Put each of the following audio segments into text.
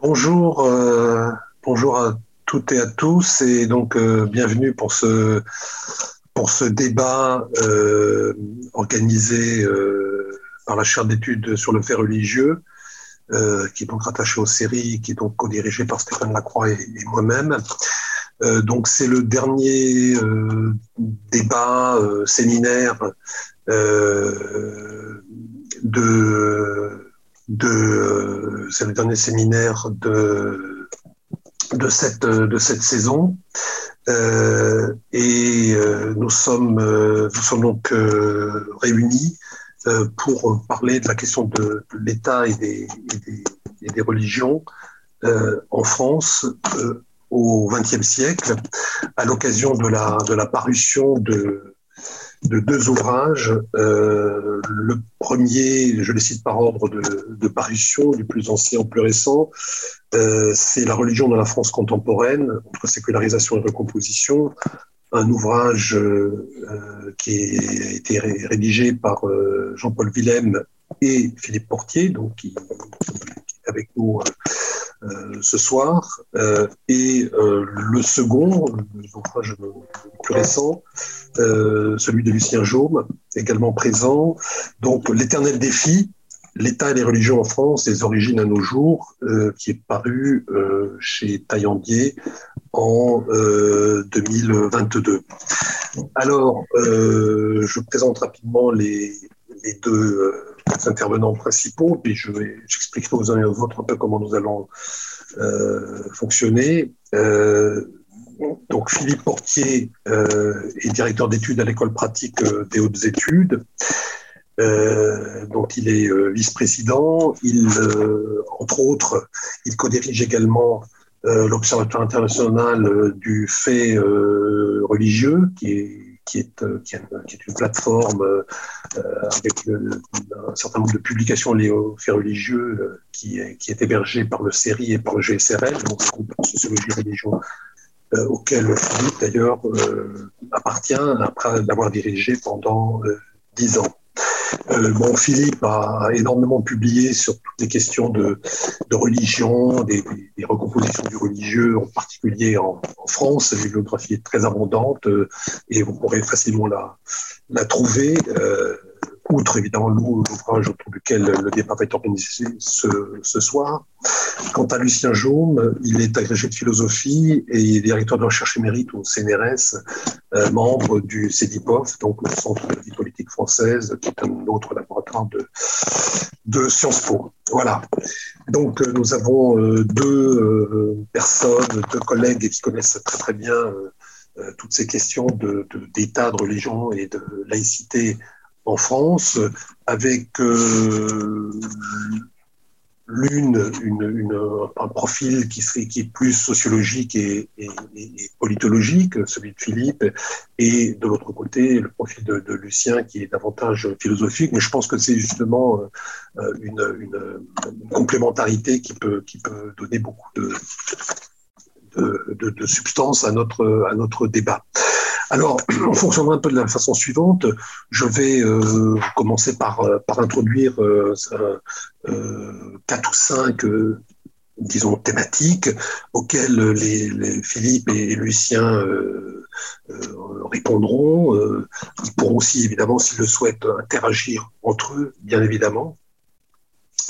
Bonjour, euh, bonjour à toutes et à tous, et donc euh, bienvenue pour ce, pour ce débat euh, organisé par la chaire d'études sur le fait religieux, qui est donc rattaché aux séries, qui est donc co-dirigé par Stéphane Lacroix et moi-même. donc c'est le dernier débat, séminaire de de c'est le dernier séminaire de de cette de cette saison. Euh, et euh, nous sommes euh, nous sommes donc euh, réunis pour parler de la question de, de l'État et des, et des, et des religions en France au XXe siècle à l'occasion de la de la parution de de deux ouvrages. Euh, le premier, je les cite par ordre de, parution, du plus ancien au plus récent, euh, c'est La religion dans la France contemporaine, entre sécularisation et recomposition, un ouvrage euh, qui a été rédigé par Jean-Paul Willem et Philippe Portier, avec nous euh, ce soir. Euh, et euh, le second, le plus récent, celui de Lucien Jaume, également présent. Donc, L'éternel défi, L'État et les religions en France, des origines à nos jours, euh, qui est paru euh, chez Taillandier en euh, 2022. Alors, je présente rapidement les deux intervenants principaux, puis je vais, j'expliquerai aux uns et aux autres un peu comment nous allons euh, fonctionner. Euh, donc Philippe Portier euh, est directeur d'études à l'école pratique des hautes études. Dont il est vice-président. Il, entre autres, il co-dirige également l'Observatoire international du fait religieux, qui est qui est, euh, qui, est, une plateforme euh, avec le, un certain nombre de publications liées aux faits religieux euh, qui, est, hébergée par le CERI et par le GSRL, donc le groupe de sociologie religion euh, auquel Philippe d'ailleurs euh, appartient après l'avoir dirigé pendant dix ans. Euh, Philippe a énormément publié sur toutes les questions de, religion, des, recompositions du religieux, en particulier en, France. La bibliographie est très abondante euh, et vous pourrez facilement la, la trouver. Euh, outre évidemment l'ouvrage autour duquel le va être organisé ce, soir. Quant à Lucien Jaume, il est agrégé de philosophie et directeur de recherche émérite au CNRS, euh, membre du CEDIPOF, donc le Centre de vie politique française, qui est un autre laboratoire de, Sciences Po. Voilà. Donc euh, nous avons euh, deux personnes, deux collègues qui connaissent très très bien toutes ces questions d'État, de, de, de religion et de laïcité en France, avec euh, l'une une, une, un profil qui, serait, qui est plus sociologique et, politologique, celui de Philippe, et de l'autre côté, le profil de, Lucien qui est davantage philosophique. Mais je pense que c'est justement euh, une, complémentarité qui peut, qui peut donner beaucoup de, de, de substance à notre, à notre débat. Alors, on fonctionnera un peu de la façon suivante. Je vais euh, commencer par, euh, introduire euh, quatre ou cinq, disons, thématiques auxquelles les, les Philippe et Lucien répondront. ils pourront aussi, évidemment, s'ils le souhaitent, interagir entre eux, bien évidemment.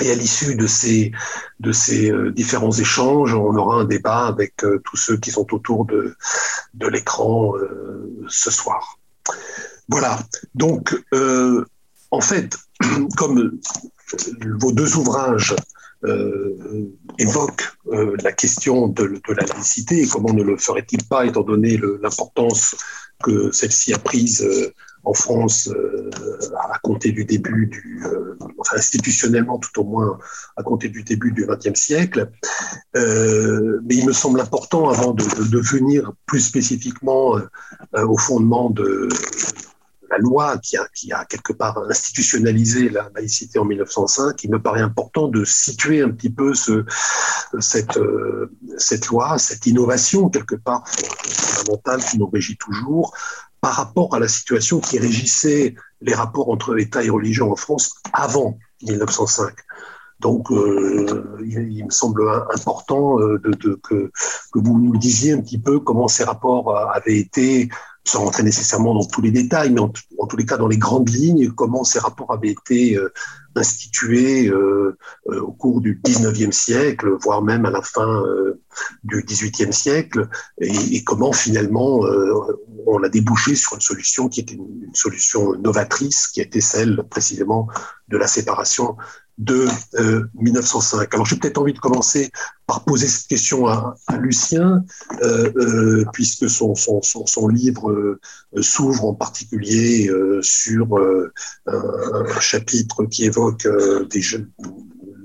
Et à l'issue de ces, de ces euh, différents échanges, on aura un débat avec euh, tous ceux qui sont autour de, de l'écran euh, ce soir. Voilà. Donc, en fait, comme vos deux ouvrages évoquent la question de, de, la laïcité, comment ne le ferait-il pas, étant donné l'importance que celle-ci a prise en France euh, à compter du début du, euh, institutionnellement tout au moins à compter du début du XXe siècle. Euh, mais il me semble important, avant de, venir plus spécifiquement au fondement de la loi qui a, quelque part institutionnalisé la laïcité en 1905, il me paraît important de situer un petit peu ce, cette, cette loi, cette innovation quelque part fondamentale qui nous régit toujours, par rapport à la situation qui régissait les rapports entre État et religion en France avant 1905. Donc, il, me semble important de, que, vous nous disiez un petit peu comment ces rapports avaient été sans rentrer nécessairement dans tous les détails, mais en, tous les cas dans les grandes lignes, comment ces rapports avaient été euh, institués euh, euh, au cours du 19e siècle, voire même à la fin du 18e siècle, et, et comment finalement on a débouché sur une solution qui était une, solution novatrice, qui était celle précisément de la séparation de 1905. Euh, Alors j'ai peut-être envie de commencer par poser cette question à, Lucien, euh, euh, puisque son, livre s'ouvre en particulier sur un, chapitre qui évoque des jeunes,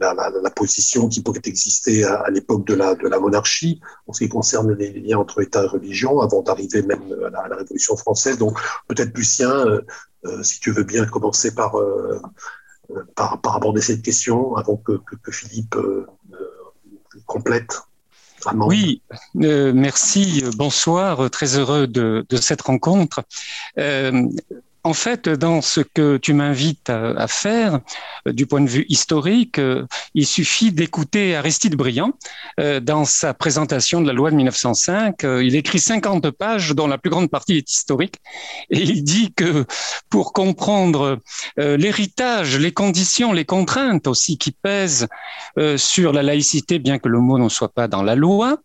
la, position qui pouvait exister à, l'époque de la, de la monarchie, en ce qui concerne les liens entre État et religion, avant d'arriver même à la, Révolution française. Donc peut-être Lucien, si tu veux bien commencer par par, par, aborder cette question avant que, que, Philippe euh, euh, complète. Oui, euh, merci, bonsoir, très heureux de cette rencontre. En fait, dans ce que tu m'invites à, faire, euh, du point de vue historique, euh, il suffit d'écouter Aristide Briand euh, dans sa présentation de la loi de 1905. il écrit 50 pages, dont la plus grande partie est historique, et il dit que pour comprendre l'héritage, les conditions, les contraintes aussi qui pèsent sur la laïcité, bien que le mot ne soit pas dans la loi,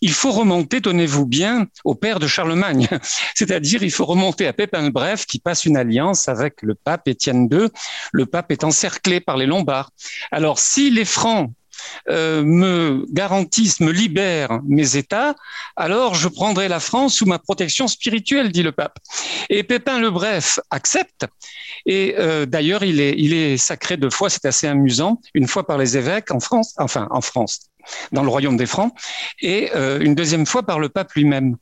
il faut remonter, tenez-vous bien, au père de Charlemagne, c'est-à-dire il faut remonter à Pépin le Bref qui passe une alliance avec le pape Étienne II. Le pape est encerclé par les Lombards. Alors, si les Francs euh, me garantissent, me libèrent mes États, alors je prendrai la France sous ma protection spirituelle, dit le pape. Et Pépin le Bref accepte. Et euh, d'ailleurs, il est, sacré deux fois, c'est assez amusant, une fois par les évêques en France, enfin en France, dans le royaume des Francs, et euh, une deuxième fois par le pape lui-même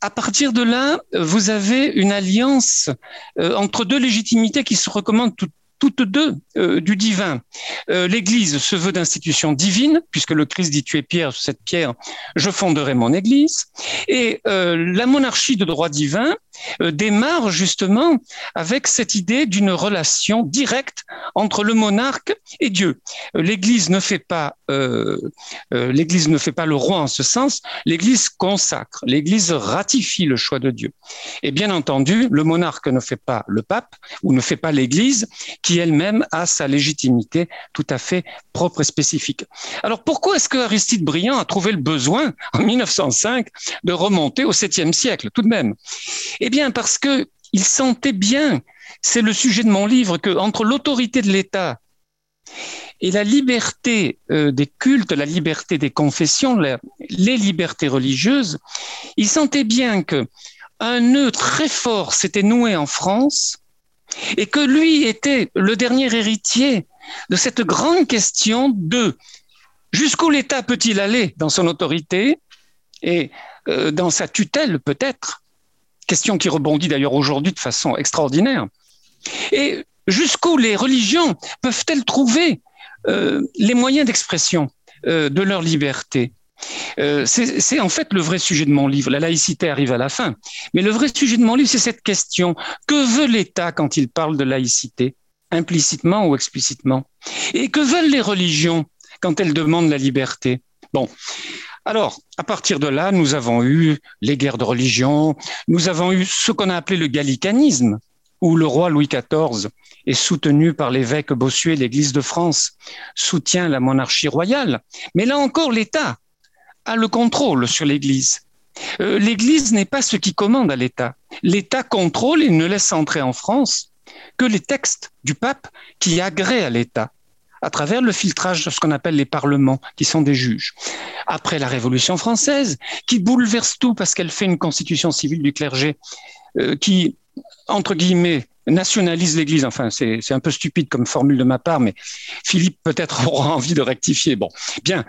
à partir de là, vous avez une alliance euh, entre deux légitimités qui se recommandent toutes deux euh, du divin. Euh, L'Église se veut d'institution divine, puisque le Christ dit tu es pierre, cette pierre, je fonderai mon Église. Et la monarchie de droit divin démarre justement avec cette idée d'une relation directe entre le monarque et Dieu. L'Église ne fait pas euh, euh, l'Église ne fait pas le roi en ce sens, l'Église consacre, l'Église ratifie le choix de Dieu. Et bien entendu, le monarque ne fait pas le pape ou ne fait pas l'Église, qui elle-même a sa légitimité tout à fait propre et spécifique. Alors pourquoi est-ce que Aristide Briand a trouvé le besoin en 1905 de remonter au 7e siècle tout de même? Eh bien parce que il sentait bien, c'est le sujet de mon livre, que entre l'autorité de l'État et la liberté euh, des cultes, la liberté des confessions, les libertés religieuses, il sentait bien que un nœud très fort s'était noué en France et que lui était le dernier héritier de cette grande question de jusqu'où l'État peut-il aller dans son autorité et euh, dans sa tutelle peut-être, question qui rebondit d'ailleurs aujourd'hui de façon extraordinaire, et jusqu'où les religions peuvent-elles trouver euh, les moyens d'expression euh, de leur liberté? Euh, c'est en fait le vrai sujet de mon livre. La laïcité arrive à la fin. Mais le vrai sujet de mon livre, c'est cette question. Que veut l'État quand il parle de laïcité, implicitement ou explicitement? Et que veulent les religions quand elles demandent la liberté? Bon. Alors, à partir de là, nous avons eu les guerres de religion, nous avons eu ce qu'on a appelé le gallicanisme, où le roi Louis XIV est soutenu par l'évêque Bossuet, l'Église de France soutient la monarchie royale. Mais là encore, l'État a le contrôle sur l'Église. Euh, L'Église n'est pas ce qui commande à l'État. L'État contrôle et ne laisse entrer en France que les textes du pape qui agréent à l'État à travers le filtrage de ce qu'on appelle les parlements, qui sont des juges. Après la Révolution française, qui bouleverse tout parce qu'elle fait une constitution civile du clergé euh, qui entre guillemets, nationalise l'Église. Enfin, c'est un peu stupide comme formule de ma part, mais Philippe peut-être aura envie de rectifier. Bon, bien.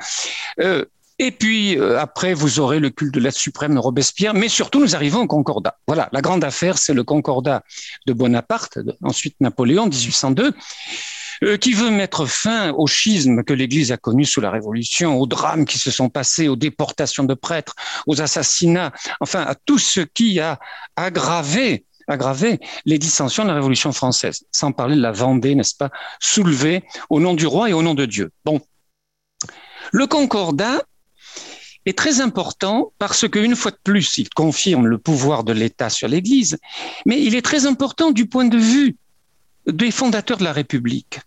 Euh, et puis euh, après, vous aurez le culte de l'être suprême de Robespierre, mais surtout nous arrivons au Concordat. Voilà, la grande affaire, c'est le Concordat de Bonaparte, ensuite Napoléon, 1802 euh, qui veut mettre fin au schisme que l'Église a connu sous la Révolution, aux drames qui se sont passés, aux déportations de prêtres, aux assassinats, enfin à tout ce qui a aggravé aggravé les dissensions de la Révolution française, sans parler de la Vendée, n'est-ce pas, soulevée au nom du roi et au nom de Dieu. Bon. Le concordat est très important parce qu'une fois de plus, il confirme le pouvoir de l'État sur l'Église, mais il est très important du point de vue des fondateurs de la République.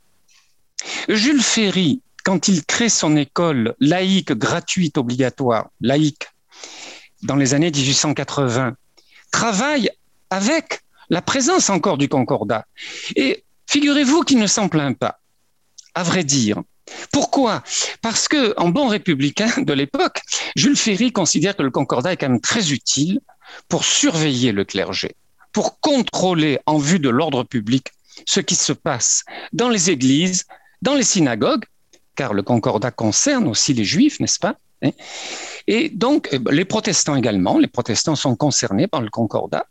Jules Ferry, quand il crée son école laïque, gratuite, obligatoire, laïque, dans les années 1880, travaille avec la présence encore du concordat. Et figurez-vous qu'il ne s'en plaint pas, à vrai dire. Pourquoi? Parce que, en bon républicain de l'époque, Jules Ferry considère que le concordat est quand même très utile pour surveiller le clergé, pour contrôler en vue de l'ordre public ce qui se passe dans les églises, dans les synagogues, car le concordat concerne aussi les juifs, n'est-ce pas hein Et donc, eh ben, les protestants également, les protestants sont concernés par le concordat.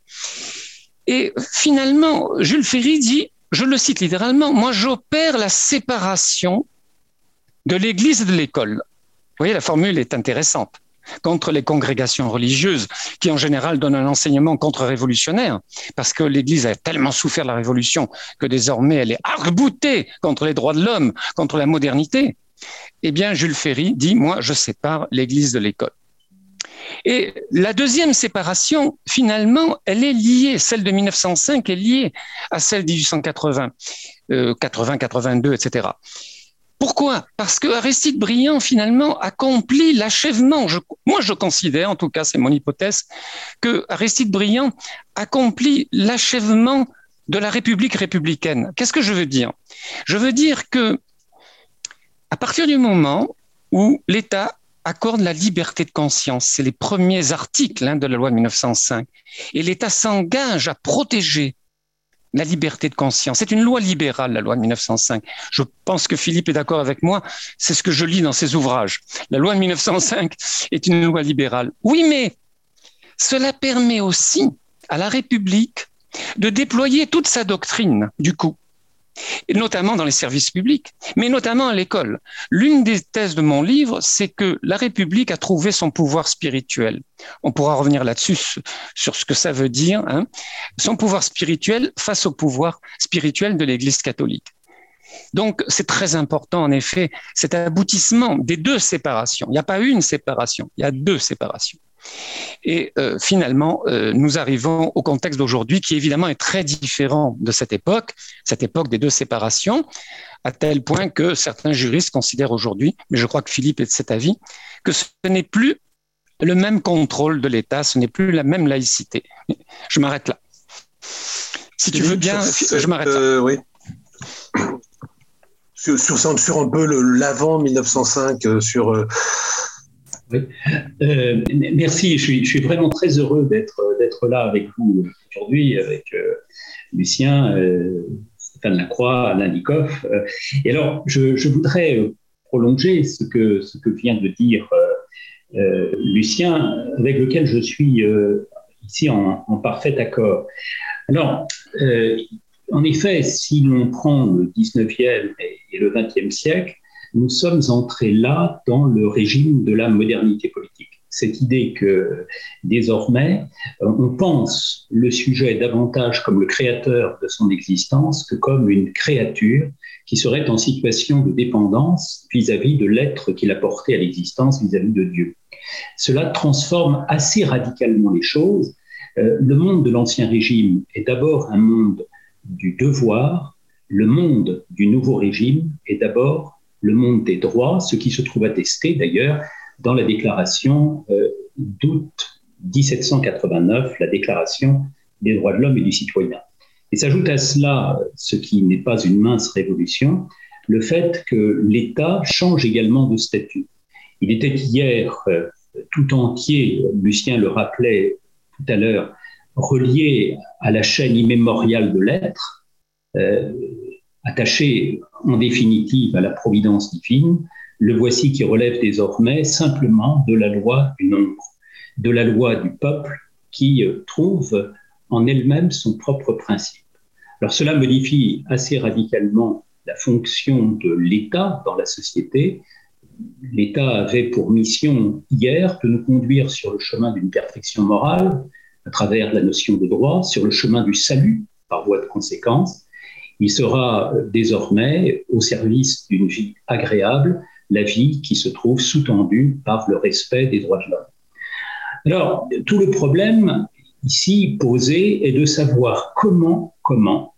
Et finalement, Jules Ferry dit, je le cite littéralement, moi j'opère la séparation de l'Église et de l'école. Vous voyez, la formule est intéressante contre les congrégations religieuses qui en général donnent un enseignement contre-révolutionnaire parce que l'Église a tellement souffert de la Révolution que désormais elle est arc-boutée contre les droits de l'homme, contre la modernité. Eh bien, Jules Ferry dit, moi, je sépare l'Église de l'école. Et la deuxième séparation, finalement, elle est liée, celle de 1905 est liée à celle de 1880, 80, 82, etc. Pourquoi? Parce que Aristide Briand, finalement, accomplit l'achèvement. moi, je considère, en tout cas, c'est mon hypothèse, que Aristide Briand accomplit l'achèvement de la République républicaine. Qu'est-ce que je veux dire? Je veux dire que, à partir du moment où l'État accorde la liberté de conscience, c'est les premiers articles hein, de la loi de 1905, et l'État s'engage à protéger la liberté de conscience. C'est une loi libérale, la loi de 1905. Je pense que Philippe est d'accord avec moi. C'est ce que je lis dans ses ouvrages. La loi de 1905 est une loi libérale. Oui, mais cela permet aussi à la République de déployer toute sa doctrine, du coup notamment dans les services publics, mais notamment à l'école. L'une des thèses de mon livre, c'est que la République a trouvé son pouvoir spirituel. On pourra revenir là-dessus sur ce que ça veut dire, hein. son pouvoir spirituel face au pouvoir spirituel de l'Église catholique. Donc, c'est très important, en effet, cet aboutissement des deux séparations. Il n'y a pas une séparation, il y a deux séparations. Et euh, finalement, euh, nous arrivons au contexte d'aujourd'hui qui évidemment est très différent de cette époque, cette époque des deux séparations, à tel point que certains juristes considèrent aujourd'hui, mais je crois que Philippe est de cet avis, que ce n'est plus le même contrôle de l'État, ce n'est plus la même laïcité. Je m'arrête là. Si tu veux bien, je m'arrête là. Euh, oui. Sur, sur, un peu l'avant 1905, sur euh, merci, je suis, vraiment très heureux d'être là avec vous aujourd'hui, avec euh, Lucien, euh, Stéphane Lacroix, Alain Likoff. et alors, je, voudrais prolonger ce que, vient de dire Lucien, avec lequel je suis ici en, parfait accord. Alors, en effet, si l'on prend le 19e et le 20e siècle, nous sommes entrés là dans le régime de la modernité politique. Cette idée que désormais, on pense le sujet davantage comme le créateur de son existence que comme une créature qui serait en situation de dépendance vis-à-vis de l'être qu'il a porté à l'existence vis-à-vis de Dieu. Cela transforme assez radicalement les choses. Euh, le monde de l'Ancien Régime est d'abord un monde du devoir, le monde du nouveau régime est d'abord le monde des droits, ce qui se trouve attesté d'ailleurs dans la déclaration euh, d'août 1789, la déclaration des droits de l'homme et du citoyen. Et s'ajoute à cela, ce qui n'est pas une mince révolution, le fait que l'État change également de statut. Il était hier euh, tout entier, Lucien le rappelait tout à l'heure, relié à la chaîne immémoriale de l'être, euh, attaché en définitive à la providence divine, le voici qui relève désormais simplement de la loi du nombre, de la loi du peuple qui euh, trouve en elle-même son propre principe. Alors cela modifie assez radicalement la fonction de l'État dans la société. L'État avait pour mission hier de nous conduire sur le chemin d'une perfection morale, à travers la notion de droit, sur le chemin du salut par voie de conséquence. Il sera désormais au service d'une vie agréable, la vie qui se trouve sous-tendue par le respect des droits de l'homme. Alors, tout le problème ici posé est de savoir comment, comment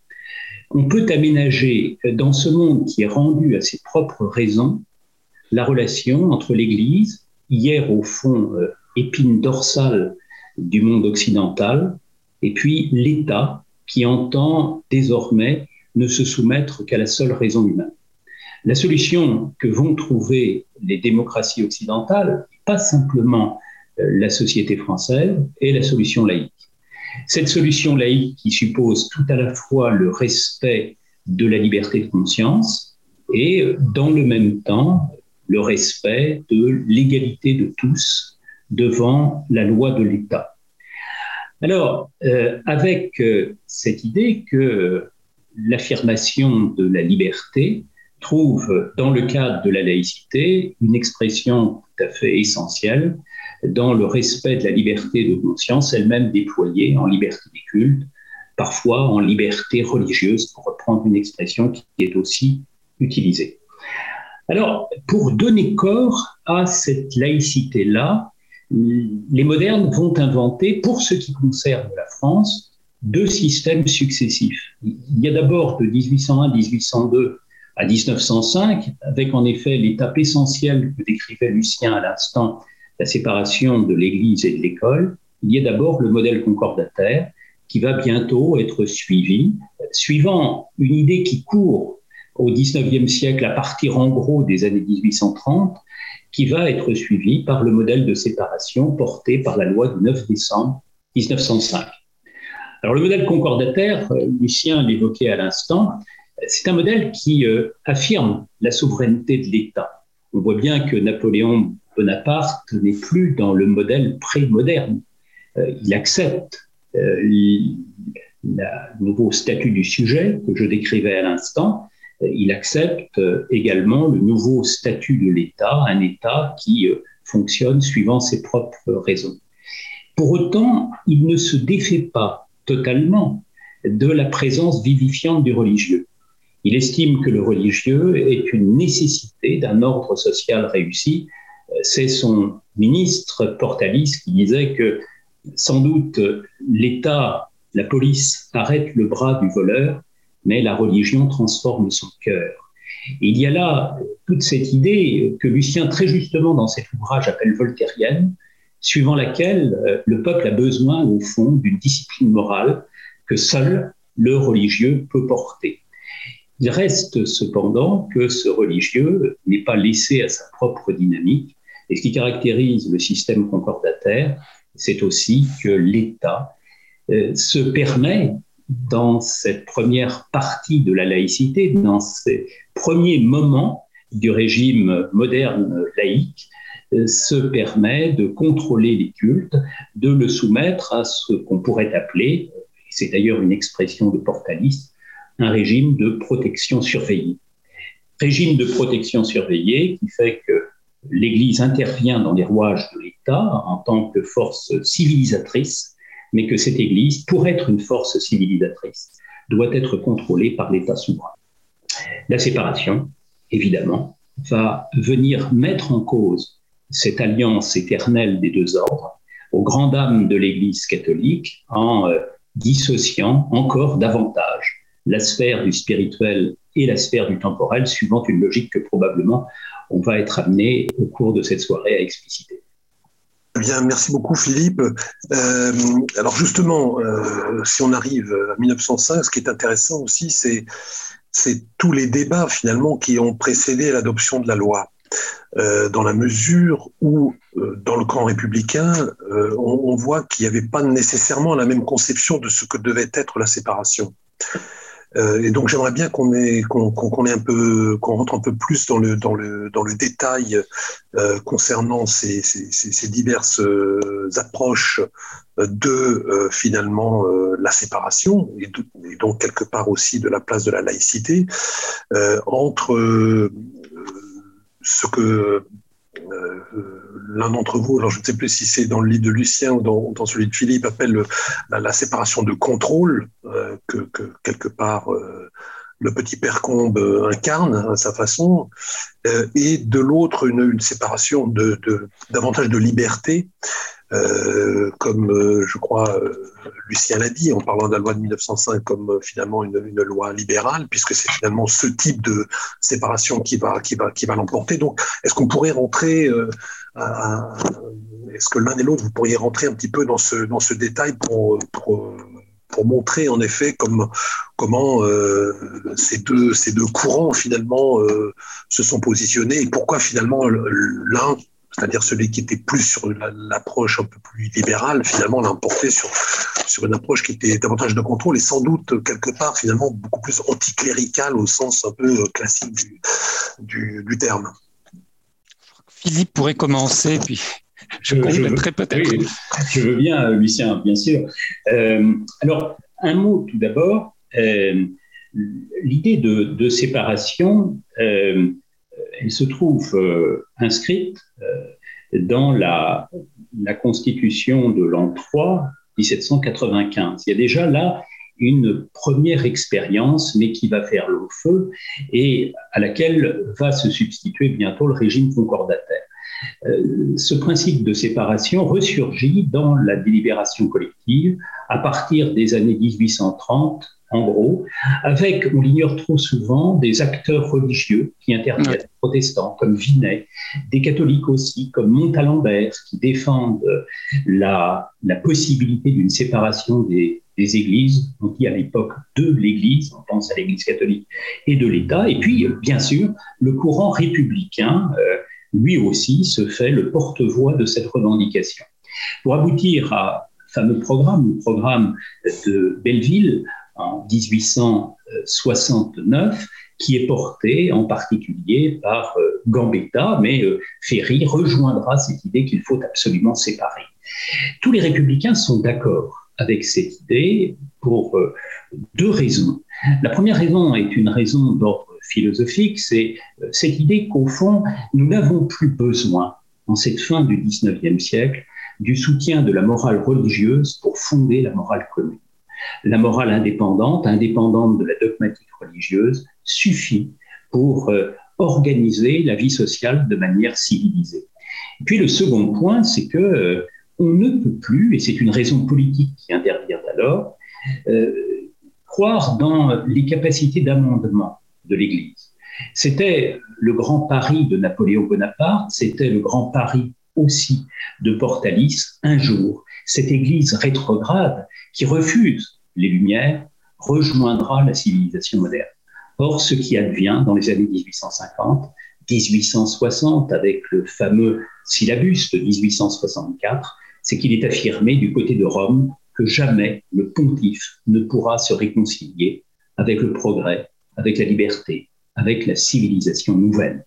on peut aménager dans ce monde qui est rendu à ses propres raisons la relation entre l'Église, hier au fond euh, épine dorsale du monde occidental, et puis l'État qui entend désormais ne se soumettre qu'à la seule raison humaine. La solution que vont trouver les démocraties occidentales, pas simplement euh, la société française, est la solution laïque. Cette solution laïque qui suppose tout à la fois le respect de la liberté de conscience et dans le même temps le respect de l'égalité de tous devant la loi de l'État. Alors, euh, avec euh, cette idée que l'affirmation de la liberté trouve dans le cadre de la laïcité une expression tout à fait essentielle dans le respect de la liberté de conscience, elle-même déployée en liberté des cultes, parfois en liberté religieuse, pour reprendre une expression qui est aussi utilisée. Alors, pour donner corps à cette laïcité-là, les modernes vont inventer, pour ce qui concerne la France, deux systèmes successifs. Il y a d'abord de 1801-1802 à 1905, avec en effet l'étape essentielle que décrivait Lucien à l'instant, la séparation de l'Église et de l'école. Il y a d'abord le modèle concordataire qui va bientôt être suivi, suivant une idée qui court au XIXe siècle à partir en gros des années 1830, qui va être suivi par le modèle de séparation porté par la loi du 9 décembre 1905. Alors le modèle concordataire, euh, Lucien l'évoquait à l'instant, c'est un modèle qui euh, affirme la souveraineté de l'État. On voit bien que Napoléon Bonaparte n'est plus dans le modèle pré-moderne. Euh, il accepte le nouveau statut du sujet que je décrivais à l'instant, il accepte également le nouveau statut de l'État, un État qui fonctionne suivant ses propres raisons. Pour autant, il ne se défait pas totalement de la présence vivifiante du religieux. Il estime que le religieux est une nécessité d'un ordre social réussi. C'est son ministre Portalis qui disait que sans doute l'État, la police arrête le bras du voleur, mais la religion transforme son cœur. il y a là toute cette idée que Lucien, très justement dans cet ouvrage, appelle voltairienne, suivant laquelle euh, le peuple a besoin, au fond, d'une discipline morale que seul le religieux peut porter. Il reste cependant que ce religieux n'est pas laissé à sa propre dynamique, et ce qui caractérise le système concordataire, c'est aussi que l'État euh, se permet dans cette première partie de la laïcité, dans ces premiers moments du régime moderne laïque, se permet de contrôler les cultes, de le soumettre à ce qu'on pourrait appeler, c'est d'ailleurs une expression de Portalis, un régime de protection surveillée. Régime de protection surveillée qui fait que l'Église intervient dans les rouages de l'État en tant que force civilisatrice mais que cette Église, pour être une force civilisatrice, doit être contrôlée par l'État souverain. La séparation, évidemment, va venir mettre en cause cette alliance éternelle des deux ordres aux grandes dames de l'Église catholique en euh, dissociant encore davantage la sphère du spirituel et la sphère du temporel, suivant une logique que probablement on va être amené au cours de cette soirée à expliciter. Bien, merci beaucoup Philippe. Euh, alors justement, euh, si on arrive à 1905, ce qui est intéressant aussi, c'est tous les débats finalement qui ont précédé l'adoption de la loi. Euh, dans la mesure où, euh, dans le camp républicain, euh, on, voit qu'il n'y avait pas nécessairement la même conception de ce que devait être la séparation. Et donc j'aimerais bien qu'on qu'on, qu'on rentre un peu plus dans le dans le dans le détail concernant ces, diverses approches de finalement la séparation et, et, donc quelque part aussi de la place de la laïcité entre ce que l'un d'entre vous, alors je ne sais plus si c'est dans le livre de Lucien ou dans, celui de Philippe, appelle la, séparation de contrôle, que, que, quelque part le petit père Combe incarne à sa façon, et de l'autre une, séparation de, davantage de liberté, comme je crois Lucien l'a dit en parlant de la loi de 1905 comme euh, finalement une, loi libérale, puisque c'est finalement ce type de séparation qui va, l'emporter. Donc, est-ce qu'on pourrait rentrer, euh, est-ce que l'un et l'autre, vous pourriez rentrer un petit peu dans ce, détail pour, montrer en effet comme, comment euh, ces, deux, courants finalement se sont positionnés et pourquoi finalement l'un c'est-à-dire celui qui était plus sur l'approche un peu plus libérale, finalement l'a emporté sur, une approche qui était davantage de contrôle et sans doute quelque part finalement beaucoup plus anticléricale au sens un peu euh, classique du, terme. Philippe pourrait commencer, puis je, compléterai peut-être. je veux bien, euh, Lucien, bien sûr. Euh, alors, un mot tout d'abord. L'idée de, de, séparation, elle se trouve inscrite dans la, la constitution de l'an 3 1795. Il y a déjà là une première expérience, mais qui va faire long feu et à laquelle va se substituer bientôt le régime concordataire. Euh, ce principe de séparation ressurgit dans la délibération collective à partir des années 1830 en gros, avec, on l'ignore trop souvent, des acteurs religieux qui interviennent, protestants comme Vinet, des catholiques aussi comme Montalembert, qui défendent la, la possibilité d'une séparation des, églises, on dit à l'époque de l'Église, on pense à l'Église catholique, et de l'État, et puis bien sûr le courant républicain, euh, lui aussi, se fait le porte-voix de cette revendication. Pour aboutir à fameux programme, le programme de Belleville, en 1869, qui est porté en particulier par euh, Gambetta, mais euh, Ferry rejoindra cette idée qu'il faut absolument séparer. Tous les républicains sont d'accord avec cette idée pour euh, deux raisons. La première raison est une raison d'ordre philosophique, c'est cette idée qu'au fond, nous n'avons plus besoin, en cette fin du XIXe siècle, du soutien de la morale religieuse pour fonder la morale commune. La morale indépendante, indépendante de la dogmatique religieuse, suffit pour euh, organiser la vie sociale de manière civilisée. puis le second point, c'est que euh, on ne peut plus, et c'est une raison politique qui intervient alors, euh, croire dans les capacités d'amendement de l'Église. C'était le grand pari de Napoléon Bonaparte, c'était le grand pari aussi de Portalis un jour. Cette Église rétrograde qui refuse les Lumières rejoindra la civilisation moderne. Or, ce qui advient dans les années 1850, 1860, avec le fameux syllabus de 1864, c'est qu'il est affirmé du côté de Rome que jamais le pontife ne pourra se réconcilier avec le progrès, avec la liberté, avec la civilisation nouvelle.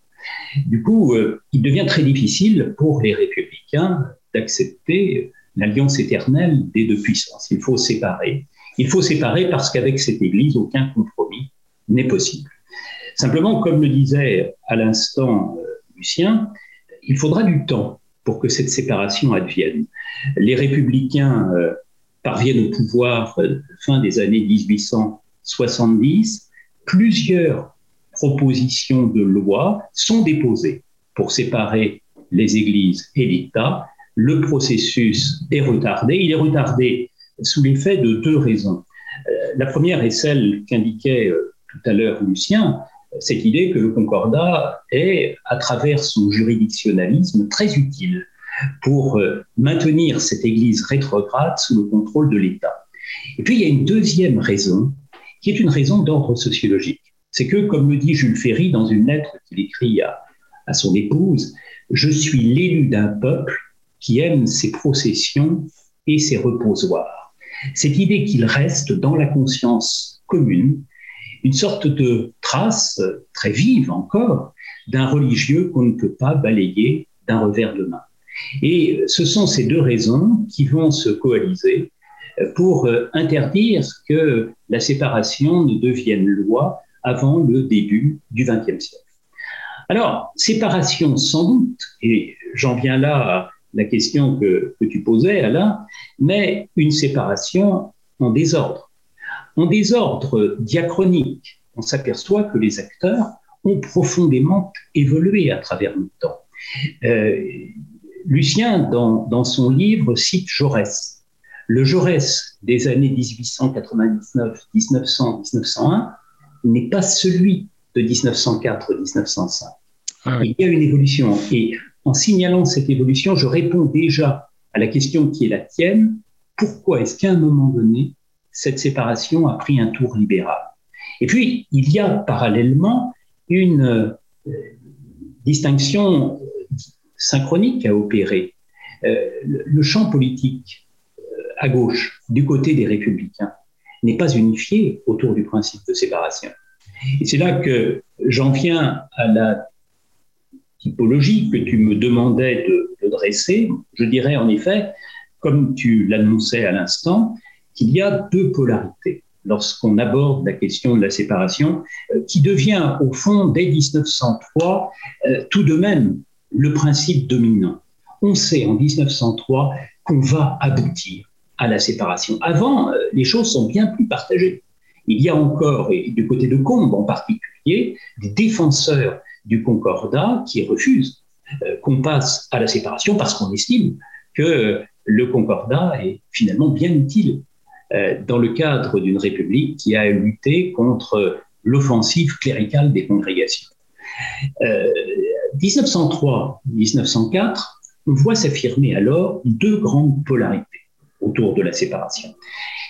Du coup, euh, il devient très difficile pour les républicains d'accepter l'alliance éternelle des deux puissances. Il faut séparer. Il faut séparer parce qu'avec cette Église, aucun compromis n'est possible. Simplement, comme le disait à l'instant euh, Lucien, il faudra du temps pour que cette séparation advienne. Les républicains euh, parviennent au pouvoir fin des années 1870. Plusieurs propositions de loi sont déposées pour séparer les églises et l'État. Le processus est retardé. Il est retardé sous l'effet de deux raisons. Euh, la première est celle qu'indiquait euh, tout à l'heure Lucien, cette idée que le concordat est, à travers son juridictionnalisme, très utile pour euh, maintenir cette Église rétrograde sous le contrôle de l'État. Et puis il y a une deuxième raison, qui est une raison d'ordre sociologique. C'est que, comme le dit Jules Ferry dans une lettre qu'il écrit à, à son épouse, je suis l'élu d'un peuple qui aime ses processions et ses reposoirs cette idée qu'il reste dans la conscience commune une sorte de trace très vive encore d'un religieux qu'on ne peut pas balayer d'un revers de main. Et ce sont ces deux raisons qui vont se coaliser pour interdire que la séparation ne devienne loi avant le début du XXe siècle. Alors, séparation sans doute, et j'en viens là à la question que, que tu posais, Alain, mais une séparation en désordre. En désordre diachronique, on s'aperçoit que les acteurs ont profondément évolué à travers le temps. Euh, Lucien, dans, dans, son livre, cite Jaurès. Le Jaurès des années 1899, 1900, 1901 n'est pas celui de 1904-1905. Ah Il y a une évolution. Et en signalant cette évolution, je réponds déjà à la question qui est la tienne. Pourquoi est-ce qu'à un moment donné, cette séparation a pris un tour libéral? Et puis, il y a parallèlement une euh, distinction synchronique à opérer. Euh, le champ politique euh, à gauche, du côté des républicains, n'est pas unifié autour du principe de séparation. Et c'est là que j'en viens à la typologie que tu me demandais de, dresser. Je dirais en effet, comme tu l'annonçais à l'instant, qu'il y a deux polarités lorsqu'on aborde la question de la séparation, euh, qui devient au fond, dès 1903, euh, tout de même le principe dominant. On sait en 1903 qu'on va aboutir à la séparation. Avant, euh, les choses sont bien plus partagées. Il y a encore, et du côté de Combes en particulier, des défenseurs du concordat qui refusent euh, qu'on passe à la séparation parce qu'on estime que le concordat est finalement bien utile euh, dans le cadre d'une république qui a lutté contre l'offensive cléricale des congrégations. 1903-1904, euh, on voit s'affirmer alors deux grandes polarités autour de la séparation.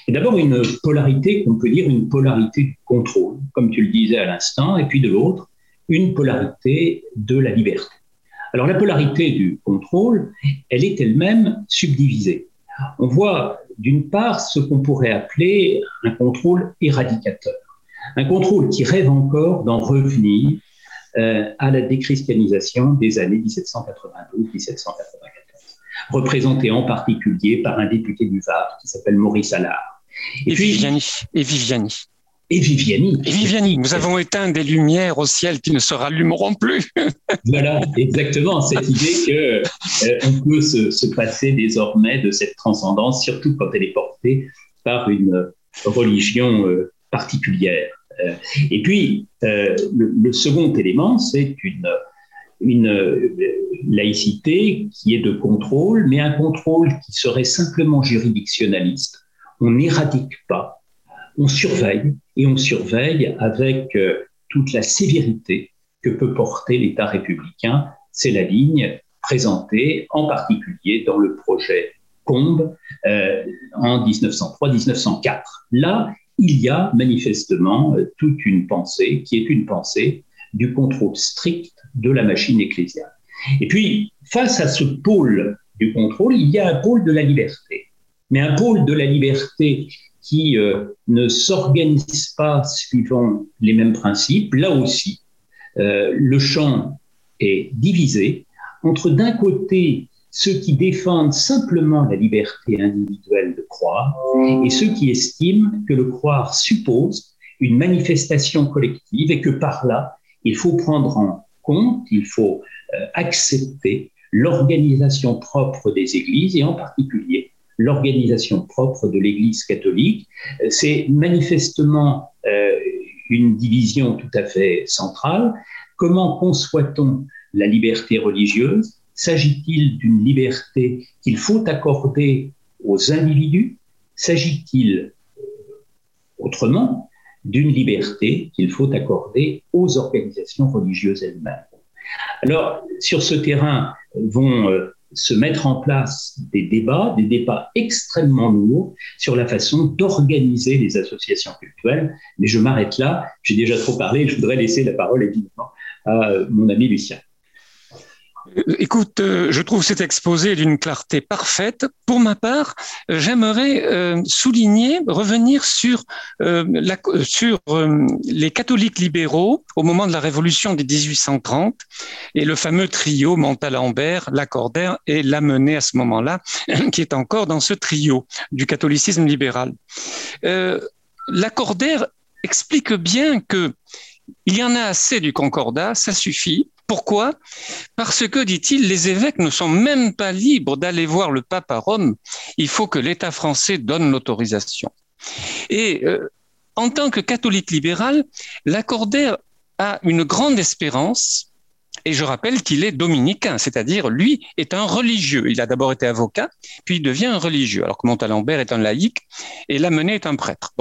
Et d'abord une polarité qu'on peut dire une polarité du contrôle, comme tu le disais à l'instant, et puis de l'autre, une polarité de la liberté. Alors la polarité du contrôle, elle est elle-même subdivisée. On voit d'une part ce qu'on pourrait appeler un contrôle éradicateur, un contrôle qui rêve encore d'en revenir euh, à la déchristianisation des années 1792-1794, représenté en particulier par un député du Var qui s'appelle Maurice Allard. Et, Viviani. Et Viviani. Et Viviani. Et Viviani. Nous avons éteint des lumières au ciel qui ne se rallumeront plus. voilà, exactement. Cette idée que euh, on peut se, se, passer désormais de cette transcendance, surtout quand elle est portée par une religion euh, particulière. Euh, et puis, le, le, second élément, c'est une, une laïcité qui est de contrôle, mais un contrôle qui serait simplement juridictionnaliste. On n'éradique pas, on surveille, et on surveille avec euh, toute la sévérité que peut porter l'État républicain. C'est la ligne présentée en particulier dans le projet Combe euh, en 1903-1904. Là, il y a manifestement euh, toute une pensée qui est une pensée du contrôle strict de la machine ecclésiale. Et puis, face à ce pôle du contrôle, il y a un pôle de la liberté. Mais un pôle de la liberté qui euh, ne s'organise pas suivant les mêmes principes, là aussi, euh, le champ est divisé entre d'un côté ceux qui défendent simplement la liberté individuelle de croire et ceux qui estiment que le croire suppose une manifestation collective et que par là, il faut prendre en compte, il faut euh, accepter l'organisation propre des églises et en particulier l'organisation propre de l'Église catholique. C'est manifestement euh, une division tout à fait centrale. Comment conçoit-on la liberté religieuse? S'agit-il d'une liberté qu'il faut accorder aux individus? S'agit-il euh, autrement? D'une liberté qu'il faut accorder aux organisations religieuses elles-mêmes Alors, sur ce terrain vont euh, se mettre en place des débats, des débats extrêmement lourds sur la façon d'organiser les associations culturelles. Mais je m'arrête là, j'ai déjà trop parlé, je voudrais laisser la parole évidemment à euh, mon ami Lucien. Écoute, euh, je trouve cet exposé d'une clarté parfaite. Pour ma part, euh, j'aimerais euh, souligner, revenir sur, les catholiques libéraux au moment de la Révolution des 1830 et le fameux trio Montalembert, Lacordaire et Lamennais à ce moment-là, qui est encore dans ce trio du catholicisme libéral. Lacordaire explique bien que il y en a assez du concordat, ça suffit Pourquoi? Parce que, dit-il, les évêques ne sont même pas libres d'aller voir le pape à Rome. Il faut que l'État français donne l'autorisation. Et euh, en tant que catholique libéral, l'accorder a une grande espérance. Et je rappelle qu'il est dominicain, c'est-à-dire lui est un religieux. Il a d'abord été avocat, puis il devient un religieux, alors que Montalembert est un laïc et Lamennais est un prêtre.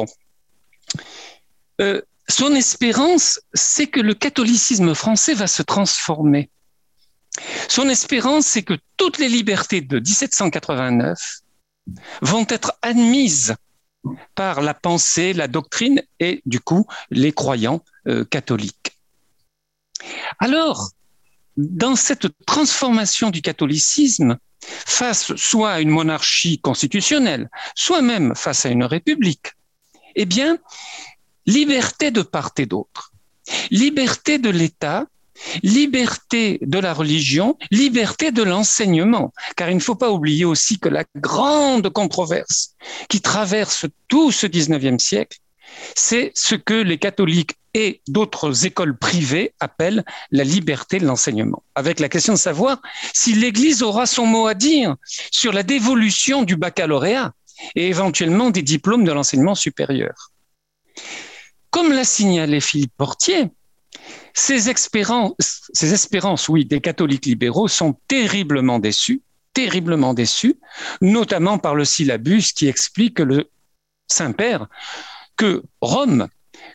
Euh, son espérance, c'est que le catholicisme français va se transformer. Son espérance, c'est que toutes les libertés de 1789 vont être admises par la pensée, la doctrine et du coup les croyants euh, catholiques. Alors, dans cette transformation du catholicisme, face soit à une monarchie constitutionnelle, soit même face à une république, eh bien, liberté de part et d'autre, liberté de l'État, liberté de la religion, liberté de l'enseignement, car il ne faut pas oublier aussi que la grande controverse qui traverse tout ce 19e siècle, c'est ce que les catholiques et d'autres écoles privées appellent la liberté de l'enseignement, avec la question de savoir si l'Église aura son mot à dire sur la dévolution du baccalauréat et éventuellement des diplômes de l'enseignement supérieur. Comme l'a signalé Philippe Portier, ces espérances, ces espérances, oui, des catholiques libéraux sont terriblement déçus, terriblement déçus, notamment par le syllabus qui explique que le Saint-Père, que Rome,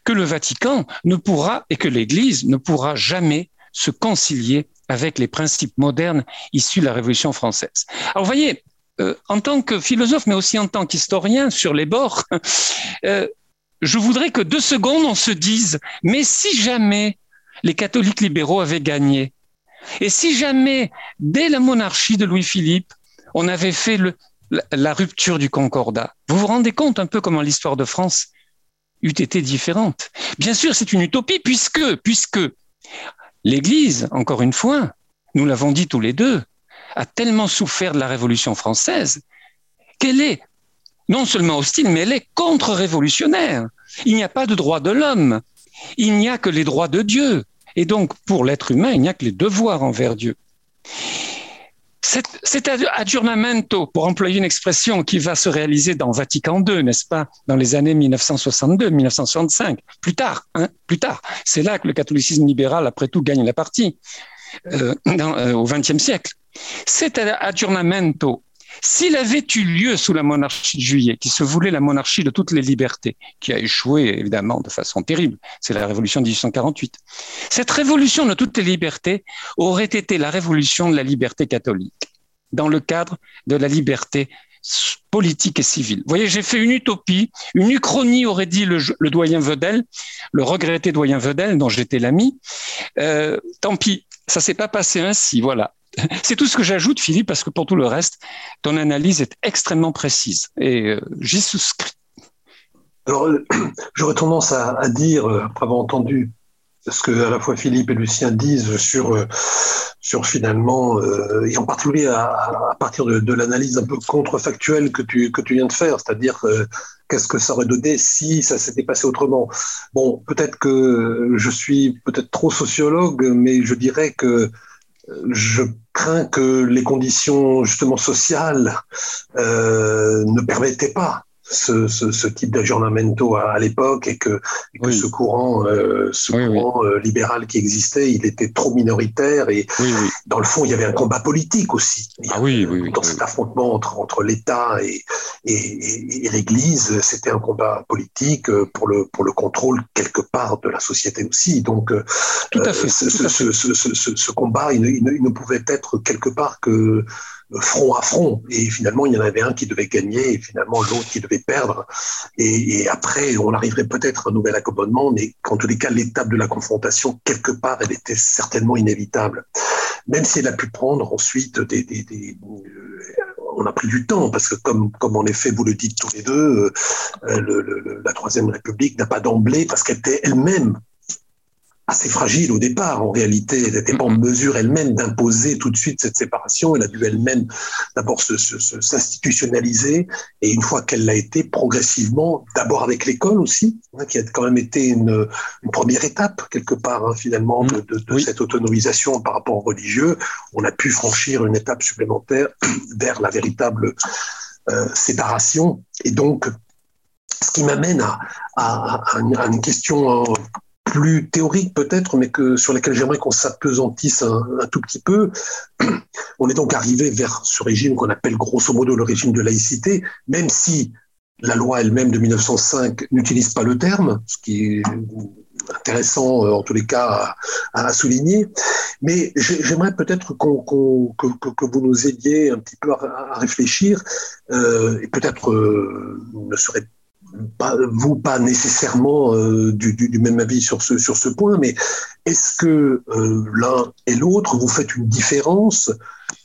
que le Vatican ne pourra et que l'Église ne pourra jamais se concilier avec les principes modernes issus de la Révolution française. Alors, vous voyez, euh, en tant que philosophe, mais aussi en tant qu'historien sur les bords, euh, je voudrais que deux secondes on se dise, mais si jamais les catholiques libéraux avaient gagné, et si jamais, dès la monarchie de Louis-Philippe, on avait fait le, la, rupture du concordat, vous vous rendez compte un peu comment l'histoire de France eût été différente. Bien sûr, c'est une utopie puisque, puisque l'Église, encore une fois, nous l'avons dit tous les deux, a tellement souffert de la Révolution française qu'elle est non seulement hostile, mais elle est contre-révolutionnaire. Il n'y a pas de droit de l'homme. Il n'y a que les droits de Dieu. Et donc, pour l'être humain, il n'y a que les devoirs envers Dieu. Cet aggiornamento, pour employer une expression qui va se réaliser dans Vatican II, n'est-ce pas, dans les années 1962-1965, plus tard, hein, plus tard. C'est là que le catholicisme libéral, après tout, gagne la partie euh, euh, au XXe siècle. Cet aggiornamento s'il avait eu lieu sous la monarchie de juillet, qui se voulait la monarchie de toutes les libertés, qui a échoué évidemment de façon terrible, c'est la révolution de 1848, cette révolution de toutes les libertés aurait été la révolution de la liberté catholique, dans le cadre de la liberté politique et civile. Vous voyez, j'ai fait une utopie, une uchronie, aurait dit le, doyen Vedel, le regretté doyen Vedel, dont j'étais l'ami. Euh, tant pis, ça s'est pas passé ainsi, voilà. C'est tout ce que j'ajoute, Philippe, parce que pour tout le reste, ton analyse est extrêmement précise et euh, j'y souscris. Alors, euh, j'aurais tendance à, dire, euh, après avoir entendu ce que à la fois Philippe et Lucien disent sur, sur finalement, et en particulier à, partir de, l'analyse un peu contrefactuelle que tu, que tu viens de faire, c'est-à-dire qu'est-ce que ça aurait donné si ça s'était passé autrement. Bon, peut-être que je suis peut-être trop sociologue, mais je dirais que je crains que les conditions justement sociales euh, ne permettaient pas ce, ce, ce type d'aggiornamento à, à l'époque et que, et que ce courant, euh, ce courant euh, libéral qui existait, il était trop minoritaire et dans le fond, il y avait un combat politique aussi. Ah oui, dans cet affrontement entre, entre l'État et, et, et l'Église, c'était un combat politique euh, pour le, pour le contrôle quelque part de la société aussi. Donc, euh, tout à fait, ce, combat, il ne, il ne pouvait être quelque part que front à front. Et finalement, il y en avait un qui devait gagner et finalement l'autre qui devait perdre. Et, après, on arriverait peut-être à un nouvel accommodement, mais en tous les cas, l'étape de la confrontation, quelque part, elle était certainement inévitable. Même si elle a pu prendre ensuite des... des on a pris du temps parce que comme en effet vous le dites tous les deux, euh, la troisième République n'a pas d'emblée parce qu'elle était elle-même assez fragile au départ. En réalité, elle n'était pas en mesure elle-même d'imposer tout de suite cette séparation. Elle a dû elle-même d'abord s'institutionnaliser et une fois qu'elle l'a été, progressivement, d'abord avec l'école aussi, hein, qui a quand même été une, première étape quelque part hein, finalement de, de, cette autonomisation par rapport aux religieux. On a pu franchir une étape supplémentaire vers la véritable euh, séparation et donc ce qui m'amène à, à, à, une question hein, plus théorique peut-être, mais que, sur laquelle j'aimerais qu'on s'apesantisse un, tout petit peu. On est donc arrivé vers ce régime qu'on appelle grosso modo le régime de laïcité, même si la loi elle-même de 1905 n'utilise pas le terme, ce qui est intéressant euh, en tous les cas à, souligner. Mais j'aimerais peut-être que, vous nous aidiez un petit peu à, réfléchir, euh, et peut-être euh, ne serait vous pas nécessairement euh, du, du, même avis sur ce, sur ce point, mais est-ce que euh, l'un et l'autre, vous faites une différence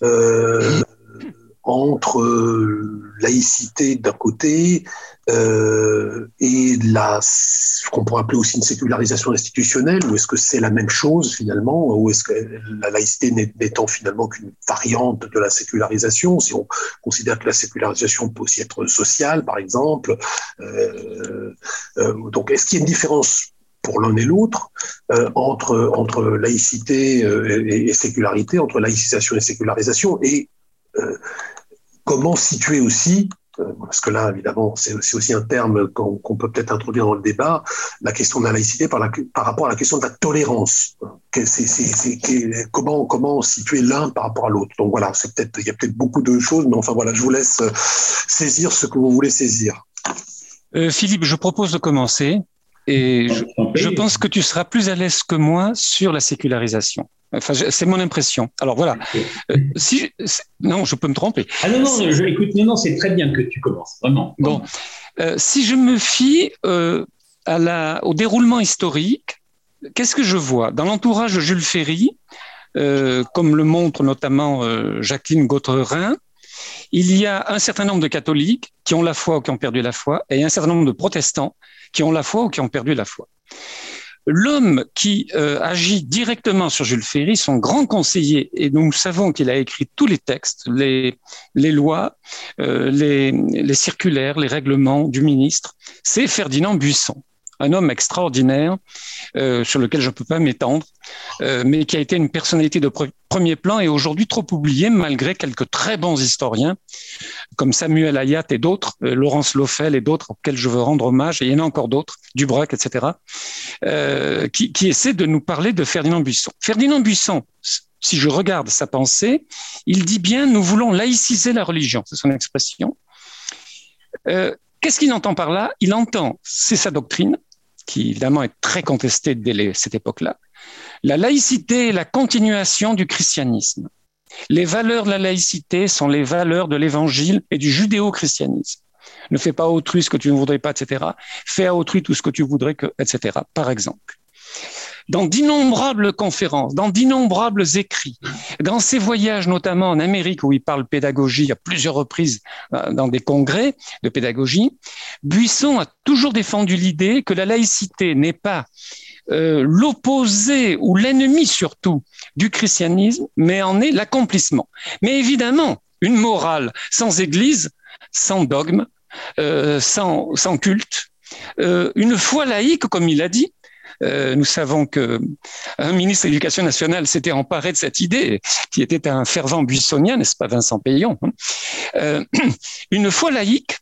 euh, entre laïcité d'un côté euh, et la, ce qu'on pourrait appeler aussi une sécularisation institutionnelle, ou est-ce que c'est la même chose finalement, ou est-ce que la laïcité n'étant finalement qu'une variante de la sécularisation, si on considère que la sécularisation peut aussi être sociale, par exemple. Euh, euh, donc, est-ce qu'il y a une différence pour l'un et l'autre euh, entre, entre laïcité et, et, sécularité, entre laïcisation et sécularisation, et comment situer aussi euh, parce que là, évidemment, c'est aussi un terme qu'on peut peut-être introduire dans le débat, la question de la laïcité par, par rapport à la question de la tolérance. comment, comment situer l'un par rapport à l'autre. Donc voilà, peut il y a peut-être beaucoup de choses, mais enfin voilà, je vous laisse euh, saisir ce que vous voulez saisir. Euh, Philippe, je propose de commencer. Et je, pense que tu seras plus à l'aise que moi sur la sécularisation. Enfin, c'est mon impression. Alors voilà. Euh, si non, je peux me tromper. Ah non, non, je, écoute, non, non, c'est très bien que tu commences, vraiment. Bon, euh, si je me fie euh, à la, au déroulement historique, qu'est-ce que je vois? Dans l'entourage de Jules Ferry, comme le montre notamment Jacqueline Gautrerin, il y a un certain nombre de catholiques qui ont la foi ou qui ont perdu la foi, et un certain nombre de protestants qui ont la foi ou qui ont perdu la foi. L'homme qui euh, agit directement sur Jules Ferry, son grand conseiller, et nous savons qu'il a écrit tous les textes, les, lois, euh, les circulaires, les règlements du ministre, c'est Ferdinand Buisson un homme extraordinaire euh, sur lequel je ne peux pas m'étendre, euh, mais qui a été une personnalité de premier plan et aujourd'hui trop oublié malgré quelques très bons historiens comme Samuel Ayat et d'autres, euh, Laurence Loffel et d'autres auxquels je veux rendre hommage, et il y en a encore d'autres, Dubrac, etc., qui, qui essaient de nous parler de Ferdinand Buisson. Ferdinand Buisson, si je regarde sa pensée, il dit bien nous voulons laïciser la religion, c'est son expression. Qu'est-ce qu'il entend par là? Il entend, c'est sa doctrine, qui évidemment est très contestée dès cette époque-là, la laïcité est la continuation du christianisme. Les valeurs de la laïcité sont les valeurs de l'évangile et du judéo-christianisme. Ne fais pas à autrui ce que tu ne voudrais pas, etc. Fais à autrui tout ce que tu voudrais, que, etc. Par exemple dans d'innombrables conférences, dans d'innombrables écrits, dans ses voyages notamment en Amérique où il parle pédagogie à plusieurs reprises euh, dans des congrès de pédagogie, Buisson a toujours défendu l'idée que la laïcité n'est pas euh, l'opposé ou l'ennemi surtout du christianisme, mais en est l'accomplissement. Mais évidemment, une morale sans église, sans dogme, euh, sans, culte, une foi laïque, comme il a dit, euh, nous savons que un ministre de l'Éducation nationale s'était emparé de cette idée, qui était un fervent buissonien, n'est-ce pas, Vincent Payon hein. euh, Une foi laïque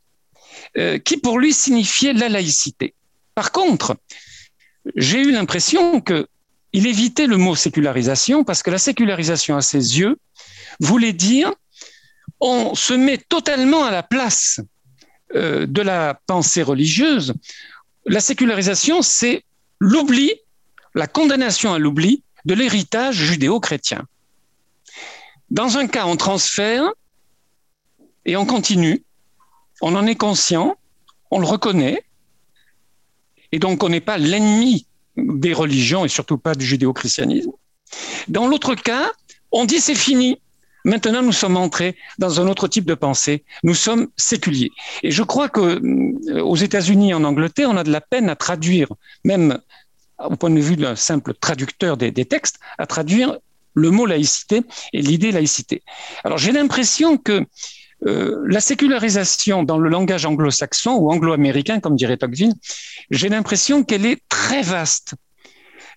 euh, qui pour lui signifiait la laïcité. Par contre, j'ai eu l'impression que il évitait le mot sécularisation parce que la sécularisation à ses yeux voulait dire on se met totalement à la place de la pensée religieuse. La sécularisation, c'est l'oubli, la condamnation à l'oubli de l'héritage judéo-chrétien. Dans un cas, on transfère et on continue, on en est conscient, on le reconnaît, et donc on n'est pas l'ennemi des religions et surtout pas du judéo-christianisme. Dans l'autre cas, on dit c'est fini. Maintenant, nous sommes entrés dans un autre type de pensée. Nous sommes séculiers. Et je crois que euh, aux États-Unis, en Angleterre, on a de la peine à traduire, même au point de vue d'un simple traducteur des, textes, à traduire le mot laïcité et l'idée laïcité. Alors j'ai l'impression que euh, la sécularisation dans le langage anglo-saxon ou anglo-américain, comme dirait Tocqueville, j'ai l'impression qu'elle est très vaste.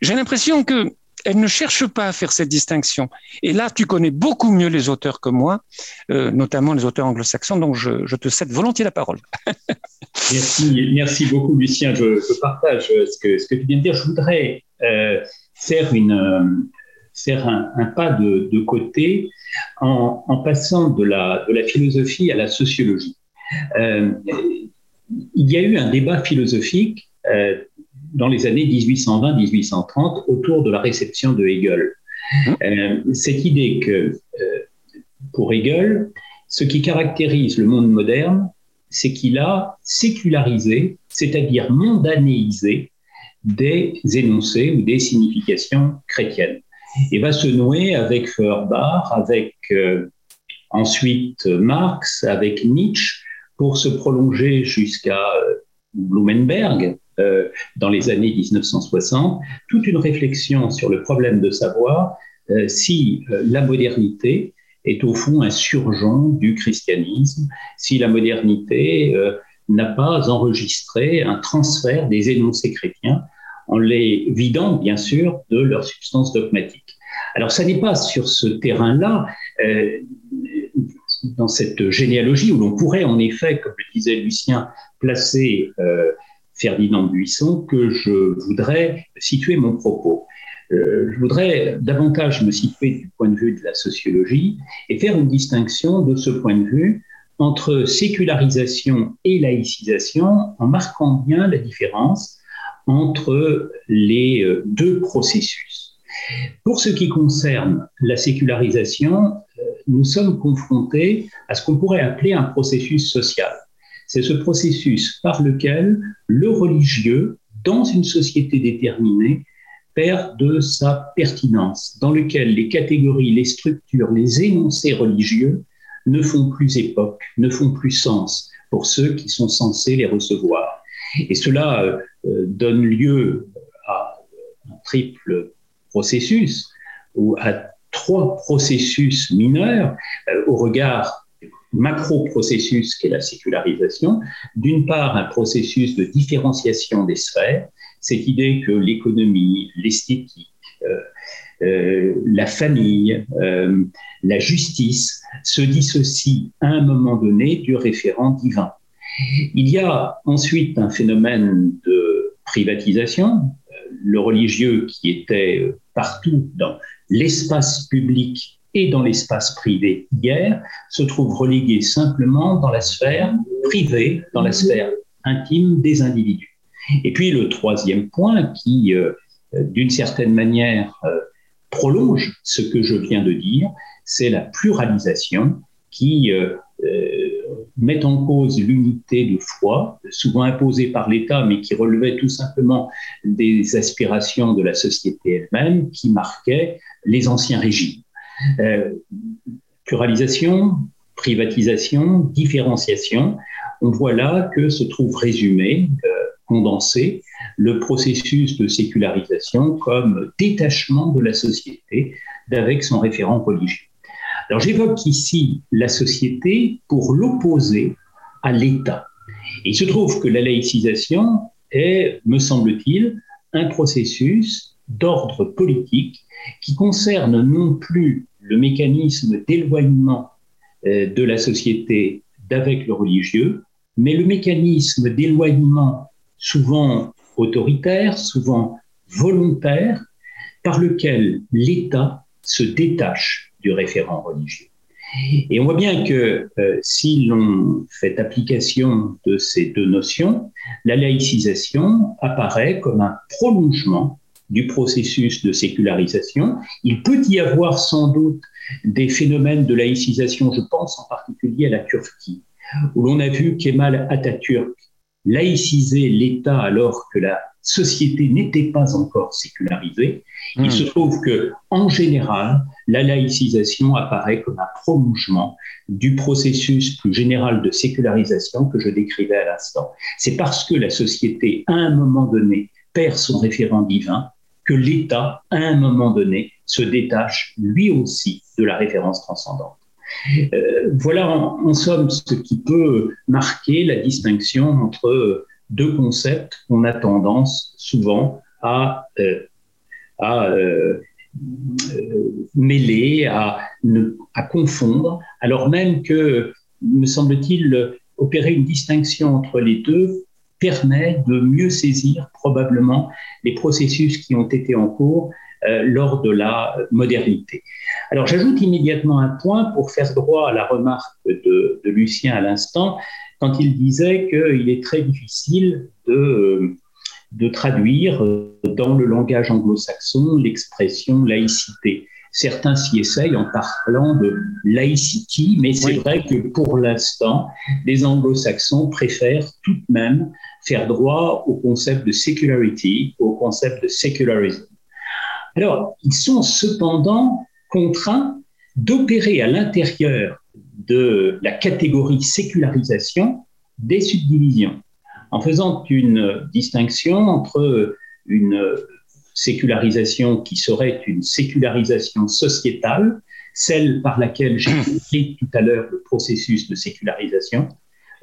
J'ai l'impression que elle ne cherche pas à faire cette distinction. Et là, tu connais beaucoup mieux les auteurs que moi, euh, notamment les auteurs anglo-saxons, donc je, te cède volontiers la parole. merci, merci beaucoup, Lucien. Je, partage ce que, ce que, tu viens de dire. Je voudrais euh, faire, euh, un, pas de, côté en, passant de la philosophie à la sociologie. il y a eu un débat philosophique dans les années 1820-1830 autour de la réception de Hegel. Mmh. Euh, cette idée que, euh, pour Hegel, ce qui caractérise le monde moderne, c'est qu'il a sécularisé, c'est-à-dire mondanéisé, des énoncés ou des significations chrétiennes. Et va se nouer avec Feuerbach, avec euh, ensuite Marx, avec Nietzsche, pour se prolonger jusqu'à Blumenberg, euh, dans les années 1960, toute une réflexion sur le problème de savoir euh, si euh, la modernité est au fond un surgeon du christianisme, si la modernité n'a pas enregistré un transfert des énoncés chrétiens en les vidant, bien sûr, de leur substance dogmatique. Alors, ça n'est pas sur ce terrain-là, dans cette généalogie, où l'on pourrait, en effet, comme le disait Lucien, placer Ferdinand Buisson que je voudrais situer mon propos. Euh, je voudrais davantage me situer du point de vue de la sociologie et faire une distinction de ce point de vue entre sécularisation et laïcisation en marquant bien la différence entre les euh, deux processus. Pour ce qui concerne la sécularisation, euh, nous sommes confrontés à ce qu'on pourrait appeler un processus social. C'est ce processus par lequel le religieux, dans une société déterminée, perd de sa pertinence, dans lequel les catégories, les structures, les énoncés religieux ne font plus époque, ne font plus sens pour ceux qui sont censés les recevoir. Et cela euh, donne lieu à un triple processus ou à trois processus mineurs euh, au regard macro-processus qu'est la sécularisation. D'une part, un processus de différenciation des sphères, cette idée que l'économie, l'esthétique, euh, euh, la famille, euh, la justice se dissocient à un moment donné du référent divin. Il y a ensuite un phénomène de privatisation. Le religieux qui était partout dans l'espace public et dans l'espace privé hier se trouve relégué simplement dans la sphère privée, dans la sphère intime des individus. Et puis le troisième point qui, euh, d'une certaine manière, euh, prolonge ce que je viens de dire, c'est la pluralisation qui euh, met en cause l'unité de foi, souvent imposée par l'État, mais qui relevait tout simplement des aspirations de la société elle-même, qui marquait les anciens régimes. Euh, pluralisation, privatisation, différenciation, on voit là que se trouve résumé, euh, condensé, le processus de sécularisation comme détachement de la société d'avec son référent religieux. Alors j'évoque ici la société pour l'opposer à l'État. Il se trouve que la laïcisation est, me semble-t-il, un processus d'ordre politique qui concerne non plus le mécanisme d'éloignement euh, de la société d'avec le religieux, mais le mécanisme d'éloignement souvent autoritaire, souvent volontaire, par lequel l'État se détache du référent religieux. Et on voit bien que euh, si l'on fait application de ces deux notions, la laïcisation apparaît comme un prolongement du processus de sécularisation. Il peut y avoir sans doute des phénomènes de laïcisation, je pense en particulier à la Turquie, où l'on a vu Kemal Atatürk laïciser l'État alors que la société n'était pas encore sécularisée. Il hmm. se trouve que, en général, la laïcisation apparaît comme un prolongement du processus plus général de sécularisation que je décrivais à l'instant. C'est parce que la société, à un moment donné, perd son référent divin, que l'État, à un moment donné, se détache lui aussi de la référence transcendante. Euh, voilà en, somme ce qui peut marquer la distinction entre deux concepts qu'on a tendance souvent à, euh, euh, mêler, à confondre, alors même que, me semble-t-il, opérer une distinction entre les deux permet de mieux saisir probablement les processus qui ont été en cours euh, lors de la modernité. Alors j'ajoute immédiatement un point pour faire droit à la remarque de, Lucien à l'instant, quand il disait qu'il est très difficile de, de traduire dans le langage anglo-saxon l'expression laïcité. Certains s'y essayent en parlant de laïcité, mais c'est vrai que pour l'instant, les anglo-saxons préfèrent tout de même faire droit au concept de secularity, au concept de secularism. Alors, ils sont cependant contraints d'opérer à l'intérieur de la catégorie sécularisation des subdivisions, en faisant une distinction entre une sécularisation qui serait une sécularisation sociétale, celle par laquelle j'ai écrit tout à l'heure le processus de sécularisation,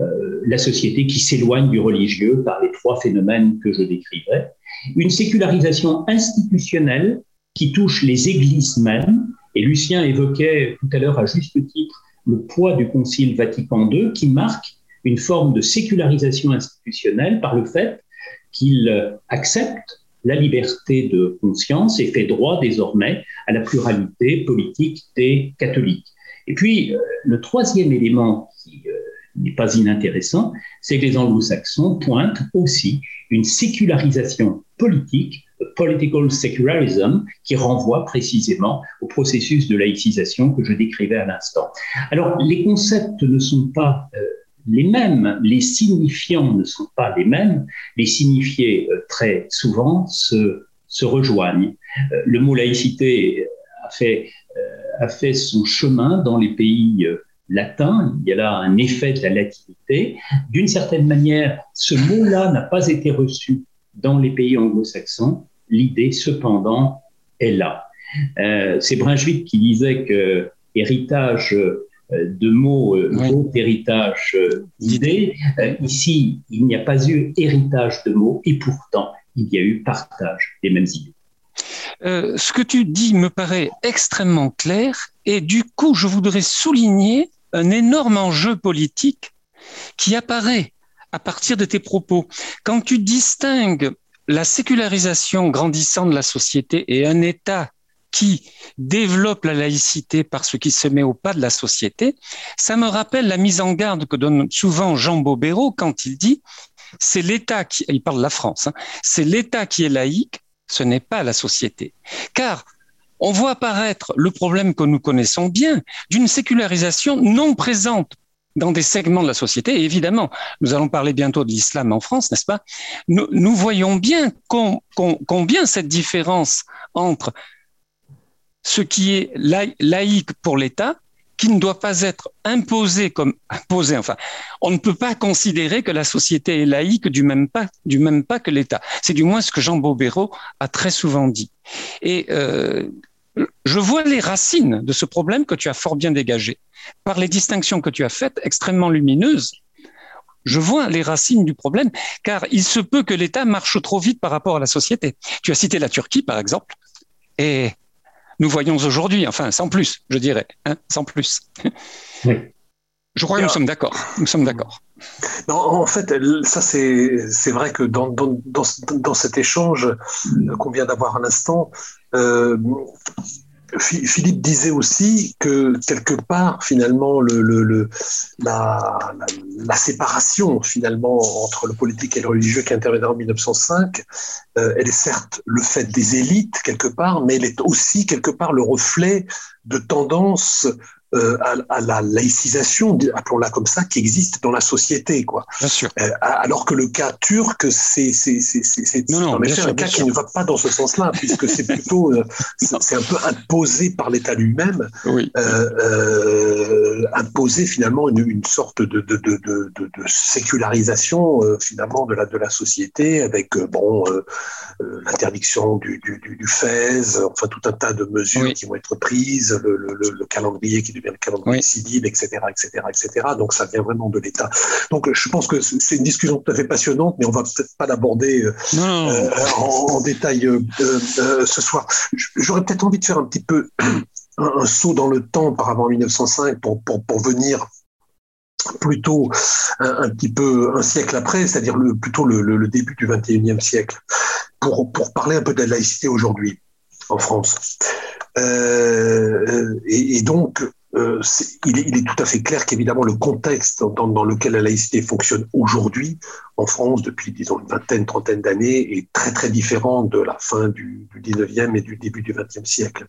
euh, la société qui s'éloigne du religieux par les trois phénomènes que je décrivais, une sécularisation institutionnelle qui touche les églises mêmes. Et Lucien évoquait tout à l'heure à juste titre le poids du Concile Vatican II qui marque une forme de sécularisation institutionnelle par le fait qu'il accepte la liberté de conscience et fait droit désormais à la pluralité politique des catholiques. Et puis, euh, le troisième élément qui euh, n'est pas inintéressant, c'est que les anglo-saxons pointent aussi une sécularisation politique, political secularism, qui renvoie précisément au processus de laïcisation que je décrivais à l'instant. Alors, les concepts ne sont pas euh, les mêmes, les signifiants ne sont pas les mêmes, les signifiés euh, très souvent se, rejoignent. Euh, le mot laïcité a fait, a fait son chemin dans les pays latin, il y a là un effet de la latinité. D'une certaine manière, ce mot-là n'a pas été reçu dans les pays anglo-saxons. L'idée, cependant, est là. Euh, c'est Brunswick qui disait que héritage euh, de mots euh, héritage euh, d'idées. ici, il n'y a pas eu héritage de mots et pourtant, il y a eu partage des mêmes idées. ce que tu dis me paraît extrêmement clair et du coup, je voudrais souligner un énorme enjeu politique qui apparaît à partir de tes propos. Quand tu distingues la sécularisation grandissante de la société et un État qui développe la laïcité parce qu'il se met au pas de la société, ça me rappelle la mise en garde que donne souvent Jean Bobéro quand il dit c'est l'État qui, il parle de la France, hein, c'est l'État qui est laïque, ce n'est pas la société. Car on voit apparaître le problème que nous connaissons bien d'une sécularisation non présente dans des segments de la société. Évidemment, nous allons parler bientôt de l'islam en France, n'est-ce pas? Nous, voyons bien combien cette différence entre ce qui est laïque pour l'État, qui ne doit pas être imposé comme imposé. Enfin, on ne peut pas considérer que la société est laïque du même pas, du même pas que l'État. C'est du moins ce que Jean Bobéro a très souvent dit. Et euh, je vois les racines de ce problème que tu as fort bien dégagé par les distinctions que tu as faites, extrêmement lumineuses. Je vois les racines du problème, car il se peut que l'État marche trop vite par rapport à la société. Tu as cité la Turquie, par exemple, et nous voyons aujourd'hui, enfin, sans plus, je dirais, hein, sans plus. Je crois que nous sommes d'accord. Nous sommes d'accord. en fait, ça c'est vrai que dans, dans, dans, cet échange qu'on vient d'avoir un instant, euh, Philippe disait aussi que quelque part, finalement, le, le, la, séparation finalement entre le politique et le religieux qui interviendra en 1905, euh, elle est certes le fait des élites quelque part, mais elle est aussi quelque part le reflet de tendances euh, à, la laïcisation, appelons-la comme ça, qui existe dans la société, quoi. Bien sûr. Euh, alors que le cas turc, c'est un cas qui ne va pas dans ce sens-là, puisque c'est plutôt euh, c'est un peu imposé par l'État lui-même, oui. imposer finalement une, sorte de, de, de, de sécularisation finalement de la, de la société avec bon l'interdiction du, du, du, FES, enfin tout un tas de mesures qui vont être prises, le, le, le, calendrier qui calendrier civil, etc., etc., etc. Donc ça vient vraiment de l'État. Donc je pense que c'est une discussion tout à fait passionnante, mais on va peut-être pas l'aborder en, en, détail ce soir. J'aurais peut-être envie de faire un petit peu un, saut dans le temps par avant 1905 pour, pour, pour venir plutôt un, petit peu un siècle après, c'est-à-dire le, plutôt le, le, début du 21e siècle, pour, pour parler un peu de la laïcité aujourd'hui en France. Euh, et, et, donc, euh, il, est, tout à fait clair qu'évidemment le contexte dans, lequel la laïcité fonctionne aujourd'hui en France depuis disons une vingtaine, trentaine d'années est très très différent de la fin du, du 19e et du début du 20e siècle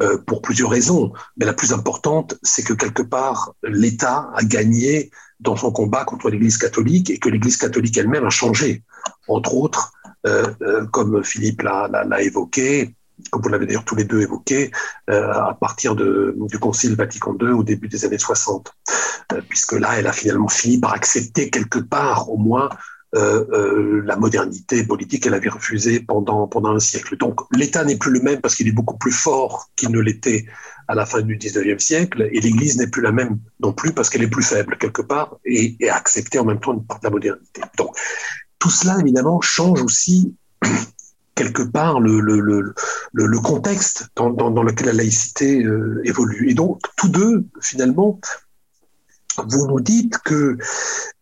euh, pour plusieurs raisons. Mais la plus importante, c'est que quelque part l'État a gagné dans son combat contre l'Église catholique et que l'Église catholique elle-même a changé, entre autres, euh comme Philippe l'a évoqué comme vous l'avez d'ailleurs tous les deux évoqué, euh, à partir du Concile Vatican II au début des années 60, euh, puisque là, elle a finalement fini par accepter quelque part, au moins, euh, la modernité politique qu'elle avait refusée pendant, pendant un siècle. Donc l'État n'est plus le même parce qu'il est beaucoup plus fort qu'il ne l'était à la fin du 19e siècle, et l'Église n'est plus la même non plus parce qu'elle est plus faible quelque part et, et a accepté en même temps une part de la modernité. Donc tout cela, évidemment, change aussi quelque part le, le, le, contexte dans, dans, lequel la laïcité euh, évolue. Et donc, tous deux, finalement, vous nous dites que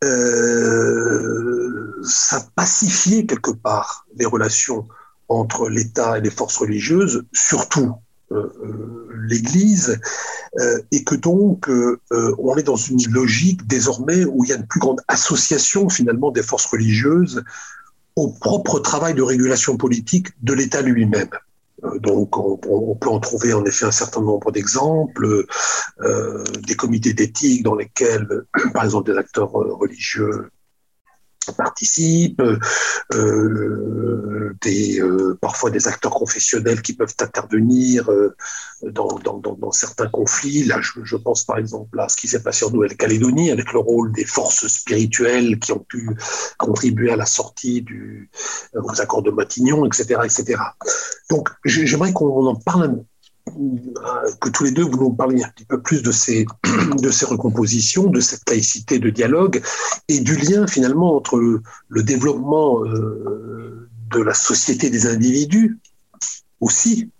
euh, ça pacifiait quelque part les relations entre l'État et les forces religieuses, surtout euh, euh l'Église, et que donc on est dans une logique désormais où il y a une plus grande association finalement des forces religieuses au propre travail de régulation politique de l'État lui-même. Euh, donc, on, peut en trouver en effet un certain nombre d'exemples, euh, des comités d'éthique dans lesquels, par exemple, des acteurs euh, religieux participent, euh, des, euh, parfois des acteurs confessionnels qui peuvent intervenir euh, dans, certains conflits. Là, je, je, pense par exemple à ce qui s'est passé en Nouvelle-Calédonie avec le rôle des forces spirituelles qui ont pu contribuer à la sortie du, aux accords de Matignon, etc. etc. Donc, j'aimerais qu'on en parle un que tous les deux vous nous parliez un petit peu plus de ces, de ces recompositions, de cette laïcité de dialogue et du lien finalement entre le, développement euh, de la société des individus aussi.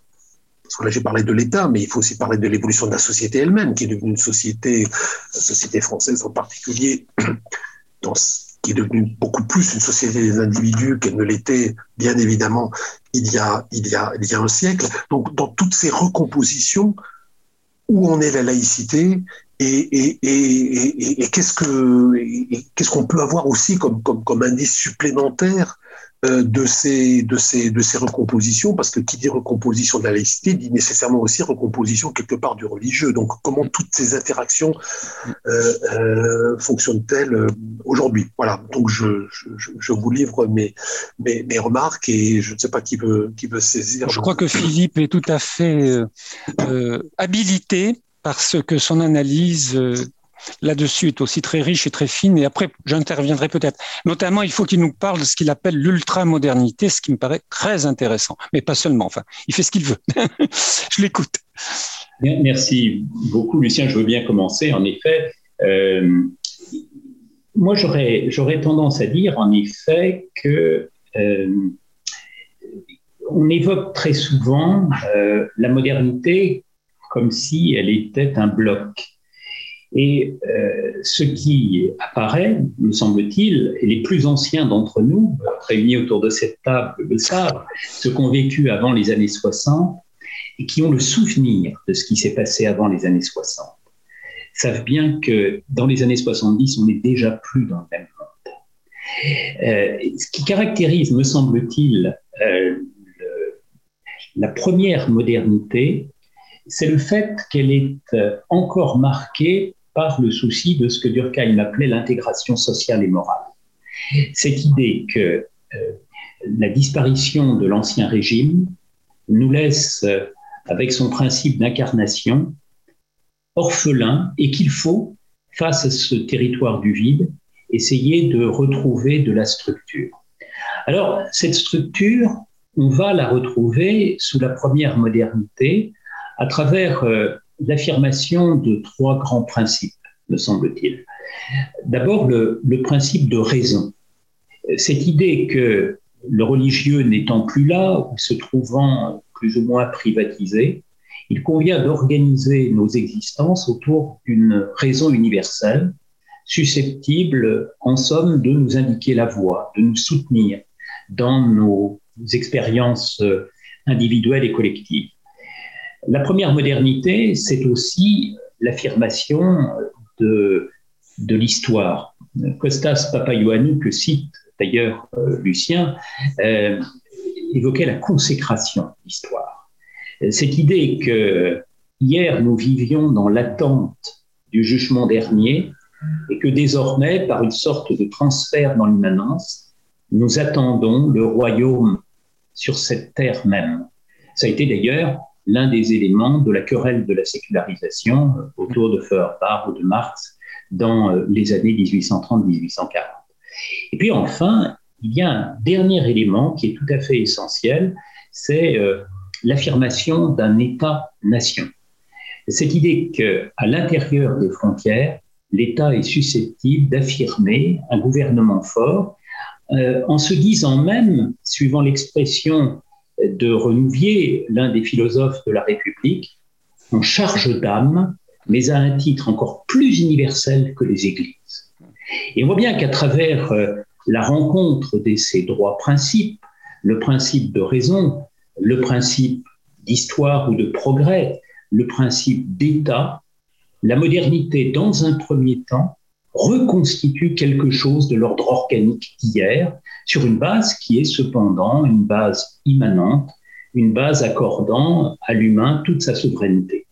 Parce que là j'ai parlé de l'État, mais il faut aussi parler de l'évolution de la société elle-même, qui est devenue une société, la société française en particulier, dans qui est devenue beaucoup plus une société des individus qu'elle ne l'était, bien évidemment, il y, a, il, y a, il y a un siècle. Donc, dans toutes ces recompositions, où en est la laïcité et, et, et, et qu'est-ce que qu'est-ce qu'on peut avoir aussi comme, comme, comme indice supplémentaire de ces, de, ces, de ces recompositions, parce que qui dit recomposition de la laïcité dit nécessairement aussi recomposition quelque part du religieux. Donc comment toutes ces interactions euh, euh, fonctionnent-elles euh, aujourd'hui? Voilà, donc je, je, je, vous livre mes, mes, mes, remarques et je ne sais pas qui veut, qui veut saisir. Je crois que Philippe est tout à fait euh, habilité parce que son analyse là-dessus est aussi très riche et très fine. Et après, j'interviendrai peut-être. Notamment, il faut qu'il nous parle de ce qu'il appelle l'ultramodernité, ce qui me paraît très intéressant. Mais pas seulement. Enfin, il fait ce qu'il veut. je l'écoute. Merci beaucoup, Lucien. Je veux bien commencer. En effet, euh, moi, j'aurais, tendance à dire, en effet, que euh, on évoque très souvent euh, la modernité comme si elle était un bloc. Et euh, ce qui apparaît, me semble-t-il, et les plus anciens d'entre nous, réunis autour de cette table, le savent, ceux qui ont vécu avant les années 60 et qui ont le souvenir de ce qui s'est passé avant les années 60, savent bien que dans les années 70, on n'est déjà plus dans le même monde. Euh, ce qui caractérise, me semble-t-il, euh, la première modernité, c'est le fait qu'elle est encore marquée par le souci de ce que Durkheim appelait l'intégration sociale et morale. Cette idée que euh, la disparition de l'ancien régime nous laisse, euh, avec son principe d'incarnation, orphelin et qu'il faut, face à ce territoire du vide, essayer de retrouver de la structure. Alors, cette structure, on va la retrouver sous la première modernité à travers euh, l'affirmation de trois grands principes, me semble-t-il. D'abord, le, le, principe de raison. Cette idée que le religieux n'étant plus là, ou se trouvant plus ou moins privatisé, il convient d'organiser nos existences autour d'une raison universelle, susceptible, en somme, de nous indiquer la voie, de nous soutenir dans nos expériences individuelles et collectives. La première modernité, c'est aussi l'affirmation de, l'histoire. Costas Papaioannou, que cite d'ailleurs euh, Lucien, euh, évoquait la consécration de l'histoire. Cette idée que hier nous vivions dans l'attente du jugement dernier et que désormais, par une sorte de transfert dans l'immanence, nous attendons le royaume sur cette terre même. Ça a été d'ailleurs l'un des éléments de la querelle de la sécularisation autour de Feuerbach ou de Marx dans euh, les années 1830-1840. Et puis enfin, il y a un dernier élément qui est tout à fait essentiel, c'est euh, l'affirmation d'un État-nation. Cette idée qu'à l'intérieur des frontières, l'État est susceptible d'affirmer un gouvernement fort, euh, en se disant même, suivant l'expression de Renouvier, l'un des philosophes de la République, en charge d'âme, mais à un titre encore plus universel que les églises. Et on voit bien qu'à travers euh, la rencontre de ces droits principes, le principe de raison, le principe d'histoire ou de progrès, le principe d'État, la modernité, dans un premier temps, reconstitue quelque chose de l'ordre organique d'hier, sur une base qui est cependant une base immanente, une base accordant à l'humain toute sa souveraineté.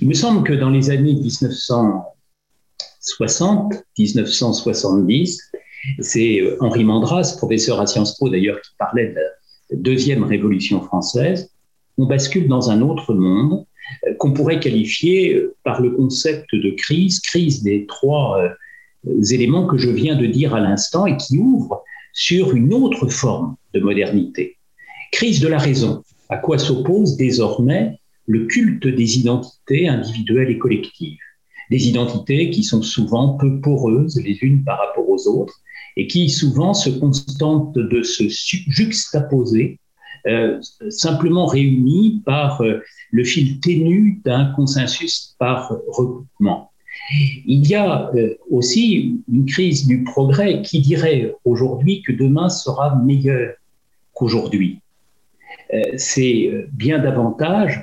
Il me semble que dans les années 1960, 1970, c'est euh, Henri Mandras, professeur à Sciences Po d'ailleurs, qui parlait de la deuxième révolution française. On bascule dans un autre monde euh, qu'on pourrait qualifier euh, par le concept de crise, crise des trois éléments que je viens de dire à l'instant et qui ouvre sur une autre forme de modernité. Crise de la raison, à quoi s'oppose désormais le culte des identités individuelles et collectives. Des identités qui sont souvent peu poreuses les unes par rapport aux autres et qui souvent se contentent de se juxtaposer, euh, simplement réunies par euh, le fil ténu d'un consensus par recoupement. Il y a euh, aussi une crise du progrès qui dirait aujourd'hui que demain sera meilleur qu'aujourd'hui. C'est bien davantage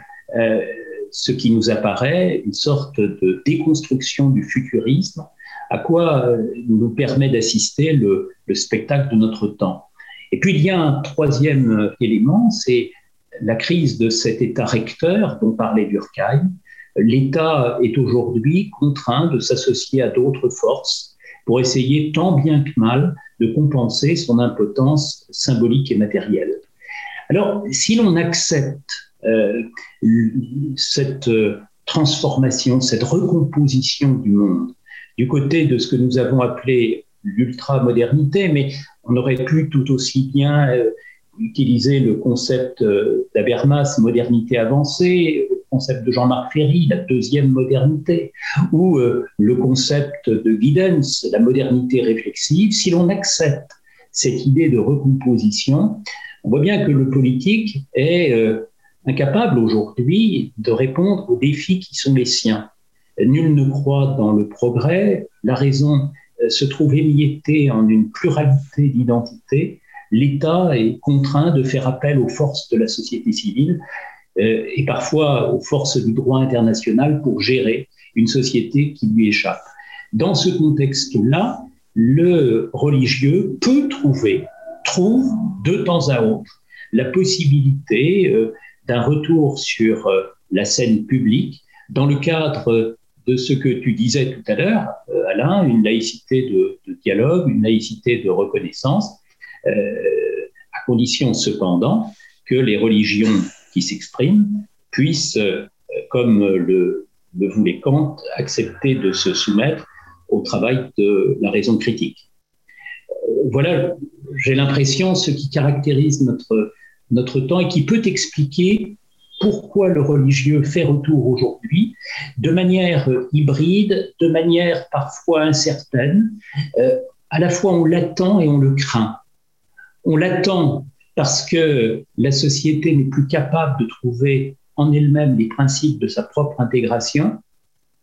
ce qui nous apparaît une sorte de déconstruction du futurisme à quoi euh, nous permet d'assister le, spectacle de notre temps. Et puis il y a un troisième euh, élément, c'est la crise de cet État recteur dont parlait Durkheim. L'État est aujourd'hui contraint de s'associer à d'autres forces pour essayer tant bien que mal de compenser son impotence symbolique et matérielle. Alors, si l'on accepte euh, cette transformation, cette recomposition du monde, du côté de ce que nous avons appelé l'ultra-modernité, mais on aurait pu tout aussi bien euh, utiliser le concept euh, d'Abermas, modernité avancée, le concept de Jean-Marc Ferry, la deuxième modernité, ou euh, le concept de Giddens, la modernité réflexive. Si l'on accepte cette idée de recomposition, on voit bien que le politique est incapable aujourd'hui de répondre aux défis qui sont les siens. Nul ne croit dans le progrès. La raison euh, se trouve émiettée en une pluralité d'identités. L'État est contraint de faire appel aux forces de la société civile euh, et parfois aux forces du droit international pour gérer une société qui lui échappe. Dans ce contexte-là, le religieux peut trouver, trouve de temps à autre, la possibilité euh, d'un retour sur la scène publique dans le cadre de ce que tu disais tout à l'heure, euh, Alain, une laïcité de, dialogue, une laïcité de reconnaissance, euh, à condition cependant que les religions qui s'expriment puissent, euh, comme le le voulait Kant, accepter de se soumettre au travail de la raison critique. Euh, voilà, j'ai l'impression, ce qui caractérise notre, notre temps et qui peut expliquer pourquoi le religieux fait retour aujourd'hui, de manière hybride, de manière parfois incertaine. Euh, à la fois on l'attend et on le craint. On l'attend parce que la société n'est plus capable de trouver en elle-même les principes de sa propre intégration.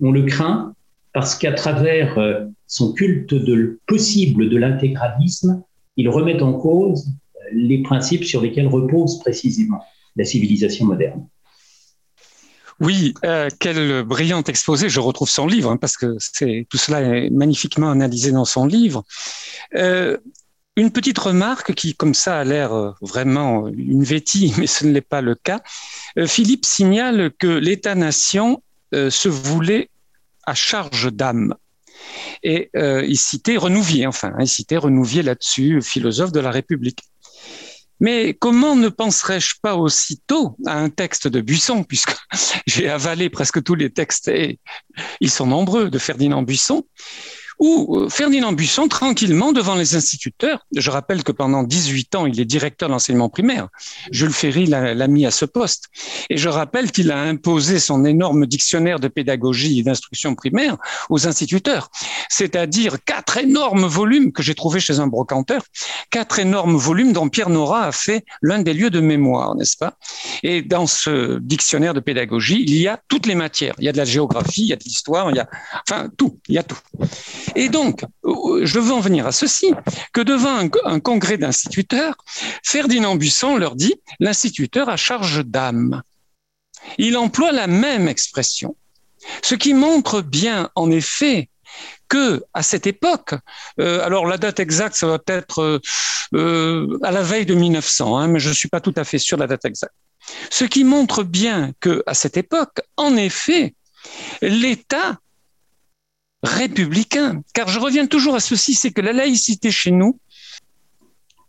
On le craint parce qu'à travers euh, son culte possible de l'intégralisme, il remet en cause les principes sur lesquels repose précisément la civilisation moderne. Oui, euh, quel brillant exposé. Je retrouve son livre hein, parce que tout cela est magnifiquement analysé dans son livre. Euh, une petite remarque qui, comme ça, a l'air euh, vraiment une vétille, mais ce ne l'est pas le cas. Euh, Philippe signale que l'État-nation euh, se voulait à charge d'âme. Et il citait Renouvier, enfin, hein, il citait Renouvier là-dessus, philosophe de la République. Mais comment ne penserais-je pas aussitôt à un texte de Buisson, puisque j'ai avalé presque tous les textes, et ils sont nombreux, de Ferdinand Buisson, où euh, Ferdinand Buisson, tranquillement devant les instituteurs, je rappelle que pendant 18 ans, il est directeur d'enseignement primaire. Jules Ferry l'a mis à ce poste. Et je rappelle qu'il a imposé son énorme dictionnaire de pédagogie et d'instruction primaire aux instituteurs. C'est-à-dire quatre énormes volumes que j'ai trouvés chez un brocanteur, quatre énormes volumes dont Pierre Nora a fait l'un des lieux de mémoire, n'est-ce pas? Et dans ce dictionnaire de pédagogie, il y a toutes les matières. Il y a de la géographie, il y a de l'histoire, il y a, enfin, tout, il y a tout. Et donc, je veux en venir à ceci, que devant un, congrès d'instituteurs, Ferdinand Buisson leur dit l'instituteur a charge d'âme. Il emploie la même expression, ce qui montre bien, en effet, que à cette époque, euh, alors la date exacte, ça va être euh, à la veille de 1900, hein, mais je ne suis pas tout à fait sûr de la date exacte. Ce qui montre bien que à cette époque, en effet, l'État républicain. Car je reviens toujours à ceci, c'est que la laïcité chez nous,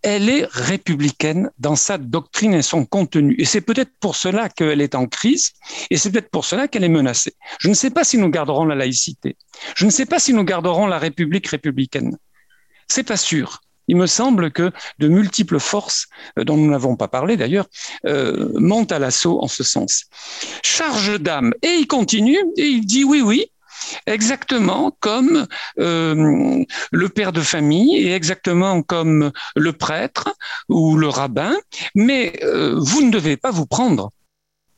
elle est républicaine dans sa doctrine et son contenu. Et c'est peut-être pour cela qu'elle est en crise, et c'est peut-être pour cela qu'elle est menacée. Je ne sais pas si nous garderons la laïcité. Je ne sais pas si nous garderons la République républicaine. C'est pas sûr. Il me semble que de multiples forces, euh, dont nous n'avons pas parlé d'ailleurs, euh, montent à l'assaut en ce sens. Charge d'âme. Et il continue, et il dit oui, oui, exactement comme euh, le père de famille et exactement comme le prêtre ou le rabbin, mais euh, vous ne devez pas vous prendre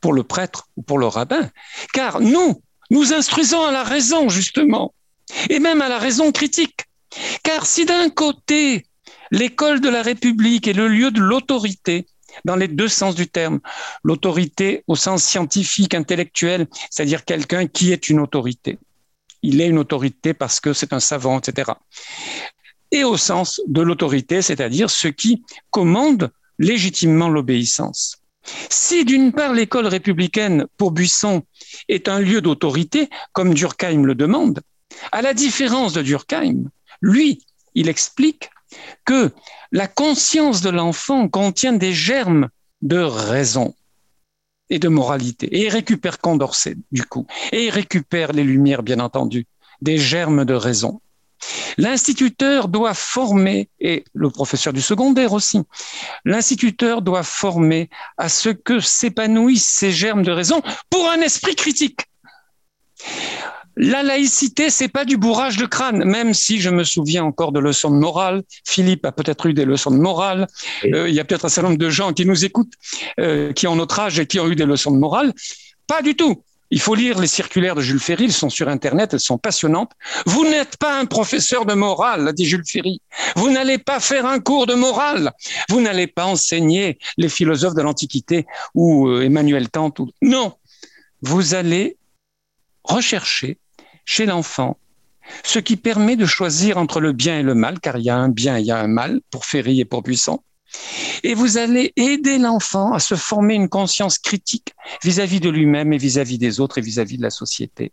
pour le prêtre ou pour le rabbin, car nous, nous instruisons à la raison, justement, et même à la raison critique. Car si d'un côté, l'école de la République est le lieu de l'autorité, dans les deux sens du terme. L'autorité au sens scientifique, intellectuel, c'est-à-dire quelqu'un qui est une autorité il est une autorité parce que c'est un savant, etc. Et au sens de l'autorité, c'est-à-dire ce qui commande légitimement l'obéissance. Si d'une part l'école républicaine pour Buisson est un lieu d'autorité, comme Durkheim le demande, à la différence de Durkheim, lui, il explique que la conscience de l'enfant contient des germes de raison et de moralité. Et il récupère Condorcet, du coup. Et il récupère les Lumières, bien entendu, des germes de raison. L'instituteur doit former, et le professeur du secondaire aussi, l'instituteur doit former à ce que s'épanouissent ces germes de raison pour un esprit critique. La laïcité, c'est pas du bourrage de crâne, même si je me souviens encore de leçons de morale. Philippe a peut-être eu des leçons de morale. Euh, il y a peut-être un certain nombre de gens qui nous écoutent, euh, qui ont notre âge et qui ont eu des leçons de morale. Pas du tout. Il faut lire les circulaires de Jules Ferry, elles sont sur Internet, elles sont passionnantes. Vous n'êtes pas un professeur de morale, dit Jules Ferry. Vous n'allez pas faire un cours de morale. Vous n'allez pas enseigner les philosophes de l'Antiquité ou euh, Emmanuel Kant. Ou... Non, vous allez rechercher chez l'enfant, ce qui permet de choisir entre le bien et le mal, car il y a un bien il y a un mal pour Ferry et pour Buisson. Et vous allez aider l'enfant à se former une conscience critique vis-à-vis de lui-même et vis-à-vis des autres et vis-à-vis de la société.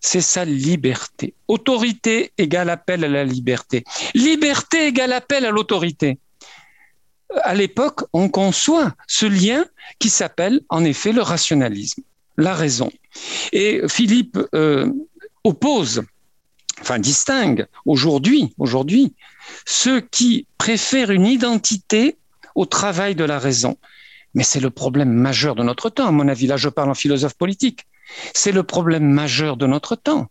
C'est sa liberté. Autorité égale appel à la liberté. Liberté égale appel à l'autorité. À l'époque, on conçoit ce lien qui s'appelle en effet le rationalisme. La raison. Et Philippe euh, oppose, enfin distingue aujourd'hui, aujourd'hui, ceux qui préfèrent une identité au travail de la raison. Mais c'est le problème majeur de notre temps, à mon avis. Là, je parle en philosophe politique. C'est le problème majeur de notre temps.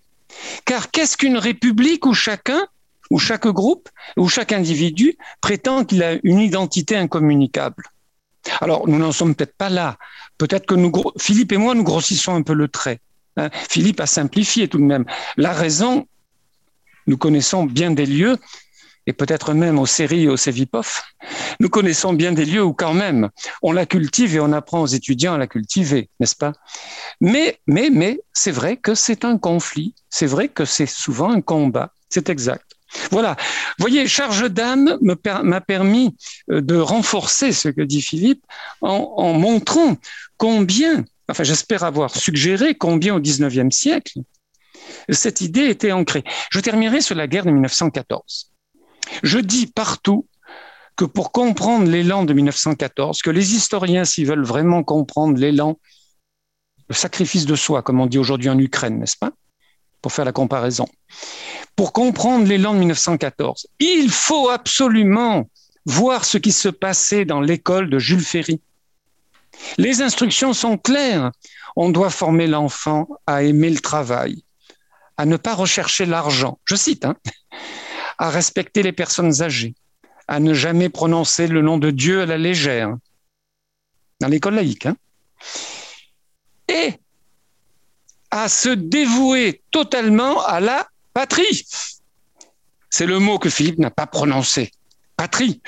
Car qu'est-ce qu'une république où chacun, où chaque groupe, où chaque individu prétend qu'il a une identité incommunicable? Alors, nous n'en sommes peut-être pas là. Peut-être que nous, Philippe et moi, nous grossissons un peu le trait. Hein. Philippe a simplifié tout de même. La raison, nous connaissons bien des lieux et peut-être même aux séries et aux sévipof, nous connaissons bien des lieux où quand même on la cultive et on apprend aux étudiants à la cultiver, n'est-ce pas? Mais, mais, mais, c'est vrai que c'est un conflit, c'est vrai que c'est souvent un combat, c'est exact. Voilà. Vous voyez, charge d'âme m'a permis euh, de renforcer ce que dit Philippe en, montrant combien, enfin j'espère avoir suggéré combien au XIXe siècle, cette idée était ancrée. Je terminerai sur la guerre de 1914. Je dis partout que pour comprendre l'élan de 1914, que les historiens, s'ils veulent vraiment comprendre l'élan, le sacrifice de soi, comme on dit aujourd'hui en Ukraine, n'est-ce pas? Pour faire la comparaison. Pour comprendre l'élan de 1914, il faut absolument voir ce qui se passait dans l'école de Jules Ferry. Les instructions sont claires. On doit former l'enfant à aimer le travail, à ne pas rechercher l'argent. Je cite, hein à respecter les personnes âgées, à ne jamais prononcer le nom de Dieu à la légère, dans l'école laïque, hein. et à se dévouer totalement à la patrie. C'est le mot que Philippe n'a pas prononcé. Patrie.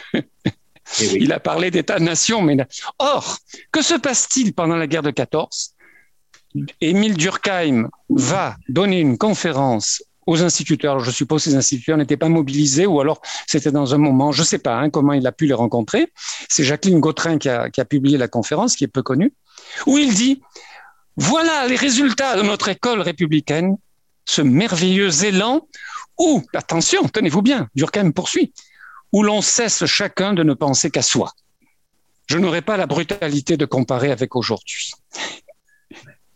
Eh Il a parlé d'État-nation, mais or, que se passe-t-il pendant la guerre de 14 Émile Durkheim va donner une conférence aux instituteurs. je suppose que ces instituteurs n'étaient pas mobilisés ou alors c'était dans un moment, je ne sais pas hein, comment il a pu les rencontrer. C'est Jacqueline Gautrin qui a, qui a publié la conférence, qui est peu connue, où il dit, voilà les résultats de notre école républicaine, ce merveilleux élan où, attention, tenez-vous bien, Durkheim poursuit, où l'on cesse chacun de ne penser qu'à soi. Je n'aurai pas la brutalité de comparer avec aujourd'hui.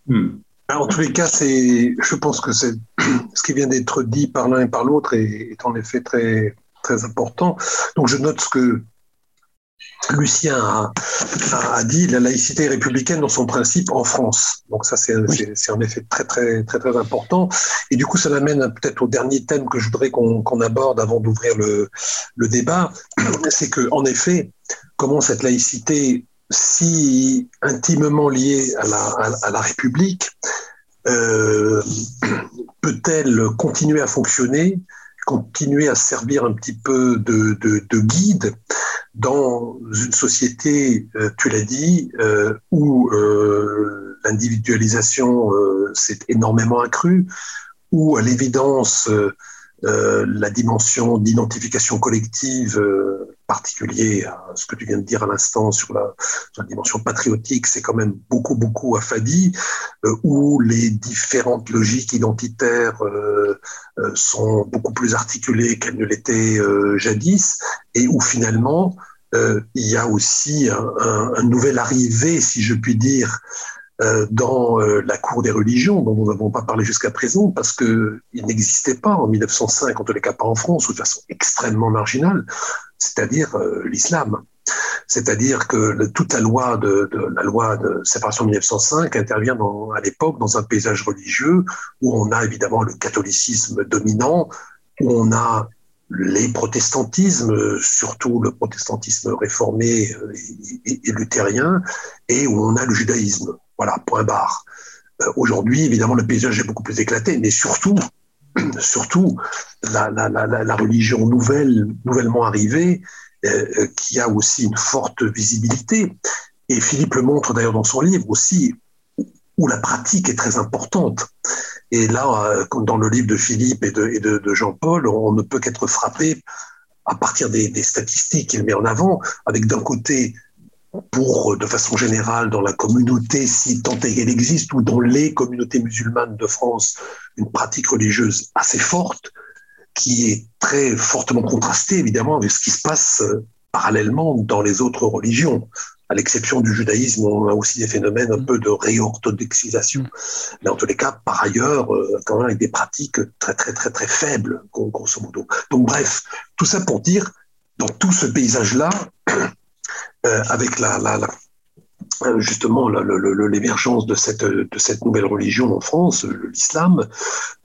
Hmm. En tous les cas, je pense que ce qui vient d'être dit par l'un et par l'autre est, en effet très, très important. Donc, je note ce que Lucien a, dit, la laïcité républicaine dans son principe en France. Donc ça, c'est en effet très, très, très, très important. Et du coup, ça m'amène peut-être au dernier thème que je voudrais qu'on aborde avant d'ouvrir le, le débat. C'est que, en effet, comment cette laïcité si intimement liée à la, à, la République, euh, peut-elle continuer à fonctionner, continuer à servir un petit peu de, de, de guide dans une société, euh, tu l'as dit, euh, où euh, l'individualisation s'est énormément accrue, où à l'évidence la dimension d'identification collective particulier à ce que tu viens de dire à l'instant sur la, dimension patriotique, c'est quand même beaucoup, beaucoup affadi, euh, où les différentes logiques identitaires euh, euh, sont beaucoup plus articulées qu'elles ne l'étaient jadis, et où finalement, il y a aussi un, un, nouvel arrivé, si je puis dire, dans la cour des religions, dont nous n'avons pas parlé jusqu'à présent, parce qu'il n'existait pas en 1905, en tous les cas pas en France, ou de façon extrêmement marginale, c'est-à-dire euh, l'islam. C'est-à-dire que toute la loi de, la loi de séparation de 1905 intervient à l'époque dans un paysage religieux où on a évidemment le catholicisme dominant, où on a les protestantismes, surtout le protestantisme réformé euh, et, luthérien, et où on a le judaïsme. Voilà, point barre. Euh, aujourd'hui, évidemment, le paysage est beaucoup plus éclaté, mais surtout, surtout la, religion nouvelle, nouvellement arrivée, euh, euh, qui a aussi une forte visibilité. Et Philippe le montre d'ailleurs dans son livre aussi, où la pratique est très importante. Et là, comme dans le livre de Philippe et de, Jean-Paul, on ne peut qu'être frappé à partir des statistiques qu'il met en avant, avec d'un côté pour, de façon générale, dans la communauté, si tant est qu'elle existe, ou dans les communautés musulmanes de France, une pratique religieuse assez forte, qui est très fortement contrastée, évidemment, avec ce qui se passe euh, parallèlement dans les autres religions. à l'exception du judaïsme, on a aussi des phénomènes un mm. peu de réorthodoxisation. Mais en tous les cas, par ailleurs, euh, quand même avec des pratiques très très très très faibles, grosso modo. Donc bref, tout ça pour dire, dans tout ce paysage-là, euh, avec la, la, euh, justement l'émergence de cette, de cette nouvelle religion en France, l'islam,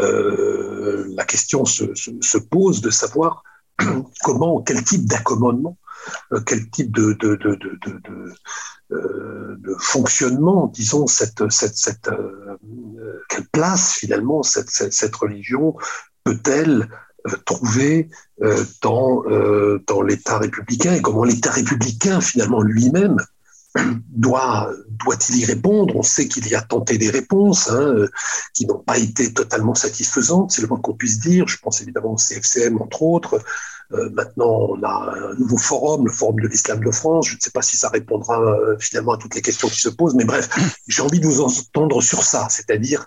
euh, la question se, se, pose de savoir comment, quel type d'accommodement, quel type de, de, de, de fonctionnement, disons, cette, cette, cette quelle place finalement cette, cette religion peut-elle trouver dans, dans l'État républicain et comment l'État républicain finalement lui-même doit, doit-il y répondre? On sait qu'il y a tenté des réponses hein, euh, qui n'ont pas été totalement satisfaisantes, c'est le moins qu'on puisse dire. Je pense évidemment au CFCM, entre autres. Euh, maintenant, on a un nouveau forum, le Forum de l'Islam de France. Je ne sais pas si ça répondra euh, finalement à toutes les questions qui se posent, mais bref, j'ai envie de vous entendre sur ça, c'est-à-dire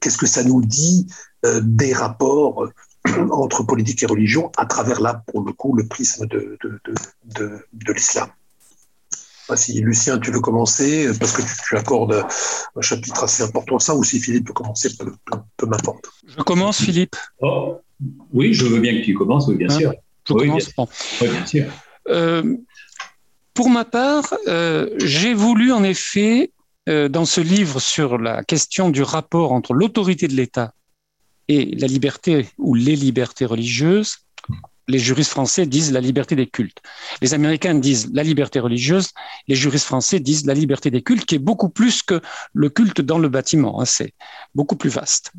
qu'est-ce que ça nous dit des rapports entre politique et religion à travers là, pour le coup, le prisme de, de, de, de l'islam si Lucien, tu veux commencer, parce que tu, accordes un chapitre assez important à ça, ou si Philippe veut commencer, peu, m'importe. Je commence, Philippe. Oh, oui, je veux bien que tu commences, bien hein sûr. Je commence. Oui, bien sûr. Euh, pour ma part, euh, j'ai voulu en effet, euh, dans ce livre sur la question du rapport entre l'autorité de l'État et la liberté ou les libertés religieuses, les juristes français disent la liberté des cultes. Les Américains disent la liberté religieuse. Les juristes français disent la liberté des cultes, qui est beaucoup plus que le culte dans le bâtiment. Hein, c'est beaucoup plus vaste.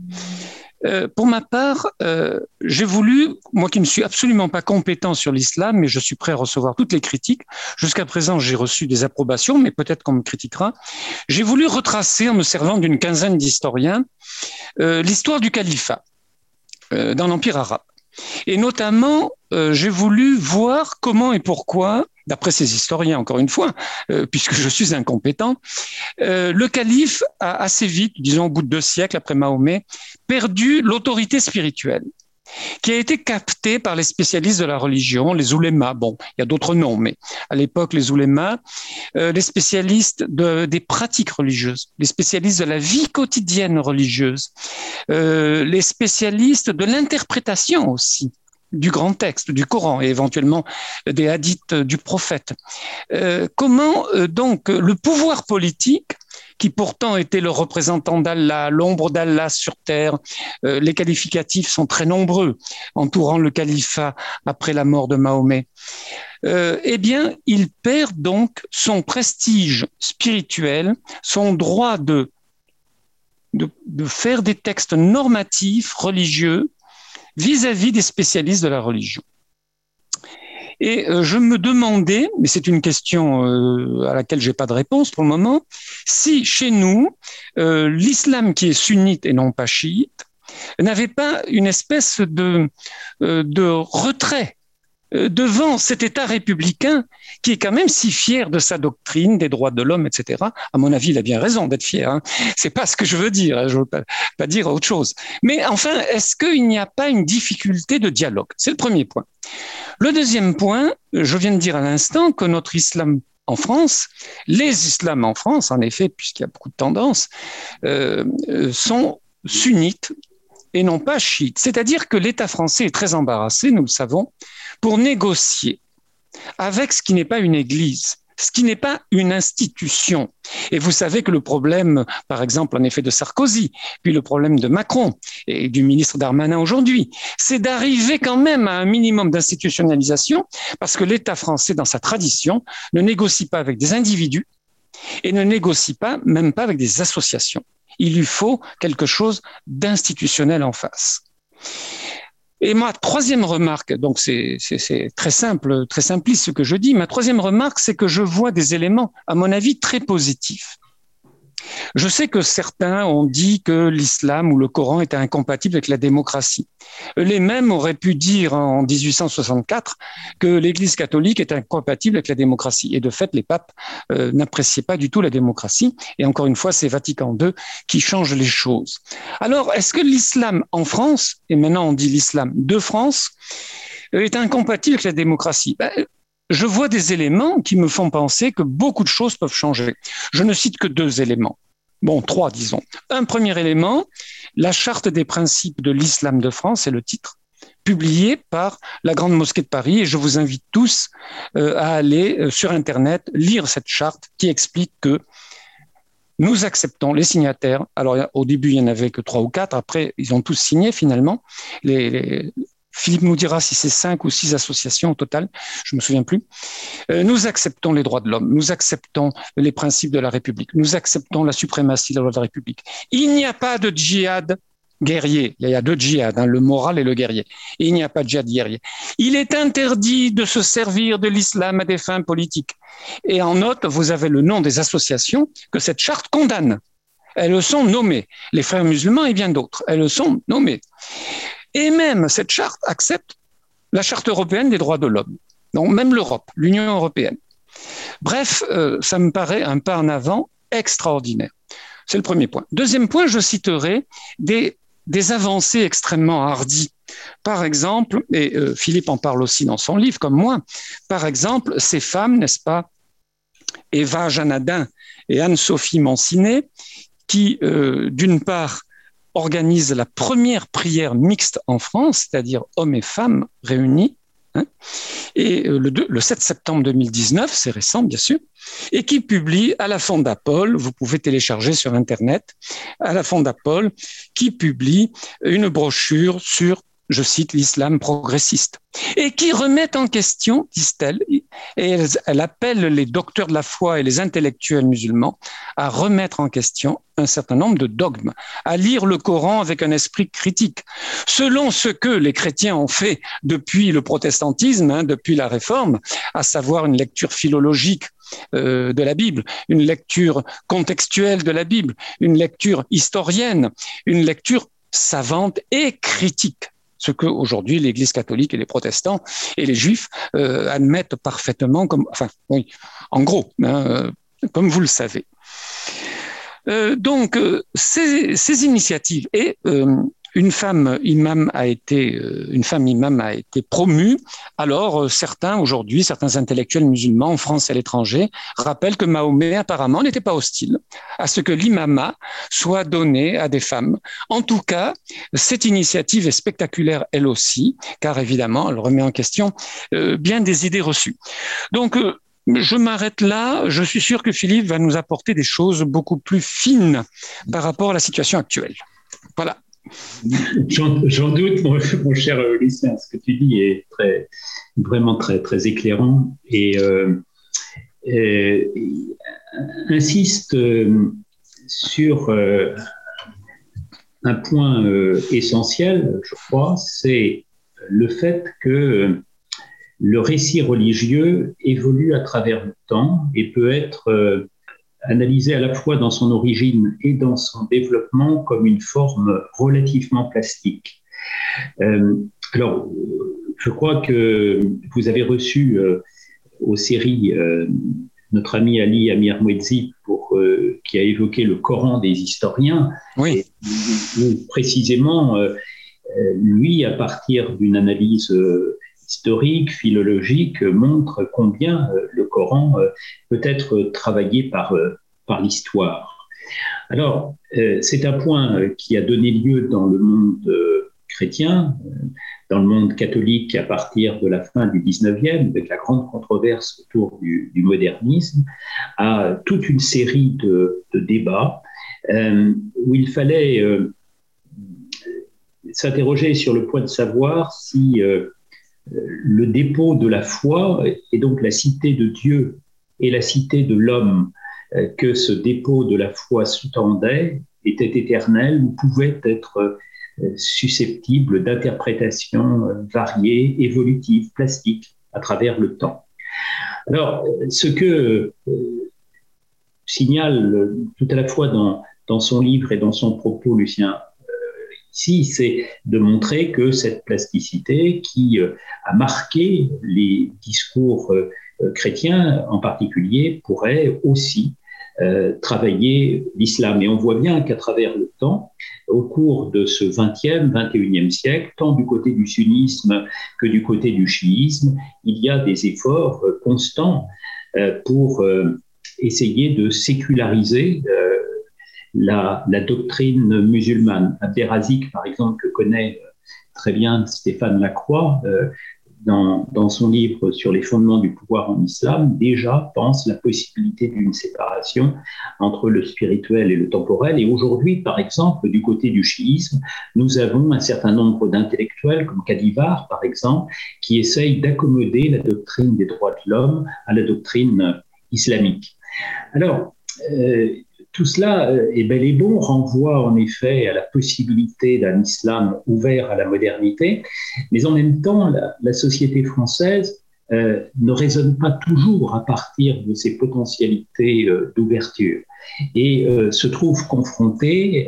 Euh, pour ma part, euh, j'ai voulu, moi qui ne suis absolument pas compétent sur l'islam, mais je suis prêt à recevoir toutes les critiques. Jusqu'à présent, j'ai reçu des approbations, mais peut-être qu'on me critiquera. J'ai voulu retracer, en me servant d'une quinzaine d'historiens, euh, l'histoire du califat dans l'Empire arabe. Et notamment, j'ai voulu voir comment et pourquoi, d'après ces historiens, encore une fois, euh, puisque je suis incompétent, euh, le calife a assez vite, disons au bout de deux siècles après Mahomet, perdu l'autorité spirituelle qui a été captée par les spécialistes de la religion, les oulémas. Bon, il y a d'autres noms, mais à l'époque, les oulémas, les spécialistes de, des pratiques religieuses, les spécialistes de la vie quotidienne religieuse, les spécialistes de l'interprétation aussi du grand texte, du Coran et éventuellement des hadiths du prophète. Euh, comment euh, donc le pouvoir politique qui pourtant était le représentant d'Allah, l'ombre d'Allah sur terre. Euh, les qualificatifs sont très nombreux entourant le califat après la mort de Mahomet. eh bien, il perd donc son prestige spirituel, son droit de, de faire des textes normatifs religieux vis-à-vis des spécialistes de la religion. Et euh, je me demandais, mais c'est une question euh, à laquelle j'ai pas de réponse pour le moment, si chez nous, euh, l'islam qui est sunnite et non pas chiite n'avait pas une espèce de, de retrait devant cet État républicain qui est quand même si fier de sa doctrine des droits de l'homme, etc. À mon avis, il a bien raison d'être fier. Hein. C'est pas ce que je veux dire. Hein. Je veux pas, pas dire autre chose. Mais enfin, est-ce qu'il n'y a pas une difficulté de dialogue? C'est le premier point. Le deuxième point, je viens de dire à l'instant que notre islam en France, les islams en France, en effet, puisqu'il y a beaucoup de tendances, euh, euh sont sunnites et non pas chiites. C'est-à-dire que l'État français est très embarrassé, nous le savons, pour négocier avec ce qui n'est pas une église, ce qui n'est pas une institution. Et vous savez que le problème, par exemple, en effet, de Sarkozy, puis le problème de Macron et du ministre Darmanin aujourd'hui, c'est d'arriver quand même à un minimum d'institutionnalisation, parce que l'État français, dans sa tradition, ne négocie pas avec des individus et ne négocie pas, même pas avec des associations. Il lui faut quelque chose d'institutionnel en face. Et ma troisième remarque, donc c'est très simple, très simpliste ce que je dis, ma troisième remarque, c'est que je vois des éléments, à mon avis, très positifs. Je sais que certains ont dit que l'islam ou le Coran était incompatible avec la démocratie. Les mêmes auraient pu dire en 1864 que l'Église catholique est incompatible avec la démocratie. Et de fait, les papes euh, n'appréciaient pas du tout la démocratie. Et encore une fois, c'est Vatican II qui change les choses. Alors, est-ce que l'islam en France, et maintenant on dit l'islam de France, est incompatible avec la démocratie? Ben, je vois des éléments qui me font penser que beaucoup de choses peuvent changer. Je ne cite que deux éléments. Bon, trois, disons. Un premier élément, la charte des principes de l'islam de France, c'est le titre, publié par la Grande Mosquée de Paris. Et je vous invite tous euh, à aller euh, sur Internet lire cette charte qui explique que nous acceptons les signataires. Alors, au début, il n'y en avait que trois ou quatre. Après, ils ont tous signé finalement. Philippe nous dira si c'est cinq ou six associations au total, je me souviens plus. Euh, nous acceptons les droits de l'homme, nous acceptons les principes de la République, nous acceptons la suprématie de la République. Il n'y a pas de djihad guerrier. Il y a deux djihad, hein, le moral et le guerrier. il n'y a pas de djihad guerrier. Il est interdit de se servir de l'islam à des fins politiques. Et en note, vous avez le nom des associations que cette charte condamne. Elles sont nommées. Les frères musulmans et bien d'autres. Elles sont nommées. Et même cette charte accepte la charte européenne des droits de l'homme. Donc même l'Europe, l'Union européenne. Bref, euh, ça me paraît un pas en avant extraordinaire. C'est le premier point. Deuxième point, je citerai des, avancées extrêmement hardies. Par exemple, et euh, Philippe en parle aussi dans son livre, comme moi, par exemple, ces femmes, n'est-ce pas, Eva Janadin et Anne-Sophie Mancinet, qui, euh, d'une part, organise la première prière mixte en France, c'est-à-dire hommes et femmes réunis, hein, et euh, le, le, 7 septembre 2019, c'est récent bien sûr, et qui publie à la Fondapol, vous pouvez télécharger sur Internet, à la Fondapol, qui publie une brochure sur je cite, l'islam progressiste, et qui remettent en question, disent-elles, et elle, appelle les docteurs de la foi et les intellectuels musulmans à remettre en question un certain nombre de dogmes, à lire le Coran avec un esprit critique, selon ce que les chrétiens ont fait depuis le protestantisme, hein, depuis la réforme, à savoir une lecture philologique euh, de la Bible, une lecture contextuelle de la Bible, une lecture historienne, une lecture savante et critique ce que aujourd'hui l'Église catholique et les protestants et les juifs euh, admettent parfaitement comme, enfin, oui, en gros, hein, euh, comme vous le savez. Euh, donc, ces, ces, initiatives et une femme imam a été euh, une femme imam a été promue. Alors euh, certains aujourd'hui, certains intellectuels musulmans en France et à l'étranger rappellent que Mahomet apparemment n'était pas hostile à ce que l'imama soit donné à des femmes. En tout cas, cette initiative est spectaculaire elle aussi, car évidemment, elle remet en question euh, bien des idées reçues. Donc je m'arrête là. Je suis sûr que Philippe va nous apporter des choses beaucoup plus fines par rapport à la situation actuelle. Voilà. J'en doute, mon, cher Lucien, ce que tu dis est vraiment très, éclairant et, euh, insiste euh, sur euh, un point essentiel, je crois, c'est le fait que le récit religieux évolue à travers le temps et peut être analysé à la fois dans son origine et dans son développement comme une forme relativement plastique. Euh, alors, je crois que vous avez reçu euh, aux séries euh, notre ami Ali Amir Mouedzi pour, qui a évoqué le Coran des historiens. Oui. précisément, lui, à partir d'une analyse historique, philologique, montre combien euh, le Coran euh, peut être travaillé par, euh, par l'histoire. Alors, c'est un point qui a donné lieu dans le monde chrétien, dans le monde catholique à partir de la fin du 19e, avec la grande controverse autour du, modernisme, à toute une série de, débats où il fallait s'interroger sur le point de savoir si le dépôt de la foi et donc la cité de Dieu et la cité de l'homme euh, que ce dépôt de la foi sous-tendait était éternel ou pouvait être euh, susceptible d'interprétations euh, variées, évolutives, plastiques à travers le temps. Alors, ce que signale tout à la fois dans, dans son livre et dans son propos Lucien ici, c'est de montrer que cette plasticité qui euh, a marqué les discours euh, chrétiens en particulier pourrait aussi euh, travailler l'islam. Et on voit bien qu'à travers le temps, au cours de ce 20e, 21e siècle, tant du côté du sunnisme que du côté du chiisme, il y a des efforts euh, constants euh, pour essayer de séculariser la, doctrine musulmane. Abderrazik, par exemple, que connaît très bien Stéphane Lacroix, dans, son livre sur les fondements du pouvoir en islam, déjà pense la possibilité d'une séparation entre le spirituel et le temporel. Et aujourd'hui, par exemple, du côté du chiisme, nous avons un certain nombre d'intellectuels, comme Kadivar, par exemple, qui essayent d'accommoder la doctrine des droits de l'homme à la doctrine islamique. Alors, euh, tout cela euh, est bel et bon, renvoie en effet à la possibilité d'un islam ouvert à la modernité, mais en même temps, la, société française euh, ne raisonne pas toujours à partir de ses potentialités euh, d'ouverture. Et se trouve confrontée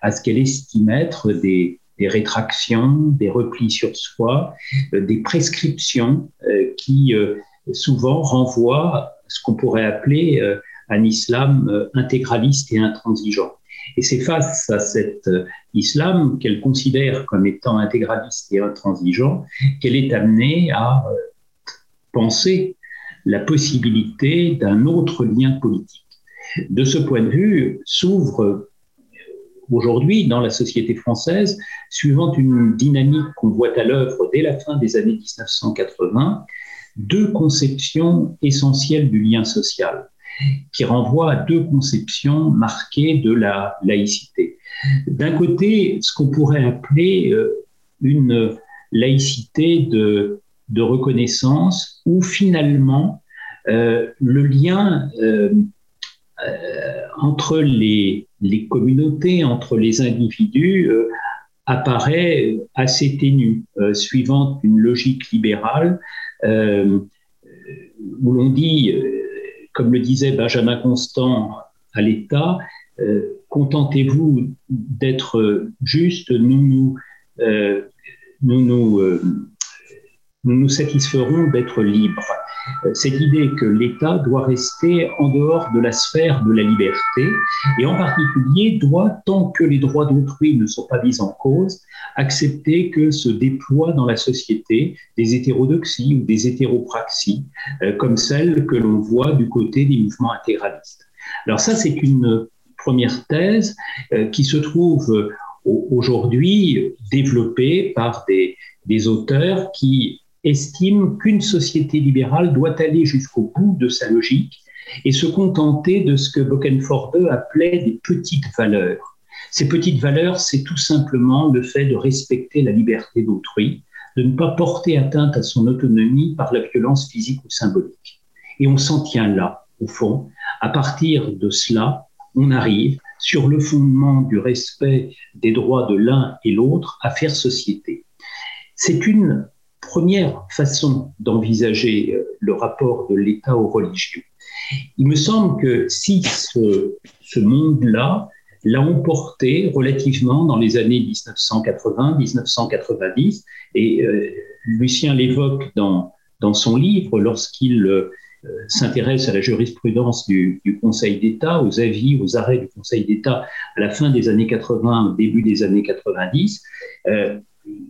à ce qu'elle estime être des, des, rétractions, des replis sur soi, des prescriptions qui souvent renvoient à ce qu'on pourrait appeler un islam euh, intégraliste et intransigeant. Et c'est face à cet euh, islam qu'elle considère comme étant intégraliste et intransigeant qu'elle est amenée à euh, penser la possibilité d'un autre lien politique. De ce point de vue, s'ouvre aujourd'hui dans la société française, suivant une dynamique qu'on voit à l'œuvre dès la fin des années 1980, deux conceptions essentielles du lien social qui renvoie à deux conceptions marquées de la laïcité. D'un côté, ce qu'on pourrait appeler euh, une laïcité de, reconnaissance, où finalement euh, le lien euh, entre les, les, communautés, entre les individus, apparaît assez ténu, suivant une logique libérale, où l'on dit comme le disait Benjamin Constant à l'État, euh, contentez-vous d'être juste, nous nous, euh, nous, euh, nous, nous satisferons d'être libres. Euh, c'est l'idée que l'État doit rester en dehors de la sphère de la liberté et en particulier doit, tant que les droits d'autrui ne sont pas mis en cause, accepter que se déploient dans la société des hétérodoxies ou des hétéropraxies, euh, comme celles que l'on voit du côté des mouvements intégralistes. Alors ça, c'est une première thèse euh, qui se trouve aujourd'hui développée par des, des auteurs qui estime qu'une société libérale doit aller jusqu'au bout de sa logique et se contenter de ce que Bokenforde appelait des petites valeurs. Ces petites valeurs, c'est tout simplement le fait de respecter la liberté d'autrui, de ne pas porter atteinte à son autonomie par la violence physique ou symbolique. Et on s'en tient là, au fond. À partir de cela, on arrive, sur le fondement du respect des droits de l'un et l'autre, à faire société. C'est une première façon d'envisager euh, le rapport de l'État aux religions. Il me semble que si ce, monde-là l'a emporté relativement dans les années 1980-1990, et euh, Lucien l'évoque dans, dans son livre lorsqu'il euh, s'intéresse à la jurisprudence du, Conseil d'État, aux avis, aux arrêts du Conseil d'État à la fin des années 80, au début des années 90,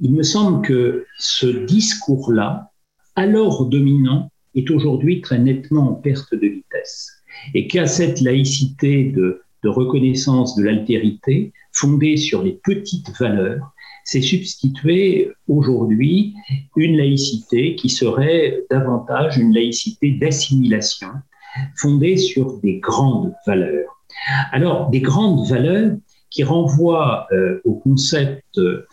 il me semble que ce discours-là, alors dominant, est aujourd'hui très nettement en perte de vitesse. Et qu'à cette laïcité de, reconnaissance de l'altérité, fondée sur les petites valeurs, s'est substituée aujourd'hui une laïcité qui serait davantage une laïcité d'assimilation, fondée sur des grandes valeurs. Alors, des grandes valeurs qui renvoient euh, au concept euh,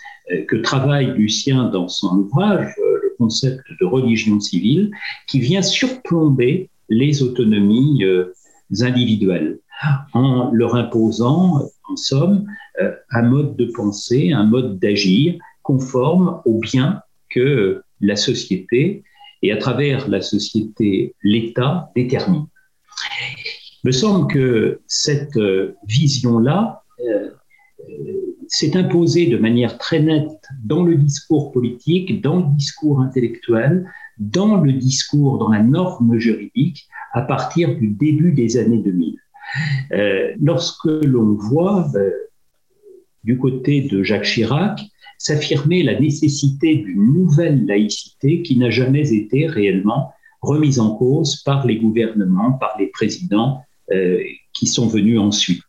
que travaille Lucien dans son ouvrage, euh, le concept de religion civile, qui vient surplomber les autonomies individuelles en leur imposant, en somme, un mode de pensée, un mode d'agir conforme au bien que la société et à travers la société l'État détermine. Il me semble que cette vision-là s'est imposé de manière très nette dans le discours politique, dans le discours intellectuel, dans le discours, dans la norme juridique, à partir du début des années 2000. lorsque l'on voit du côté de Jacques Chirac s'affirmer la nécessité d'une nouvelle laïcité qui n'a jamais été réellement remise en cause par les gouvernements, par les présidents euh, qui sont venus ensuite.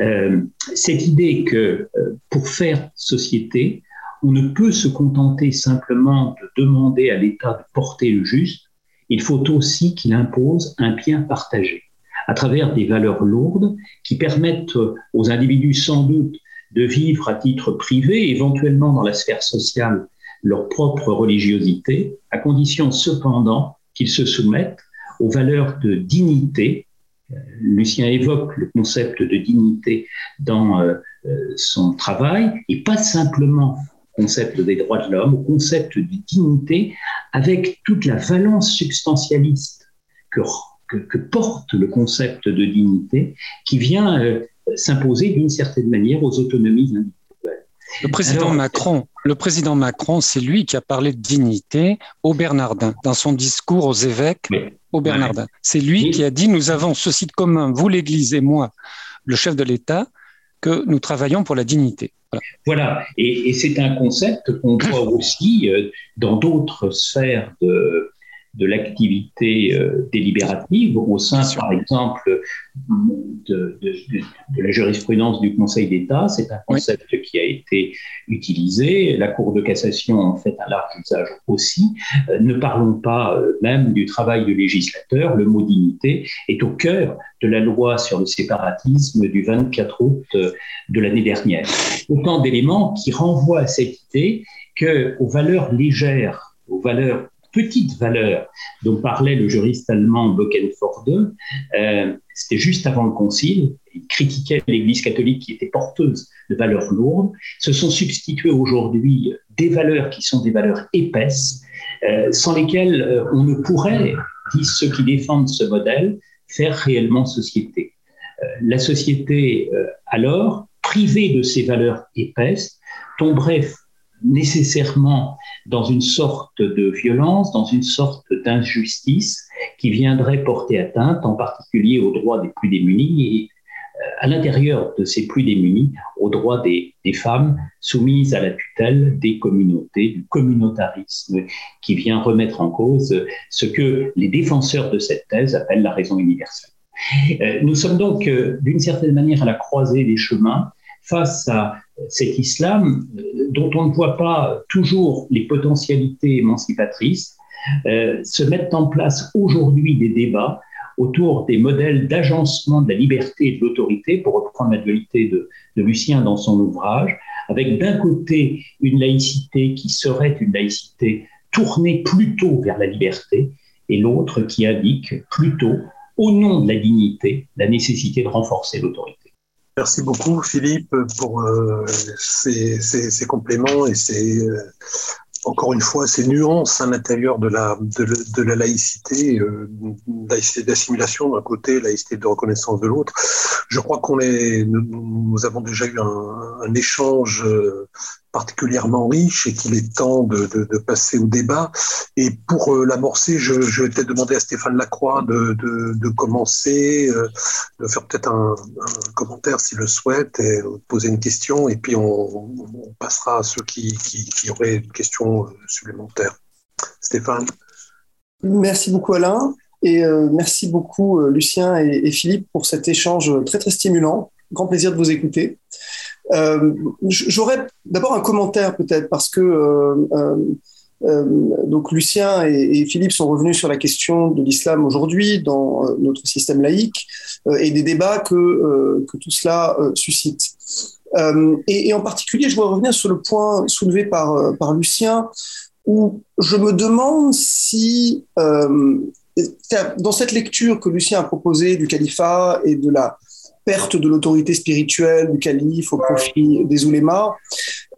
Euh, cette idée que euh, pour faire société, on ne peut se contenter simplement de demander à l'État de porter le juste, il faut aussi qu'il impose un bien partagé à travers des valeurs lourdes qui permettent aux individus sans doute de vivre à titre privé, éventuellement dans la sphère sociale, leur propre religiosité, à condition cependant qu'ils se soumettent aux valeurs de dignité. Euh, Lucien évoque le concept de dignité dans euh, euh, son travail, et pas simplement concept des droits de l'homme, au concept de dignité, avec toute la valence substantialiste que, que, porte le concept de dignité, qui vient s'imposer d'une certaine manière aux autonomies individuelles. Le président Macron, le président Macron, c'est lui qui a parlé de dignité au Bernardin dans son discours aux évêques au Bernardin. C'est lui qui a dit nous avons ceci de commun, vous l'Église et moi, le chef de l'État, que nous travaillons pour la dignité. Voilà, et, et c'est un concept qu'on voit aussi euh, dans d'autres sphères de, de l'activité euh, délibérative au sein, par exemple, de, la jurisprudence du Conseil d'État. C'est un concept qui a été utilisé. La Cour de cassation en fait un large usage aussi. Euh, ne parlons pas euh, même du travail du législateur. Le mot dignité est au cœur de la loi sur le séparatisme du 24 août de l'année dernière. Autant d'éléments qui renvoient à cette idée que aux valeurs légères, aux valeurs petite valeur dont parlait le juriste allemand Bockenforde, euh, c'était juste avant le Concile, il critiquait l'Église catholique qui était porteuse de valeurs lourdes, se sont substituées aujourd'hui des valeurs qui sont des valeurs épaisses, euh, sans lesquelles euh, on ne pourrait, disent ceux qui défendent ce modèle, faire réellement société. la société, alors, privée de ces valeurs épaisses, tomberait nécessairement dans une sorte de violence, dans une sorte d'injustice qui viendrait porter atteinte en particulier aux droits des plus démunis et euh, à l'intérieur de ces plus démunis aux droits des, des, femmes soumises à la tutelle des communautés, du communautarisme qui vient remettre en cause ce que les défenseurs de cette thèse appellent la raison universelle. Euh, nous sommes donc euh, d'une certaine manière à la croisée des chemins face à cet islam euh, dont on ne voit pas toujours les potentialités émancipatrices, euh, se mettent en place aujourd'hui des débats autour des modèles d'agencement de la liberté et de l'autorité, pour reprendre la dualité de, de Lucien dans son ouvrage, avec d'un côté une laïcité qui serait une laïcité tournée plutôt vers la liberté, et l'autre qui indique plutôt, au nom de la dignité, la nécessité de renforcer l'autorité. Merci beaucoup Philippe pour euh, ces, ces, ces, compléments et ces, euh, encore une fois ces nuances à l'intérieur de la, de, de la laïcité, euh, laïcité d'assimilation d'un côté, laïcité de reconnaissance de l'autre. Je crois qu'on est, nous, avons déjà eu un, un échange euh, particulièrement riche et qu'il est temps de, passer au débat. Et pour euh, l'amorcer, je, vais peut-être demander à Stéphane Lacroix de, de commencer, euh, de faire peut-être un, commentaire s'il le souhaite, et poser une question, et puis on, passera à ceux qui, qui, auraient une question euh, supplémentaire. Stéphane Merci beaucoup Alain, et merci beaucoup Lucien et, et, Philippe pour cet échange très très stimulant. Grand plaisir de vous écouter. Euh, J'aurais d'abord un commentaire peut-être parce que euh, euh, donc Lucien et, Philippe sont revenus sur la question de l'islam aujourd'hui dans notre système laïque et des débats que, que tout cela suscite. Et, et, en particulier, je voudrais revenir sur le point soulevé par, par Lucien où je me demande si dans cette lecture que Lucien a proposée du califat et de la perte de l'autorité spirituelle du calife au profit des oulémas,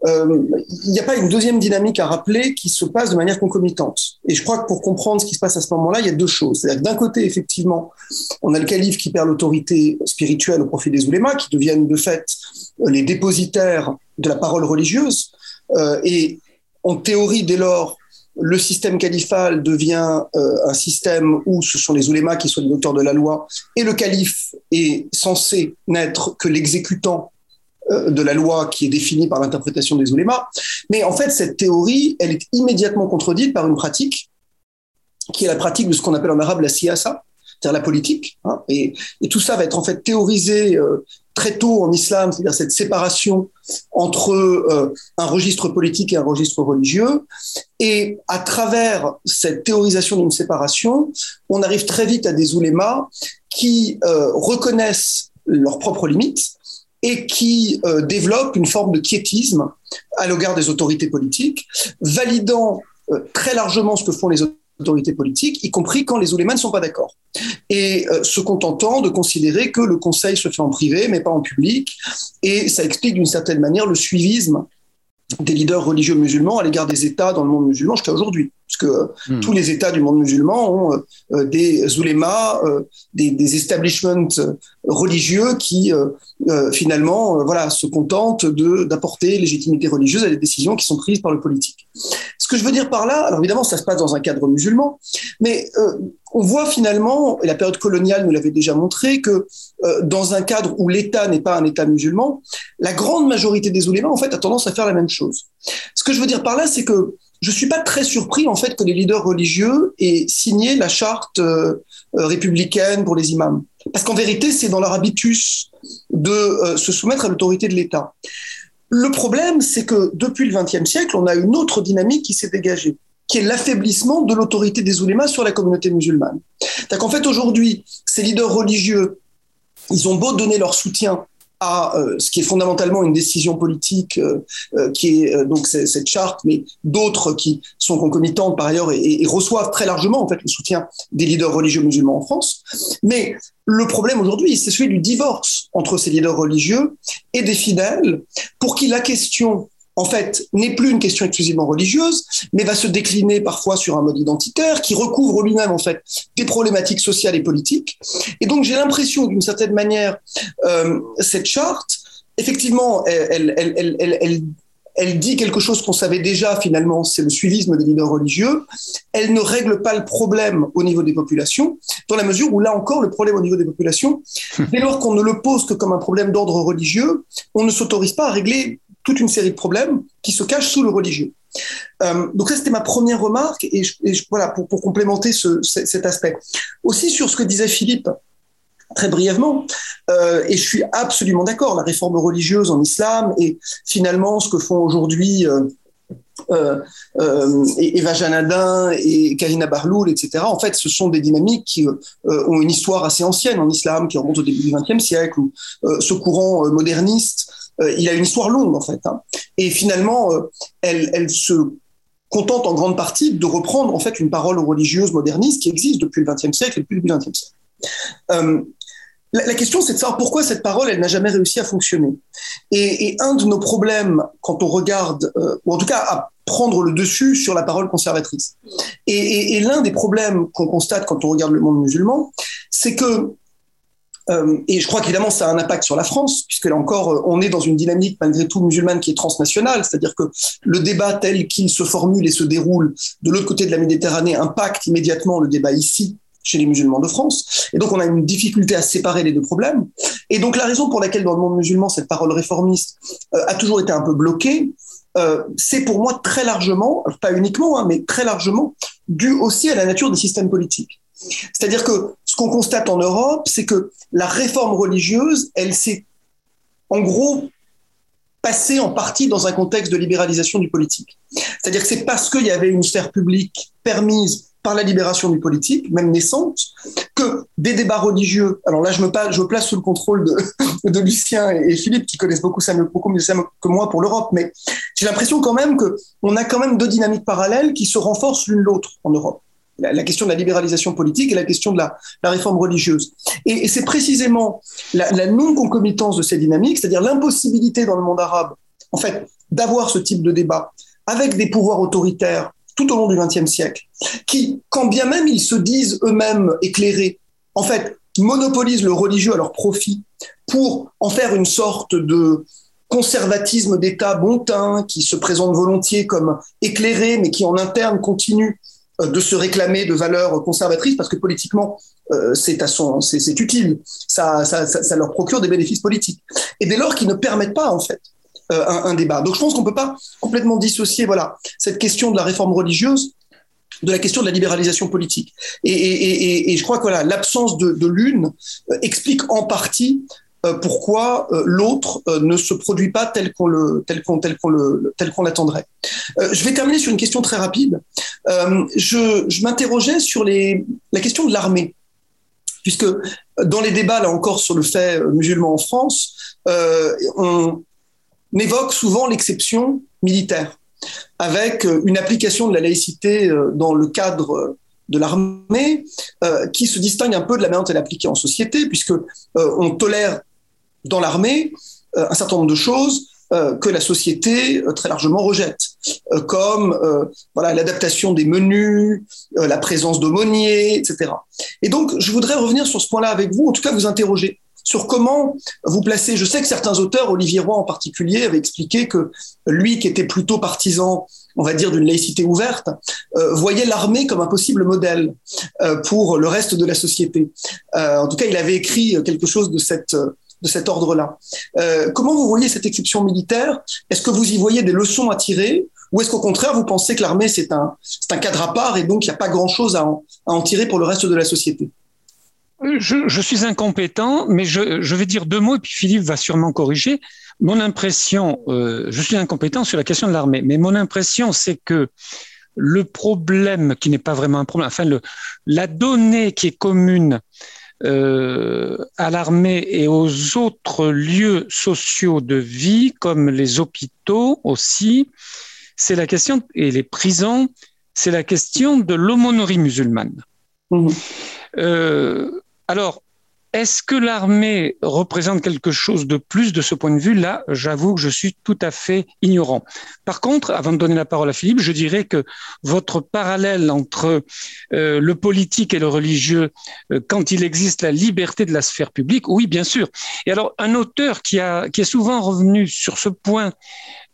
euh, il n'y a pas une deuxième dynamique à rappeler qui se passe de manière concomitante. Et je crois que pour comprendre ce qui se passe à ce moment-là, il y a deux choses. C'est-à-dire d'un côté, effectivement, on a le calife qui perd l'autorité spirituelle au profit des oulémas, qui deviennent de fait les dépositaires de la parole religieuse. Euh, et en théorie, dès lors, le système califal devient euh, un système où ce sont les oulémas qui sont les auteurs de la loi et le calife est censé n'être que l'exécutant euh, de la loi qui est définie par l'interprétation des oulémas. Mais en fait, cette théorie, elle est immédiatement contredite par une pratique qui est la pratique de ce qu'on appelle en arabe la siyasa, c'est-à-dire la politique. Hein, et, tout ça va être en fait théorisé euh, très tôt en islam, c'est-à-dire cette séparation entre euh, un registre politique et un registre religieux. Et à travers cette théorisation d'une séparation, on arrive très vite à des oulémas qui euh, reconnaissent leurs propres limites et qui développent une forme de quiétisme à l'égard des autorités politiques, validant très largement ce que font les autorités autorités politiques, y compris quand les oulémas ne sont pas d'accord. Et euh, se contentant de considérer que le conseil se fait en privé, mais pas en public. Et ça explique d'une certaine manière le suivisme des leaders religieux musulmans à l'égard des États dans le monde musulman jusqu'à aujourd'hui. Parce que hmm. tous les États du monde musulman ont euh, des oulémas, euh, des, des, establishments religieux qui euh, finalement voilà, se contentent d'apporter légitimité religieuse à des décisions qui sont prises par le politique. Ce que je veux dire par là, alors évidemment ça se passe dans un cadre musulman, mais on voit finalement, et la période coloniale nous l'avait déjà montré, que dans un cadre où l'État n'est pas un État musulman, la grande majorité des oulémas, en fait, a tendance à faire la même chose. Ce que je veux dire par là, c'est que je suis pas très surpris, en fait, que les leaders religieux aient signé la charte euh, euh, républicaine pour les imams. Parce qu'en vérité, c'est dans leur habitus de se soumettre à l'autorité de l'État. Le problème, c'est que depuis le XXe siècle, on a une autre dynamique qui s'est dégagée qui est l'affaiblissement de l'autorité des oulémas sur la communauté musulmane. cest qu'en fait, aujourd'hui, ces leaders religieux, ils ont beau donner leur soutien à euh, ce qui est fondamentalement une décision politique, euh, euh, qui est donc cette charte, mais d'autres qui sont concomitantes par ailleurs et, et, reçoivent très largement en fait le soutien des leaders religieux musulmans en France. Mais le problème aujourd'hui, c'est celui du divorce entre ces leaders religieux et des fidèles, pour qui la question en fait, n'est plus une question exclusivement religieuse, mais va se décliner parfois sur un mode identitaire qui recouvre lui-même, en fait, des problématiques sociales et politiques. Et donc, j'ai l'impression, d'une certaine manière, euh, cette charte, effectivement, elle, elle, elle, elle dit quelque chose qu'on savait déjà finalement, c'est le suivisme des leaders religieux. Elle ne règle pas le problème au niveau des populations, dans la mesure où là encore, le problème au niveau des populations, dès lors qu'on ne le pose que comme un problème d'ordre religieux, on ne s'autorise pas à régler toute une série de problèmes qui se cachent sous le religieux. Euh, donc ça, c'était ma première remarque, et, voilà, pour, complémenter ce, cet aspect. Aussi sur ce que disait Philippe, très brièvement, euh, et je suis absolument d'accord, la réforme religieuse en islam, et finalement ce que font aujourd'hui... Euh, Eva Janadin et Karina Barloul, etc. En fait, ce sont des dynamiques qui ont une histoire assez ancienne en islam, qui remonte au début du XXe siècle, où ce courant moderniste il a une histoire longue en fait. Hein. Et finalement, euh, elle, se contente en grande partie de reprendre en fait une parole religieuse moderniste qui existe depuis le XXe siècle et depuis le XXe siècle. Euh, la, question, c'est de savoir pourquoi cette parole, elle n'a jamais réussi à fonctionner. Et, un de nos problèmes, quand on regarde, euh, ou en tout cas à prendre le dessus sur la parole conservatrice, et l'un des problèmes qu'on constate quand on regarde le monde musulman, c'est que euh, et je crois qu'évidemment, ça a un impact sur la France, puisque là encore, euh, on est dans une dynamique malgré tout musulmane qui est transnationale, c'est-à-dire que le débat tel qu'il se formule et se déroule de l'autre côté de la Méditerranée impacte immédiatement le débat ici chez les musulmans de France. Et donc, on a une difficulté à séparer les deux problèmes. Et donc, la raison pour laquelle dans le monde musulman, cette parole réformiste euh, a toujours été un peu bloquée, euh, c'est pour moi très largement, pas uniquement, hein, mais très largement, dû aussi à la nature des systèmes politiques. C'est-à-dire que ce qu'on constate en Europe, c'est que la réforme religieuse, elle s'est en gros passée en partie dans un contexte de libéralisation du politique. C'est-à-dire que c'est parce qu'il y avait une sphère publique permise par la libération du politique, même naissante, que des débats religieux, alors là je me, place, sous le contrôle de, Lucien et Philippe qui connaissent beaucoup mieux que moi pour l'Europe, mais j'ai l'impression quand même qu'on a quand même deux dynamiques parallèles qui se renforcent l'une l'autre en Europe la, question de la libéralisation politique et la question de la, réforme religieuse. Et, c'est précisément la, la non-concomitance de ces dynamiques, c'est-à-dire l'impossibilité dans le monde arabe, en fait, d'avoir ce type de débat avec des pouvoirs autoritaires tout au long du XXe siècle, qui, quand bien même ils se disent eux-mêmes éclairés, en fait, monopolisent le religieux à leur profit pour en faire une sorte de conservatisme d'État bon teint qui se présente volontiers comme éclairé, mais qui en interne continue de se réclamer de valeurs conservatrices parce que politiquement euh, c'est à son utile. Ça, leur procure des bénéfices politiques. Et dès lors qu'ils ne permettent pas en fait euh, un, débat. Donc je pense qu'on peut pas complètement dissocier voilà cette question de la réforme religieuse de la question de la libéralisation politique. Et, je crois que voilà l'absence de, l'une explique en partie euh, pourquoi euh, l'autre euh, ne se produit pas tel qu'on le tel qu'on tel qu'on le tel qu'on l'attendrait? je vais terminer sur une question très rapide. je, m'interrogeais sur la question de l'armée, puisque dans les débats là encore sur le fait musulman en France, on évoque souvent l'exception militaire, avec une application de la laïcité dans le cadre de l'armée euh, qui se distingue un peu de la manière dont elle est appliquée en société, puisque euh, on tolère dans l'armée euh, un certain nombre de choses que la société très largement rejette, comme voilà l'adaptation des menus, la présence d'aumôniers, etc. Et donc, je voudrais revenir sur ce point-là avec vous, en tout cas vous interroger sur comment vous placez. Je sais que certains auteurs, Olivier Roy en particulier, avait expliqué que lui, qui était plutôt partisan on va dire, d'une laïcité ouverte, euh, voyait l'armée comme un possible modèle euh, pour le reste de la société. Euh, en tout cas, il avait écrit quelque chose de cette de cet ordre-là. comment vous voyez cette exception militaire? Est-ce que vous y voyez des leçons à tirer? Ou est-ce qu'au contraire, vous pensez que l'armée, c'est un, c'est un cadre à part et donc il n'y a pas grand-chose à en, tirer pour le reste de la société? Je, je, suis incompétent, mais je, je, vais dire deux mots et puis Philippe va sûrement corriger. Mon impression, euh, je suis incompétent sur la question de l'armée, mais mon impression, c'est que le problème, qui n'est pas vraiment un problème, enfin, le, la donnée qui est commune euh, à l'armée et aux autres lieux sociaux de vie, comme les hôpitaux aussi, c'est la question, et les prisons, c'est la question de l'aumônerie musulmane. Mmh. Euh, alors, est-ce que l'armée représente quelque chose de plus de ce point de vue Là, j'avoue que je suis tout à fait ignorant. Par contre, avant de donner la parole à Philippe, je dirais que votre parallèle entre euh, le politique et le religieux, euh, quand il existe la liberté de la sphère publique, oui, bien sûr. Et alors, un auteur qui, a, qui est souvent revenu sur ce point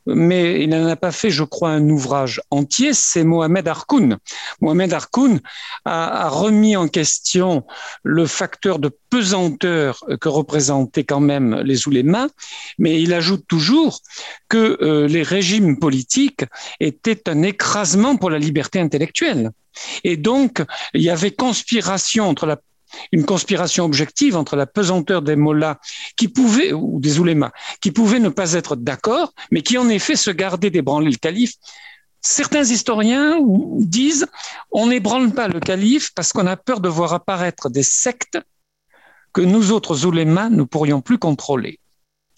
mais il n'en a pas fait, je crois, un ouvrage entier, c'est Mohamed Harkoun. Mohamed Harkoun a, remis en question le facteur de pesanteur que représentaient quand même les oulémas, mais il ajoute toujours que euh, les régimes politiques étaient un écrasement pour la liberté intellectuelle. Et donc, il y avait conspiration entre la une conspiration objective entre la pesanteur des mollahs qui pouvaient, ou des oulémas, qui pouvaient ne pas être d'accord, mais qui en effet se gardaient d'ébranler le calife. Certains historiens disent on n'ébranle pas le calife parce qu'on a peur de voir apparaître des sectes que nous autres oulémas ne pourrions plus contrôler.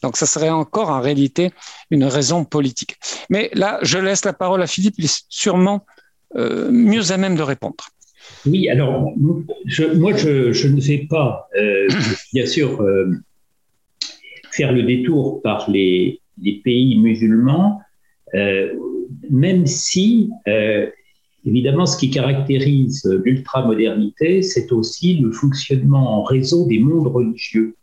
Donc, ça serait encore en réalité une raison politique. Mais là, je laisse la parole à Philippe, il est sûrement euh, mieux à même de répondre. Oui, alors moi je, ne vais pas, euh, bien sûr, euh, faire le détour par les, pays musulmans, euh, même si, évidemment, ce qui caractérise l'ultramodernité, c'est aussi le fonctionnement en réseau des mondes religieux.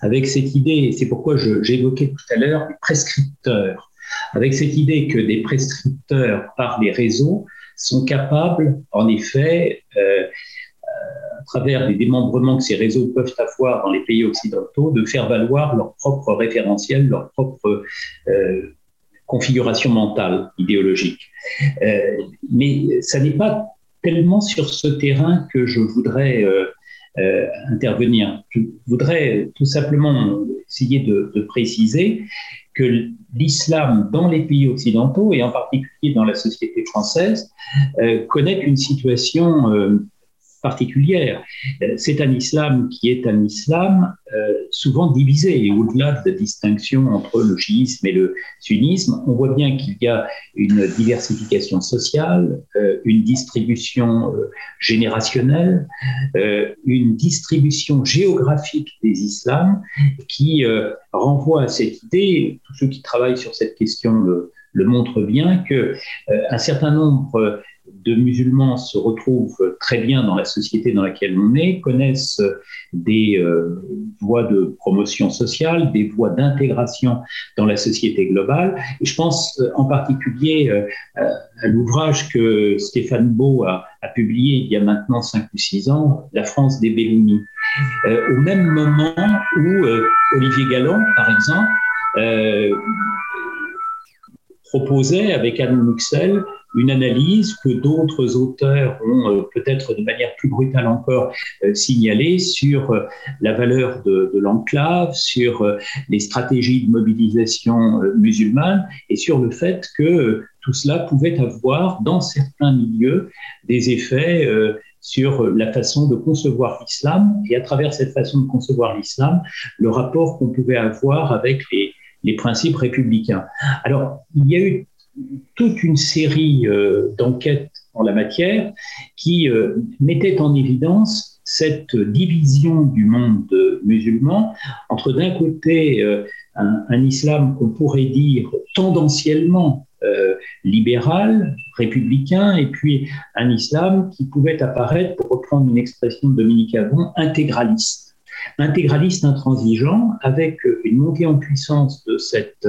Avec cette idée, c'est pourquoi j'évoquais tout à l'heure les prescripteurs, avec cette idée que des prescripteurs par les réseaux sont capables, en effet, euh, euh, à travers les démembrements que ces réseaux peuvent avoir dans les pays occidentaux, de faire valoir leur propre référentiel, leur propre euh, configuration mentale, idéologique. mais ça n'est pas tellement sur ce terrain que je voudrais intervenir. Je voudrais tout simplement essayer de, de préciser que l'islam dans les pays occidentaux, et en particulier dans la société française, euh, connaît une situation euh, particulière. Euh, c'est un islam qui est un islam euh, souvent divisé, et au-delà de la distinction entre le chiisme et le sunnisme, on voit bien qu'il y a une diversification sociale, euh, une distribution générationnelle, une distribution géographique des islams qui renvoie à cette idée, tous ceux qui travaillent sur cette question le, le montrent bien, que un certain nombre de musulmans se retrouvent très bien dans la société dans laquelle on est, connaissent des euh, voies de promotion sociale, des voies d'intégration dans la société globale. Et je pense euh, en particulier à l'ouvrage que Stéphane Beau a, publié il y a maintenant 5 ou 6 ans, La France des Bellini. au même moment où Olivier Gallon, par exemple, proposait avec Anne Muxel une analyse que d'autres auteurs ont euh, peut-être de manière plus brutale encore euh, signalée sur euh, la valeur de l'enclave, sur les stratégies de mobilisation musulmane et sur le fait que tout cela pouvait avoir dans certains milieux des effets sur la façon de concevoir l'islam. Et à travers cette façon de concevoir l'islam, le rapport qu'on pouvait avoir avec les, les principes républicains. Alors, il y a eu toute une série euh, d'enquêtes en la matière qui euh, mettaient en évidence cette division du monde musulman entre d'un côté euh, un, islam qu'on pourrait dire tendanciellement libéral, républicain, et puis un islam qui pouvait apparaître, pour reprendre une expression de Dominique Avon, intégraliste. Intégraliste intransigeant, avec une montée en puissance de cet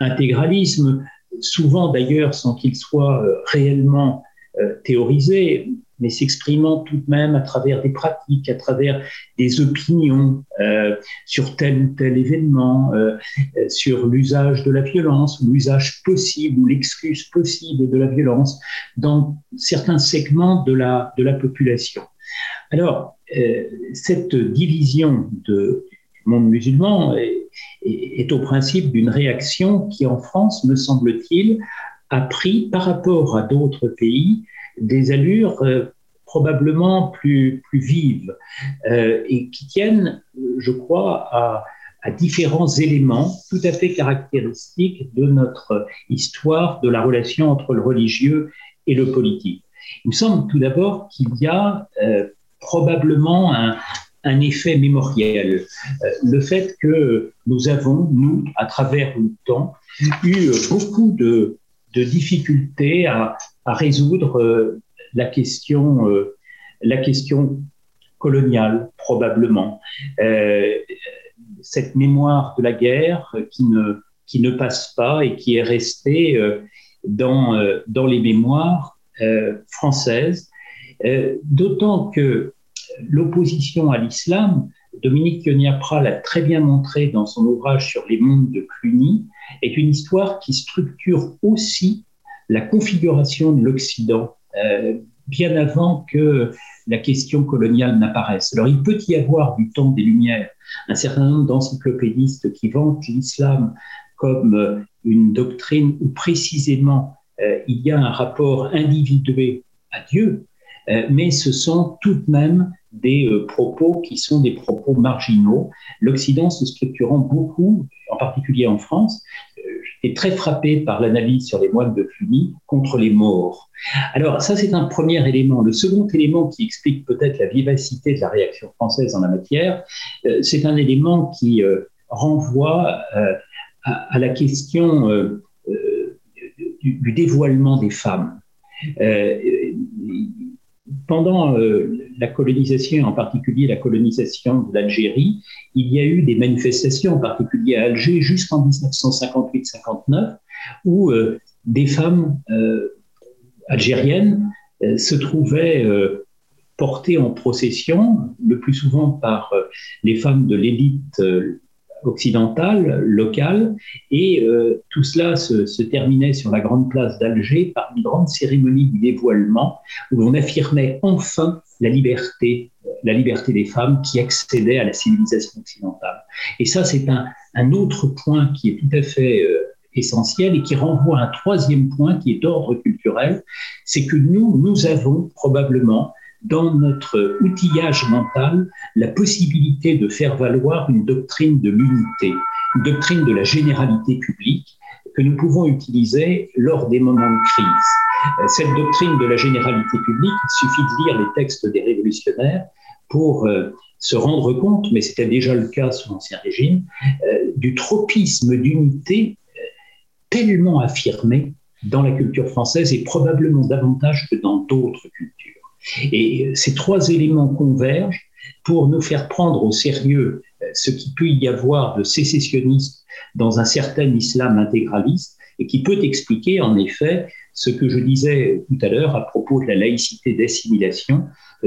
intégralisme souvent d'ailleurs sans qu'il soit euh, réellement euh, théorisé, mais s'exprimant tout de même à travers des pratiques, à travers des opinions euh, sur tel ou tel événement, sur l'usage de la violence, l'usage possible ou l'excuse possible de la violence dans certains segments de la population. Alors, cette division de, du monde musulman est, au principe d'une réaction qui, en France, me semble-t-il, a pris par rapport à d'autres pays des allures euh, probablement plus, plus vives euh, et qui tiennent, je crois, à, différents éléments tout à fait caractéristiques de notre histoire de la relation entre le religieux et le politique. Il me semble tout d'abord qu'il y a euh, probablement un, effet mémoriel. Euh, le fait que nous avons, nous, à travers le temps, eu beaucoup de, difficultés à, résoudre euh, la question, euh, la question coloniale, probablement. cette mémoire de la guerre qui ne, passe pas et qui est restée dans les mémoires françaises, d'autant que l'opposition à l'islam, Dominique Yoniapra l'a très bien montré dans son ouvrage sur les mondes de Cluny, est une histoire qui structure aussi la configuration de l'Occident euh, bien avant que la question coloniale n'apparaisse. Alors il peut y avoir du temps des Lumières un certain nombre d'encyclopédistes qui vantent l'islam comme euh, une doctrine où précisément euh, il y a un rapport individué à Dieu, mais ce sont tout de même des euh, propos qui sont des propos marginaux. L'Occident se structurant beaucoup, en particulier en France, est très frappé par l'analyse sur les moines de Cluny contre les morts. Alors ça, c'est un premier élément. Le second élément qui explique peut-être la vivacité de la réaction française en la matière, euh, c'est un élément qui euh, renvoie à, la question du, dévoilement des femmes pendant euh, la colonisation, en particulier la colonisation de l'Algérie, il y a eu des manifestations, en particulier à Alger, jusqu'en 1958-59, où euh, des femmes euh, algériennes se trouvaient portées en procession, le plus souvent par les femmes de l'élite occidentale, locale, et euh, tout cela se, terminait sur la grande place d'Alger par une grande cérémonie du dévoilement où l'on affirmait enfin la liberté, la liberté des femmes qui accédaient à la civilisation occidentale. Et ça, c'est un, autre point qui est tout à fait euh, essentiel et qui renvoie à un troisième point qui est d'ordre culturel, c'est que nous, nous avons probablement dans notre outillage mental la possibilité de faire valoir une doctrine de l'unité, une doctrine de la généralité publique que nous pouvons utiliser lors des moments de crise. Euh, cette doctrine de la généralité publique, il suffit de lire les textes des révolutionnaires pour euh, se rendre compte, mais c'était déjà le cas sous l'Ancien Régime, euh, du tropisme d'unité tellement affirmé dans la culture française et probablement davantage que dans d'autres cultures. Et ces trois éléments convergent pour nous faire prendre au sérieux ce qui peut y avoir de sécessionniste dans un certain islam intégraliste et qui peut expliquer en effet ce que je disais tout à l'heure à propos de la laïcité d'assimilation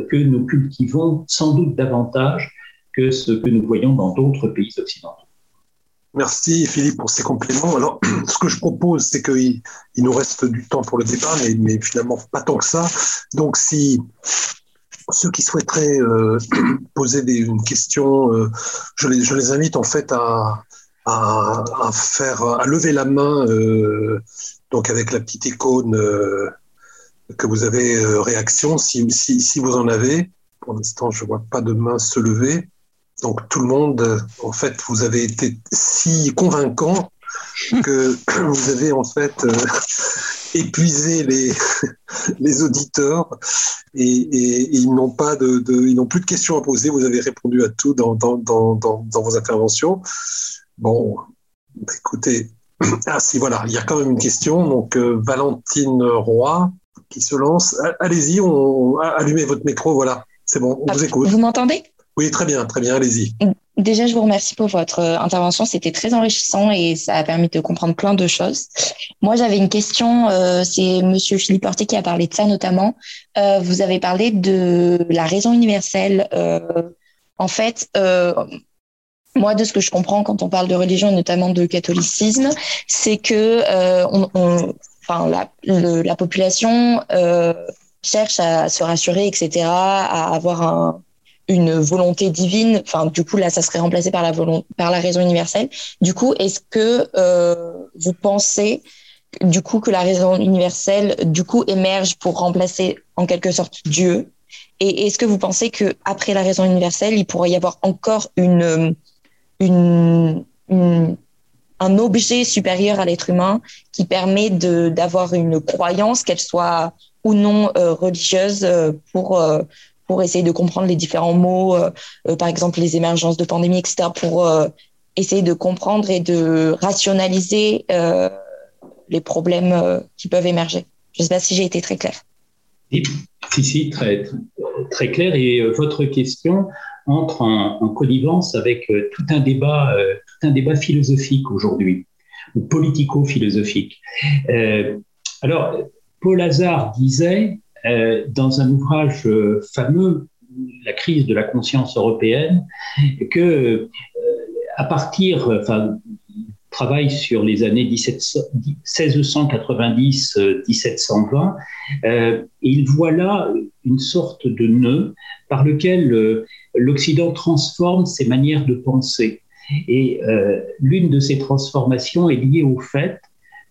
que nous cultivons sans doute davantage que ce que nous voyons dans d'autres pays occidentaux. Merci Philippe pour ces compléments. Alors, ce que je propose, c'est qu'il il nous reste du temps pour le débat, mais, finalement pas tant que ça. Donc, si ceux qui souhaiteraient euh, poser une question, euh, je, les, invite en fait à, faire, à lever la main, euh, donc avec la petite icône que vous avez réaction, si, si, vous en avez. Pour l'instant, je vois pas de main se lever. Donc tout le monde, en fait, vous avez été si convaincant que vous avez en fait euh, épuisé les, les auditeurs et, et, et ils n'ont pas de, de, ils n'ont plus de questions à poser. Vous avez répondu à tout dans, dans, dans, dans, vos interventions. Bon, écoutez, ah si voilà, il y a quand même une question. Donc euh, Valentine Roy qui se lance. Allez-y, allumez votre micro. Voilà, c'est bon, on vous écoute. Vous m'entendez? Oui, très bien, très bien, allez-y. Déjà, je vous remercie pour votre euh, intervention. C'était très enrichissant et ça a permis de comprendre plein de choses. Moi, j'avais une question. Euh, c'est Monsieur Philippe Portier qui a parlé de ça notamment. Euh, vous avez parlé de la raison universelle. En fait, moi, de ce que je comprends quand on parle de religion et notamment de catholicisme, c'est que enfin, la population cherche à se rassurer, etc., à avoir un une volonté divine. Enfin, du coup, là, ça serait remplacé par la, par la raison universelle. Du coup, est-ce que euh, vous pensez du coup que la raison universelle du coup émerge pour remplacer en quelque sorte Dieu? Et est-ce que vous pensez que après la raison universelle, il pourrait y avoir encore une, une, une un objet supérieur à l'être humain qui permet d'avoir une croyance, qu'elle soit ou non euh, religieuse, euh, pour euh, pour essayer de comprendre les différents mots, euh, euh, par exemple les émergences de pandémie, etc., pour euh, essayer de comprendre et de rationaliser les problèmes qui peuvent émerger. Je ne sais pas si j'ai été très clair. Si, si, très, très clair. Et votre question entre en, en connivence avec tout un débat, un débat philosophique aujourd'hui, ou politico-philosophique. Alors, Paul Hazard disait euh, dans un ouvrage euh, fameux, La crise de la conscience européenne, que euh, à partir, enfin, travaille sur les années 1690-1720, euh, il voit là une sorte de nœud par lequel l'Occident transforme ses manières de penser. Et l'une de ces transformations est liée au fait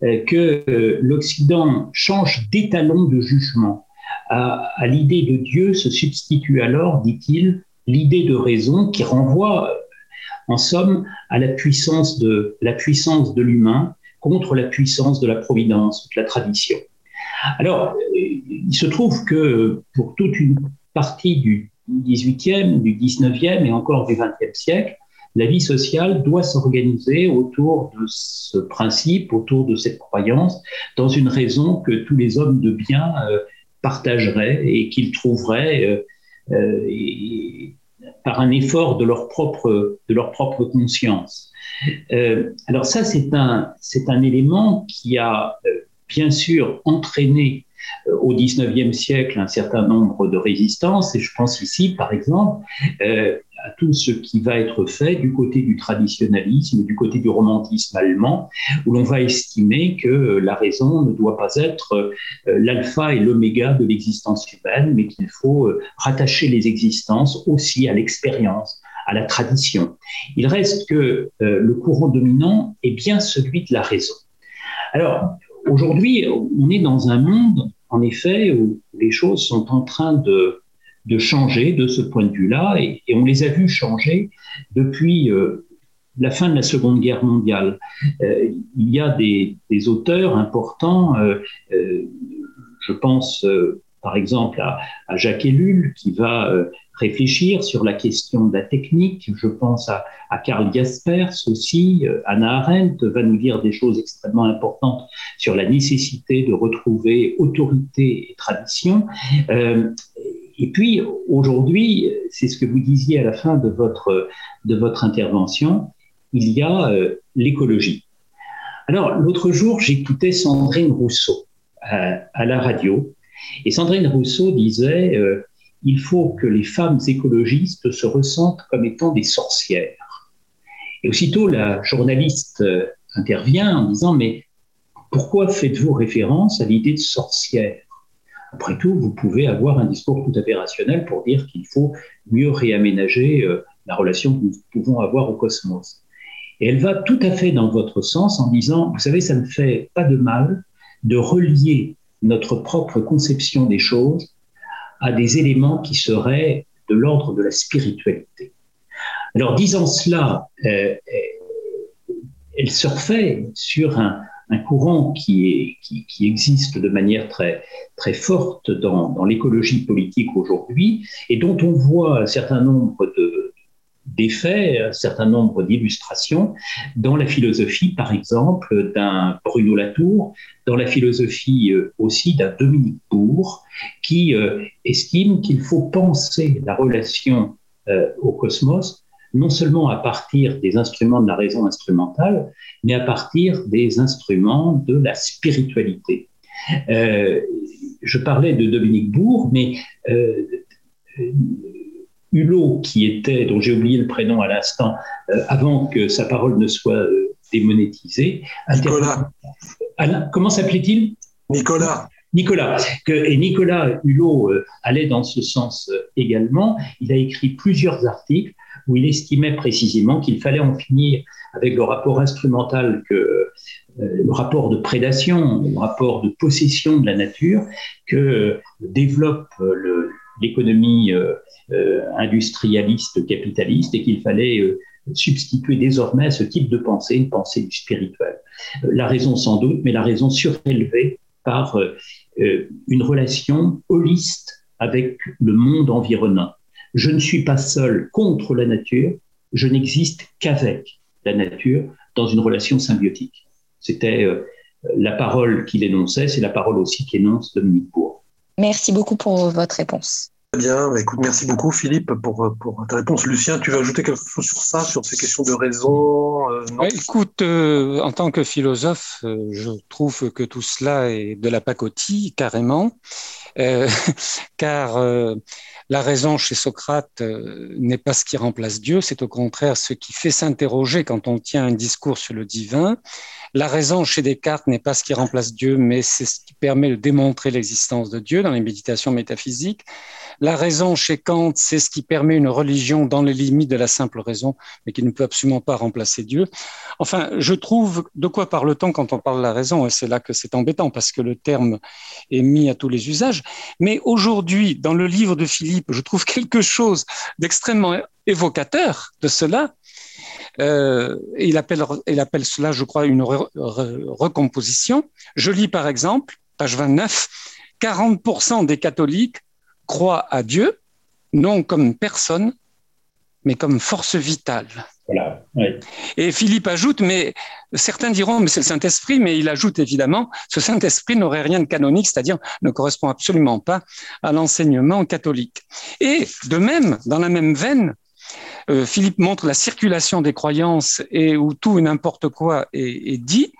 que l'Occident change d'étalon de jugement à, l'idée de Dieu se substitue alors, dit-il, l'idée de raison qui renvoie, en somme, à la puissance de la puissance de l'humain contre la puissance de la providence, de la tradition. Alors, il se trouve que pour toute une partie du 18e, du 19e et encore du 20e siècle, la vie sociale doit s'organiser autour de ce principe, autour de cette croyance, dans une raison que tous les hommes de bien euh, partageraient et qu'ils trouveraient euh, euh, par un effort de leur propre, de leur propre conscience. Euh, alors ça, c'est un, un élément qui a bien sûr entraîné au 19e siècle un certain nombre de résistances, et je pense ici, par exemple, à tout ce qui va être fait du côté du traditionnalisme, du côté du romantisme allemand, où l'on va estimer que la raison ne doit pas être euh, l'alpha et l'oméga de l'existence humaine, mais qu'il faut euh, rattacher les existences aussi à l'expérience, à la tradition. Il reste que euh, le courant dominant est bien celui de la raison. Alors, aujourd'hui, on est dans un monde, en effet, où les choses sont en train de de changer de ce point de vue-là, et, on les a vus changer depuis euh, la fin de la Seconde Guerre mondiale. Euh, il y a des, auteurs importants, euh, je pense par exemple à, Jacques Ellul, qui va réfléchir sur la question de la technique. Je pense à, Karl Jaspers aussi. Anna Arendt va nous dire des choses extrêmement importantes sur la nécessité de retrouver autorité et tradition. Et puis aujourd'hui, c'est ce que vous disiez à la fin de votre, intervention, il y a l'écologie. Alors l'autre jour, j'écoutais Sandrine Rousseau à, la radio, et Sandrine Rousseau disait il faut que les femmes écologistes se ressentent comme étant des sorcières. Et aussitôt, la journaliste intervient en disant mais pourquoi faites-vous référence à l'idée de sorcière? Après tout, vous pouvez avoir un discours tout à fait rationnel pour dire qu'il faut mieux réaménager euh, la relation que nous pouvons avoir au cosmos. Et elle va tout à fait dans votre sens en disant, vous savez, ça ne fait pas de mal de relier notre propre conception des choses à des éléments qui seraient de l'ordre de la spiritualité. Alors, disant cela, euh, elle surfait sur un, un courant qui, existe de manière très, forte dans, l'écologie politique aujourd'hui et dont on voit un certain nombre de, d'effets, un certain nombre d'illustrations dans la philosophie, par exemple, d'un Bruno Latour, dans la philosophie euh, aussi d'un Dominique Bourg, qui euh, estime qu'il faut penser la relation euh, au cosmos non seulement à partir des instruments de la raison instrumentale, mais à partir des instruments de la spiritualité. Euh, je parlais de Dominique Bourg, mais euh, Hulot, qui était, dont j'ai oublié le prénom à l'instant, euh, avant que sa parole ne soit démonétisée. Nicolas. comment s'appelait-il? Nicolas. Nicolas. Que, et Nicolas Hulot allait dans ce sens également. Il a écrit plusieurs articles où il estimait précisément qu'il fallait en finir avec le rapport instrumental que euh, le rapport de prédation, le rapport de possession de la nature que développe l'économie euh, euh, industrialiste capitaliste et qu'il fallait substituer désormais à ce type de pensée une pensée du spirituel. La raison sans doute, mais la raison surélevée par une relation holiste avec le monde environnant je ne suis pas seul contre la nature, je n'existe qu'avec la nature dans une relation symbiotique. C'était euh, la parole qu'il énonçait, c'est la parole aussi qu'énonce Dominique Bourg. Merci beaucoup pour votre réponse. Très bien, bah, écoute, merci beaucoup Philippe pour, pour ta réponse. Lucien, tu veux ajouter quelque chose sur ça, sur ces questions de raison euh, Écoute, euh, en tant que philosophe, je trouve que tout cela est de la pacotille, carrément, car la raison chez Socrate euh, n'est pas ce qui remplace Dieu, c'est au contraire ce qui fait s'interroger quand on tient un discours sur le divin. La raison chez Descartes n'est pas ce qui remplace Dieu, mais c'est ce qui permet de démontrer l'existence de Dieu dans les méditations métaphysiques. La raison chez Kant, c'est ce qui permet une religion dans les limites de la simple raison, mais qui ne peut absolument pas remplacer Dieu. Enfin, je trouve de quoi parle-t-on quand on parle de la raison, et c'est là que c'est embêtant parce que le terme est mis à tous les usages. Mais aujourd'hui, dans le livre de Philippe, je trouve quelque chose d'extrêmement évocateur de cela, euh, il, appelle, il appelle cela, je crois, une recomposition. Je lis par exemple, page 29, 40% des catholiques croient à Dieu, non comme personne, mais comme force vitale. Voilà, Et Philippe ajoute, mais certains diront, mais c'est le Saint-Esprit, mais il ajoute évidemment, ce Saint-Esprit n'aurait rien de canonique, c'est-à-dire ne correspond absolument pas à l'enseignement catholique. Et de même, dans la même veine, euh, Philippe montre la circulation des croyances et où tout et n'importe quoi est, dit.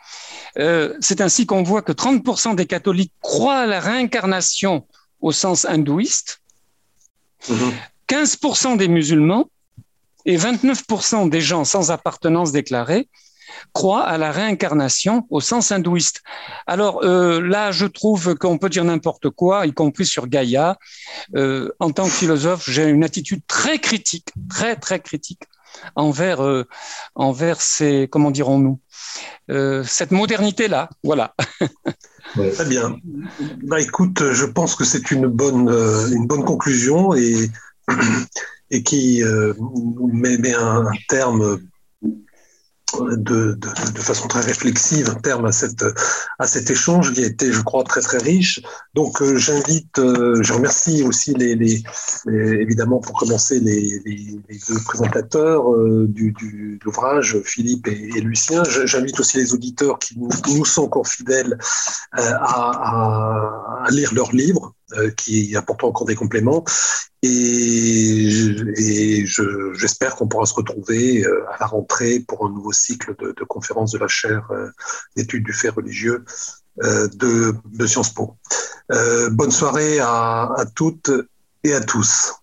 Euh, c'est ainsi qu'on voit que 30% des catholiques croient à la réincarnation au sens hindouiste, 15% des musulmans et 29% des gens sans appartenance déclarée croient à la réincarnation au sens hindouiste. Alors euh, là, je trouve qu'on peut dire n'importe quoi, y compris sur Gaïa. Euh, en tant que philosophe, j'ai une attitude très critique, très très critique envers euh, envers ces comment dirons-nous cette modernité là. Voilà. Très bien. Bah écoute, je pense que c'est une bonne une bonne conclusion et et qui met, met un terme de, façon très réflexive un terme à, cet échange qui a été, je crois, très très riche. Donc euh, j'invite, euh, je remercie aussi les, évidemment pour commencer les, deux présentateurs euh, du, du, de l'ouvrage, Philippe et, Lucien. J'invite aussi les auditeurs qui nous, sont encore fidèles à, lire leurs livres. Qui apporteront encore des compléments. Et, j'espère qu'on pourra se retrouver à la rentrée pour un nouveau cycle de, conférences de la chaire d'études du fait religieux de, Sciences Po. bonne soirée à toutes et à tous.